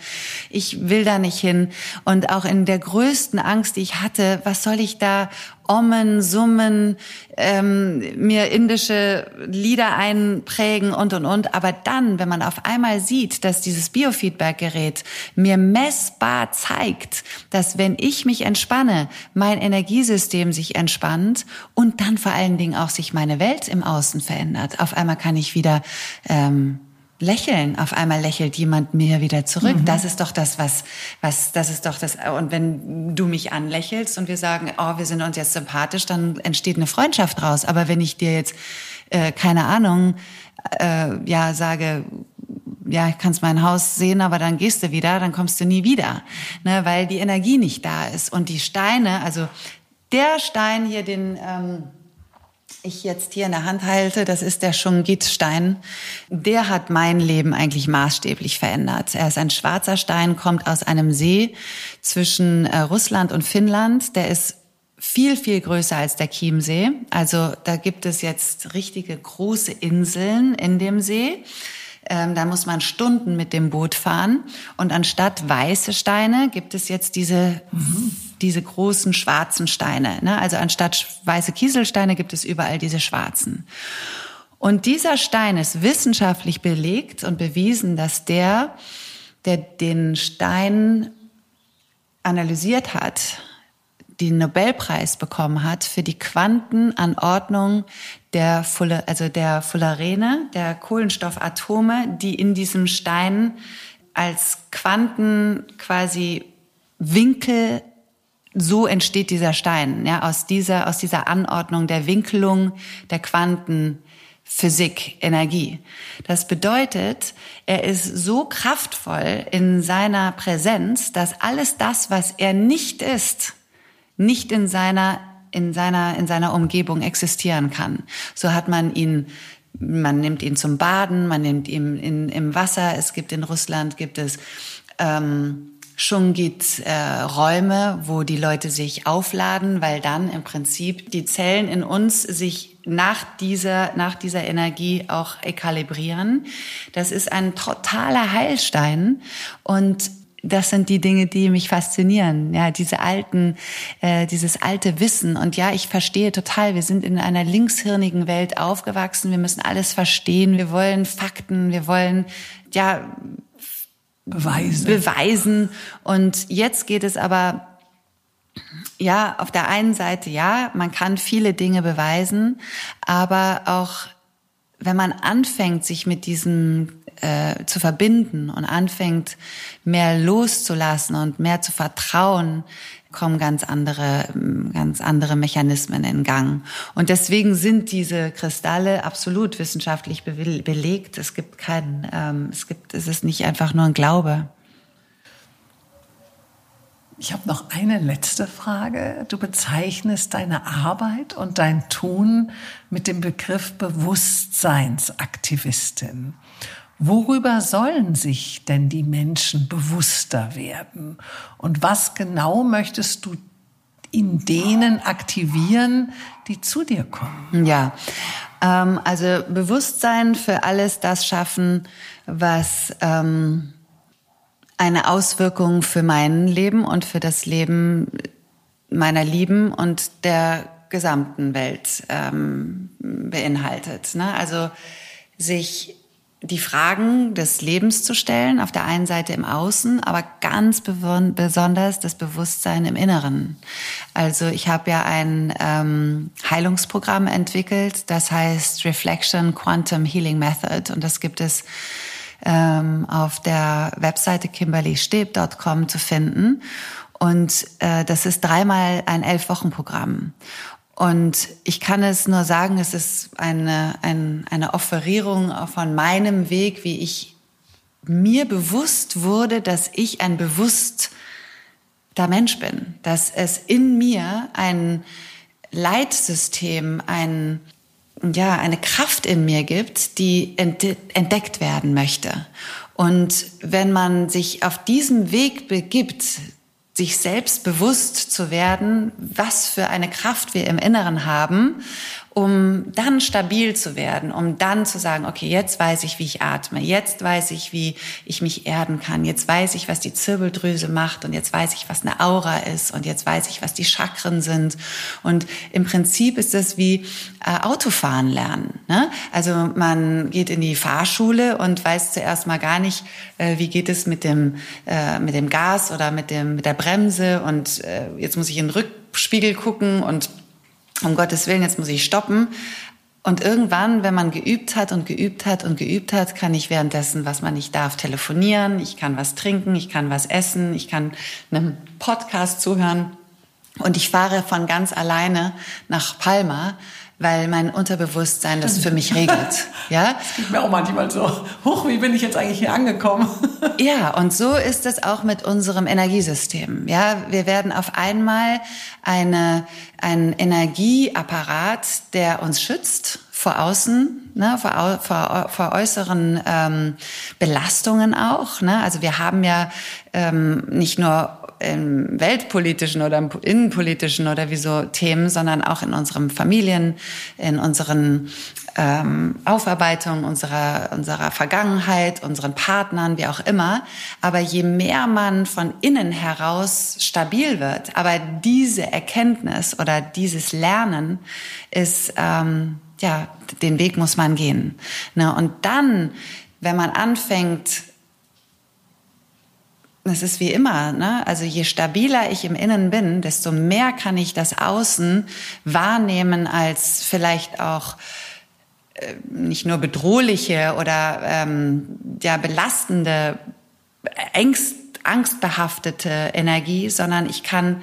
Speaker 1: ich will da nicht hin. Und auch in der größten Angst, die ich hatte, was soll ich da ommen, summen, ähm, mir indische Lieder einprägen und und und. Aber dann, wenn man auf einmal sieht, dass dieses Biofeedback-Gerät mir messbar zeigt, dass wenn ich mich entspanne, mein Energiesystem sich entspannt und dann vor allen Dingen auch sich meine Welt im Außen verändert. Auf einmal kann ich wieder ähm, lächeln. Auf einmal lächelt jemand mir wieder zurück. Mhm. Das ist doch das, was, was, das ist doch das. Und wenn du mich anlächelst und wir sagen, oh, wir sind uns jetzt sympathisch, dann entsteht eine Freundschaft raus. Aber wenn ich dir jetzt, äh, keine Ahnung, äh, ja, sage, ja, ich kannst mein Haus sehen, aber dann gehst du wieder, dann kommst du nie wieder, ne, weil die Energie nicht da ist. Und die Steine, also der Stein hier, den, ähm, ich jetzt hier in der Hand halte, das ist der Shungit-Stein. Der hat mein Leben eigentlich maßstäblich verändert. Er ist ein schwarzer Stein, kommt aus einem See zwischen äh, Russland und Finnland. Der ist viel, viel größer als der Chiemsee. Also da gibt es jetzt richtige große Inseln in dem See. Ähm, da muss man Stunden mit dem Boot fahren. Und anstatt weiße Steine gibt es jetzt diese, mhm. Diese großen schwarzen Steine. Ne? Also anstatt weiße Kieselsteine gibt es überall diese schwarzen. Und dieser Stein ist wissenschaftlich belegt und bewiesen, dass der, der den Stein analysiert hat, den Nobelpreis bekommen hat für die Quantenanordnung der Fulle, also der Fullerene, der Kohlenstoffatome, die in diesem Stein als Quanten quasi Winkel so entsteht dieser Stein, ja, aus dieser, aus dieser Anordnung der Winkelung der Quantenphysik, Energie. Das bedeutet, er ist so kraftvoll in seiner Präsenz, dass alles das, was er nicht ist, nicht in seiner in seiner in seiner Umgebung existieren kann. So hat man ihn man nimmt ihn zum Baden, man nimmt ihn in, im Wasser. Es gibt in Russland gibt es ähm, Shungit-Räume, äh, wo die Leute sich aufladen, weil dann im Prinzip die Zellen in uns sich nach dieser, nach dieser Energie auch ekalibrieren. Das ist ein totaler Heilstein und das sind die Dinge, die mich faszinieren. Ja, diese alten, äh, dieses alte Wissen. Und ja, ich verstehe total. Wir sind in einer linkshirnigen Welt aufgewachsen. Wir müssen alles verstehen. Wir wollen Fakten. Wir wollen ja beweisen. beweisen. Und jetzt geht es aber ja, auf der einen Seite ja, man kann viele Dinge beweisen, aber auch wenn man anfängt, sich mit diesem äh, zu verbinden und anfängt, mehr loszulassen und mehr zu vertrauen, kommen ganz andere, ganz andere Mechanismen in Gang. Und deswegen sind diese Kristalle absolut wissenschaftlich belegt. Es gibt keinen, ähm, es gibt, es ist nicht einfach nur ein Glaube.
Speaker 2: Ich habe noch eine letzte Frage. Du bezeichnest deine Arbeit und dein Tun mit dem Begriff Bewusstseinsaktivistin. Worüber sollen sich denn die Menschen bewusster werden? Und was genau möchtest du in denen aktivieren, die zu dir kommen?
Speaker 1: Ja, ähm, also Bewusstsein für alles das schaffen, was ähm, eine Auswirkung für mein Leben und für das Leben meiner Lieben und der gesamten Welt ähm, beinhaltet. Ne? Also sich die Fragen des Lebens zu stellen, auf der einen Seite im Außen, aber ganz besonders das Bewusstsein im Inneren. Also ich habe ja ein ähm, Heilungsprogramm entwickelt, das heißt Reflection Quantum Healing Method und das gibt es ähm, auf der Webseite kimberlysteb.com zu finden. Und äh, das ist dreimal ein Elf-Wochen-Programm. Und ich kann es nur sagen, es ist eine, eine, eine Offerierung von meinem Weg, wie ich mir bewusst wurde, dass ich ein bewusster Mensch bin, dass es in mir ein Leitsystem, ein, ja, eine Kraft in mir gibt, die entdeckt werden möchte. Und wenn man sich auf diesen Weg begibt, sich selbst bewusst zu werden, was für eine Kraft wir im Inneren haben um dann stabil zu werden, um dann zu sagen, okay, jetzt weiß ich, wie ich atme, jetzt weiß ich, wie ich mich erden kann, jetzt weiß ich, was die Zirbeldrüse macht und jetzt weiß ich, was eine Aura ist und jetzt weiß ich, was die Chakren sind. Und im Prinzip ist das wie äh, Autofahren lernen. Ne? Also man geht in die Fahrschule und weiß zuerst mal gar nicht, äh, wie geht es mit dem, äh, mit dem Gas oder mit, dem, mit der Bremse und äh, jetzt muss ich in den Rückspiegel gucken und um Gottes Willen, jetzt muss ich stoppen. Und irgendwann, wenn man geübt hat und geübt hat und geübt hat, kann ich währenddessen, was man nicht darf, telefonieren, ich kann was trinken, ich kann was essen, ich kann einem Podcast zuhören. Und ich fahre von ganz alleine nach Palma weil mein Unterbewusstsein das für mich regelt. Ja?
Speaker 2: Das geht mir auch manchmal so. Huch, wie bin ich jetzt eigentlich hier angekommen?
Speaker 1: ja, und so ist es auch mit unserem Energiesystem. Ja, wir werden auf einmal eine, ein Energieapparat, der uns schützt vor außen, ne, vor, vor, vor äußeren ähm, Belastungen auch. Ne? Also wir haben ja ähm, nicht nur im weltpolitischen oder im innenpolitischen oder wie so Themen, sondern auch in unseren Familien, in unseren ähm, Aufarbeitungen unserer, unserer Vergangenheit, unseren Partnern, wie auch immer. Aber je mehr man von innen heraus stabil wird, aber diese Erkenntnis oder dieses Lernen ist, ähm, ja, den Weg muss man gehen. Ne? Und dann, wenn man anfängt, es ist wie immer, ne? also je stabiler ich im Innen bin, desto mehr kann ich das Außen wahrnehmen als vielleicht auch äh, nicht nur bedrohliche oder ähm, ja, belastende, Angst, angstbehaftete Energie, sondern ich kann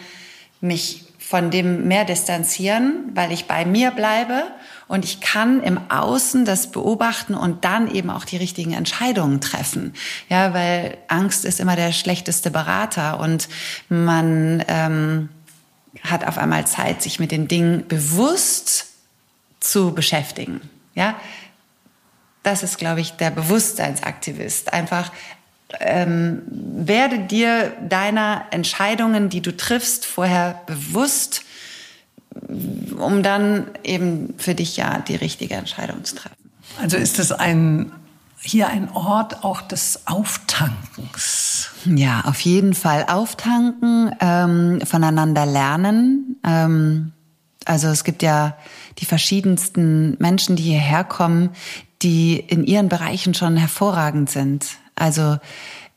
Speaker 1: mich von dem mehr distanzieren, weil ich bei mir bleibe und ich kann im Außen das beobachten und dann eben auch die richtigen Entscheidungen treffen. Ja, weil Angst ist immer der schlechteste Berater und man ähm, hat auf einmal Zeit, sich mit den Dingen bewusst zu beschäftigen. Ja, das ist, glaube ich, der Bewusstseinsaktivist. Einfach ähm, werde dir deiner Entscheidungen, die du triffst, vorher bewusst um dann eben für dich ja die richtige Entscheidung zu treffen.
Speaker 2: Also ist es ein hier ein Ort auch des Auftankens.
Speaker 1: Ja, auf jeden Fall auftanken, ähm, voneinander lernen. Ähm, also es gibt ja die verschiedensten Menschen, die hierher kommen, die in ihren Bereichen schon hervorragend sind. Also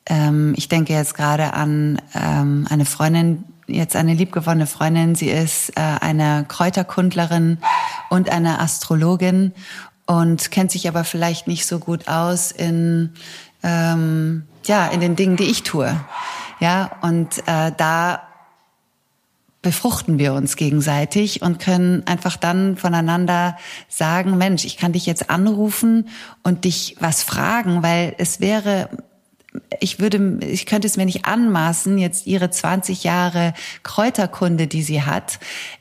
Speaker 1: ähm, ich denke jetzt gerade an ähm, eine Freundin, jetzt eine liebgewonnene Freundin. Sie ist äh, eine Kräuterkundlerin und eine Astrologin und kennt sich aber vielleicht nicht so gut aus in ähm, ja in den Dingen, die ich tue. Ja und äh, da befruchten wir uns gegenseitig und können einfach dann voneinander sagen, Mensch, ich kann dich jetzt anrufen und dich was fragen, weil es wäre ich würde, ich könnte es mir nicht anmaßen, jetzt ihre 20 Jahre Kräuterkunde, die sie hat,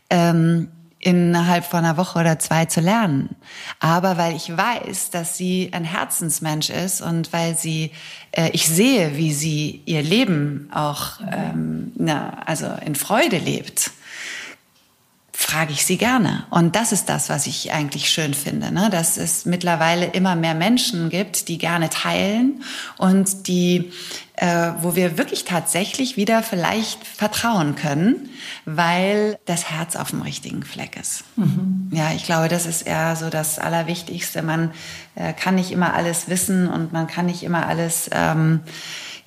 Speaker 1: ähm, innerhalb von einer Woche oder zwei zu lernen. Aber weil ich weiß, dass sie ein Herzensmensch ist und weil sie, äh, ich sehe, wie sie ihr Leben auch, ähm, na, also in Freude lebt frage ich sie gerne. Und das ist das, was ich eigentlich schön finde, ne? dass es mittlerweile immer mehr Menschen gibt, die gerne teilen und die, äh, wo wir wirklich tatsächlich wieder vielleicht vertrauen können, weil das Herz auf dem richtigen Fleck ist. Mhm. Ja, ich glaube, das ist eher so das Allerwichtigste. Man äh, kann nicht immer alles wissen und man kann nicht immer alles ähm,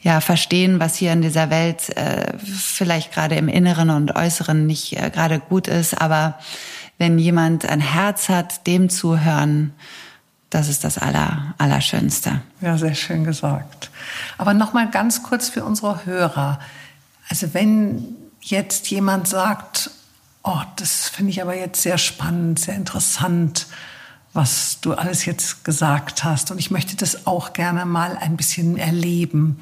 Speaker 1: ja verstehen, was hier in dieser Welt äh, vielleicht gerade im Inneren und Äußeren nicht äh, gerade gut ist. Aber wenn jemand ein Herz hat, dem zuhören, das ist das Aller, Allerschönste.
Speaker 2: Ja, sehr schön gesagt. Aber noch mal ganz kurz für unsere Hörer. Also wenn jetzt jemand sagt, oh, das finde ich aber jetzt sehr spannend, sehr interessant, was du alles jetzt gesagt hast und ich möchte das auch gerne mal ein bisschen erleben,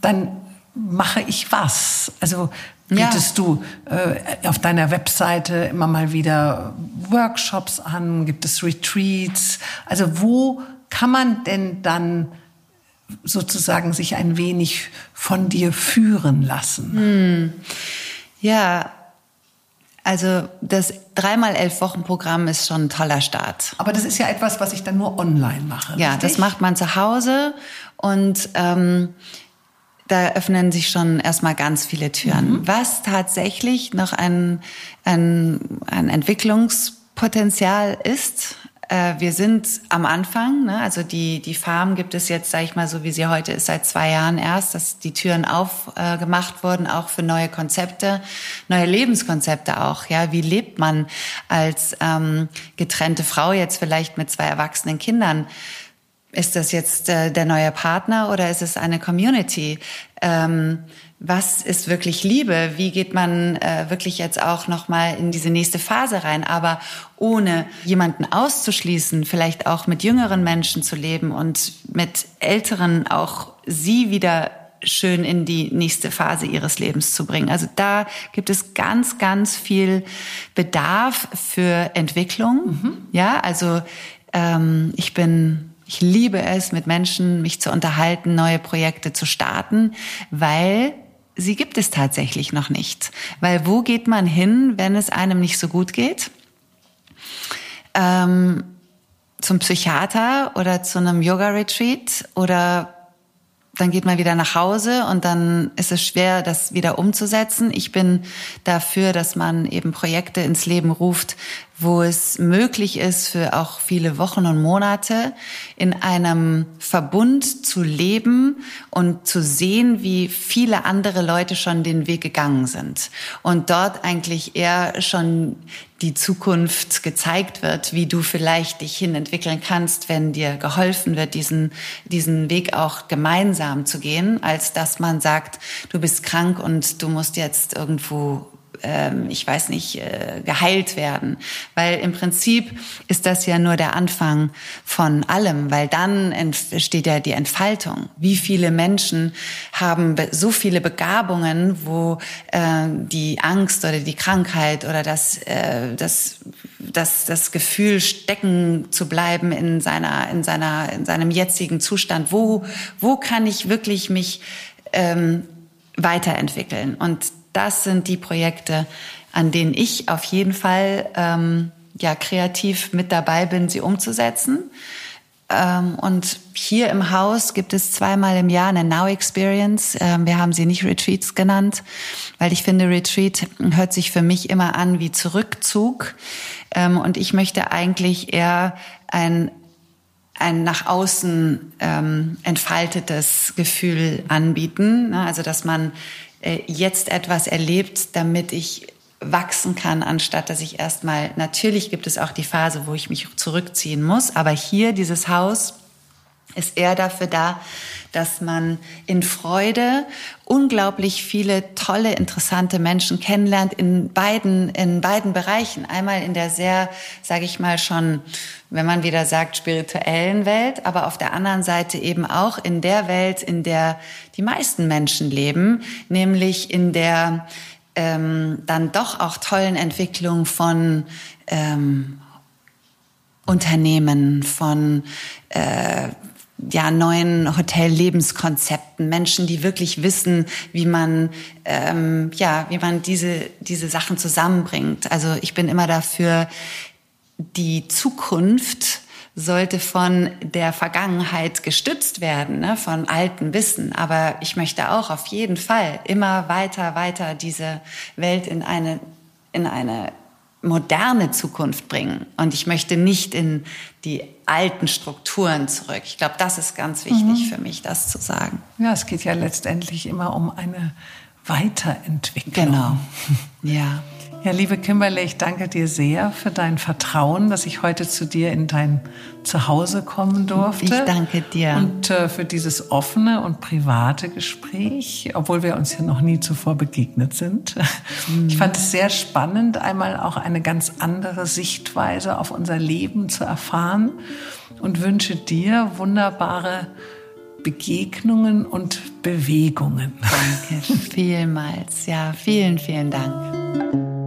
Speaker 2: dann mache ich was? Also bietest ja. du äh, auf deiner Webseite immer mal wieder Workshops an? Gibt es Retreats? Also wo kann man denn dann sozusagen sich ein wenig von dir führen lassen?
Speaker 1: Hm. Ja, Also das dreimal elf Wochen Programm ist schon ein toller Start.
Speaker 2: Aber das ist ja etwas, was ich dann nur online mache.
Speaker 1: Ja, richtig? das macht man zu Hause und ähm, da öffnen sich schon erstmal ganz viele Türen. Mhm. Was tatsächlich noch ein, ein, ein Entwicklungspotenzial ist, wir sind am Anfang, ne? also die, die Farm gibt es jetzt, sage ich mal, so wie sie heute ist, seit zwei Jahren erst, dass die Türen aufgemacht äh, wurden, auch für neue Konzepte, neue Lebenskonzepte auch. Ja, wie lebt man als ähm, getrennte Frau jetzt vielleicht mit zwei erwachsenen Kindern? Ist das jetzt äh, der neue Partner oder ist es eine Community? Ähm, was ist wirklich Liebe? Wie geht man äh, wirklich jetzt auch noch mal in diese nächste Phase rein? Aber ohne jemanden auszuschließen, vielleicht auch mit jüngeren Menschen zu leben und mit älteren auch sie wieder schön in die nächste Phase ihres Lebens zu bringen. Also da gibt es ganz, ganz viel Bedarf für Entwicklung. Mhm. Ja, also ähm, ich bin ich liebe es, mit Menschen mich zu unterhalten, neue Projekte zu starten, weil sie gibt es tatsächlich noch nicht. Weil wo geht man hin, wenn es einem nicht so gut geht? Ähm, zum Psychiater oder zu einem Yoga-Retreat oder dann geht man wieder nach Hause und dann ist es schwer, das wieder umzusetzen. Ich bin dafür, dass man eben Projekte ins Leben ruft, wo es möglich ist, für auch viele Wochen und Monate in einem Verbund zu leben und zu sehen, wie viele andere Leute schon den Weg gegangen sind. Und dort eigentlich eher schon die Zukunft gezeigt wird, wie du vielleicht dich hin entwickeln kannst, wenn dir geholfen wird, diesen, diesen Weg auch gemeinsam zu gehen, als dass man sagt, du bist krank und du musst jetzt irgendwo ähm, ich weiß nicht, äh, geheilt werden. Weil im Prinzip ist das ja nur der Anfang von allem, weil dann entsteht ja die Entfaltung. Wie viele Menschen haben so viele Begabungen, wo äh, die Angst oder die Krankheit oder das, äh, das, das, das Gefühl stecken zu bleiben in seiner, in seiner, in seinem jetzigen Zustand. Wo, wo kann ich wirklich mich ähm, weiterentwickeln? Und das sind die Projekte, an denen ich auf jeden Fall ähm, ja kreativ mit dabei bin, sie umzusetzen. Ähm, und hier im Haus gibt es zweimal im Jahr eine Now Experience. Ähm, wir haben sie nicht Retreats genannt, weil ich finde, Retreat hört sich für mich immer an wie Zurückzug. Ähm, und ich möchte eigentlich eher ein ein nach außen ähm, entfaltetes Gefühl anbieten. Ne? Also dass man jetzt etwas erlebt, damit ich wachsen kann, anstatt dass ich erstmal, natürlich gibt es auch die Phase, wo ich mich zurückziehen muss, aber hier dieses Haus ist eher dafür da, dass man in Freude unglaublich viele tolle, interessante Menschen kennenlernt in beiden, in beiden Bereichen. Einmal in der sehr, sage ich mal schon, wenn man wieder sagt, spirituellen Welt, aber auf der anderen Seite eben auch in der Welt, in der die meisten Menschen leben, nämlich in der ähm, dann doch auch tollen Entwicklung von ähm, Unternehmen, von äh, ja, neuen Hotellebenskonzepten, Menschen, die wirklich wissen, wie man, ähm, ja, wie man diese, diese Sachen zusammenbringt. Also ich bin immer dafür, die Zukunft sollte von der Vergangenheit gestützt werden, ne, von alten Wissen. Aber ich möchte auch auf jeden Fall immer weiter, weiter diese Welt in eine, in eine moderne Zukunft bringen. Und ich möchte nicht in die alten Strukturen zurück. Ich glaube, das ist ganz wichtig mhm. für mich, das zu sagen.
Speaker 2: Ja, es geht ja letztendlich immer um eine Weiterentwicklung.
Speaker 1: Genau. Ja.
Speaker 2: Ja, liebe Kimberly, ich danke dir sehr für dein Vertrauen, dass ich heute zu dir in dein Zuhause kommen durfte.
Speaker 1: Ich danke dir.
Speaker 2: Und äh, für dieses offene und private Gespräch, obwohl wir uns ja noch nie zuvor begegnet sind. Mhm. Ich fand es sehr spannend, einmal auch eine ganz andere Sichtweise auf unser Leben zu erfahren und wünsche dir wunderbare Begegnungen und Bewegungen.
Speaker 1: Danke vielmals. Ja, vielen, vielen Dank.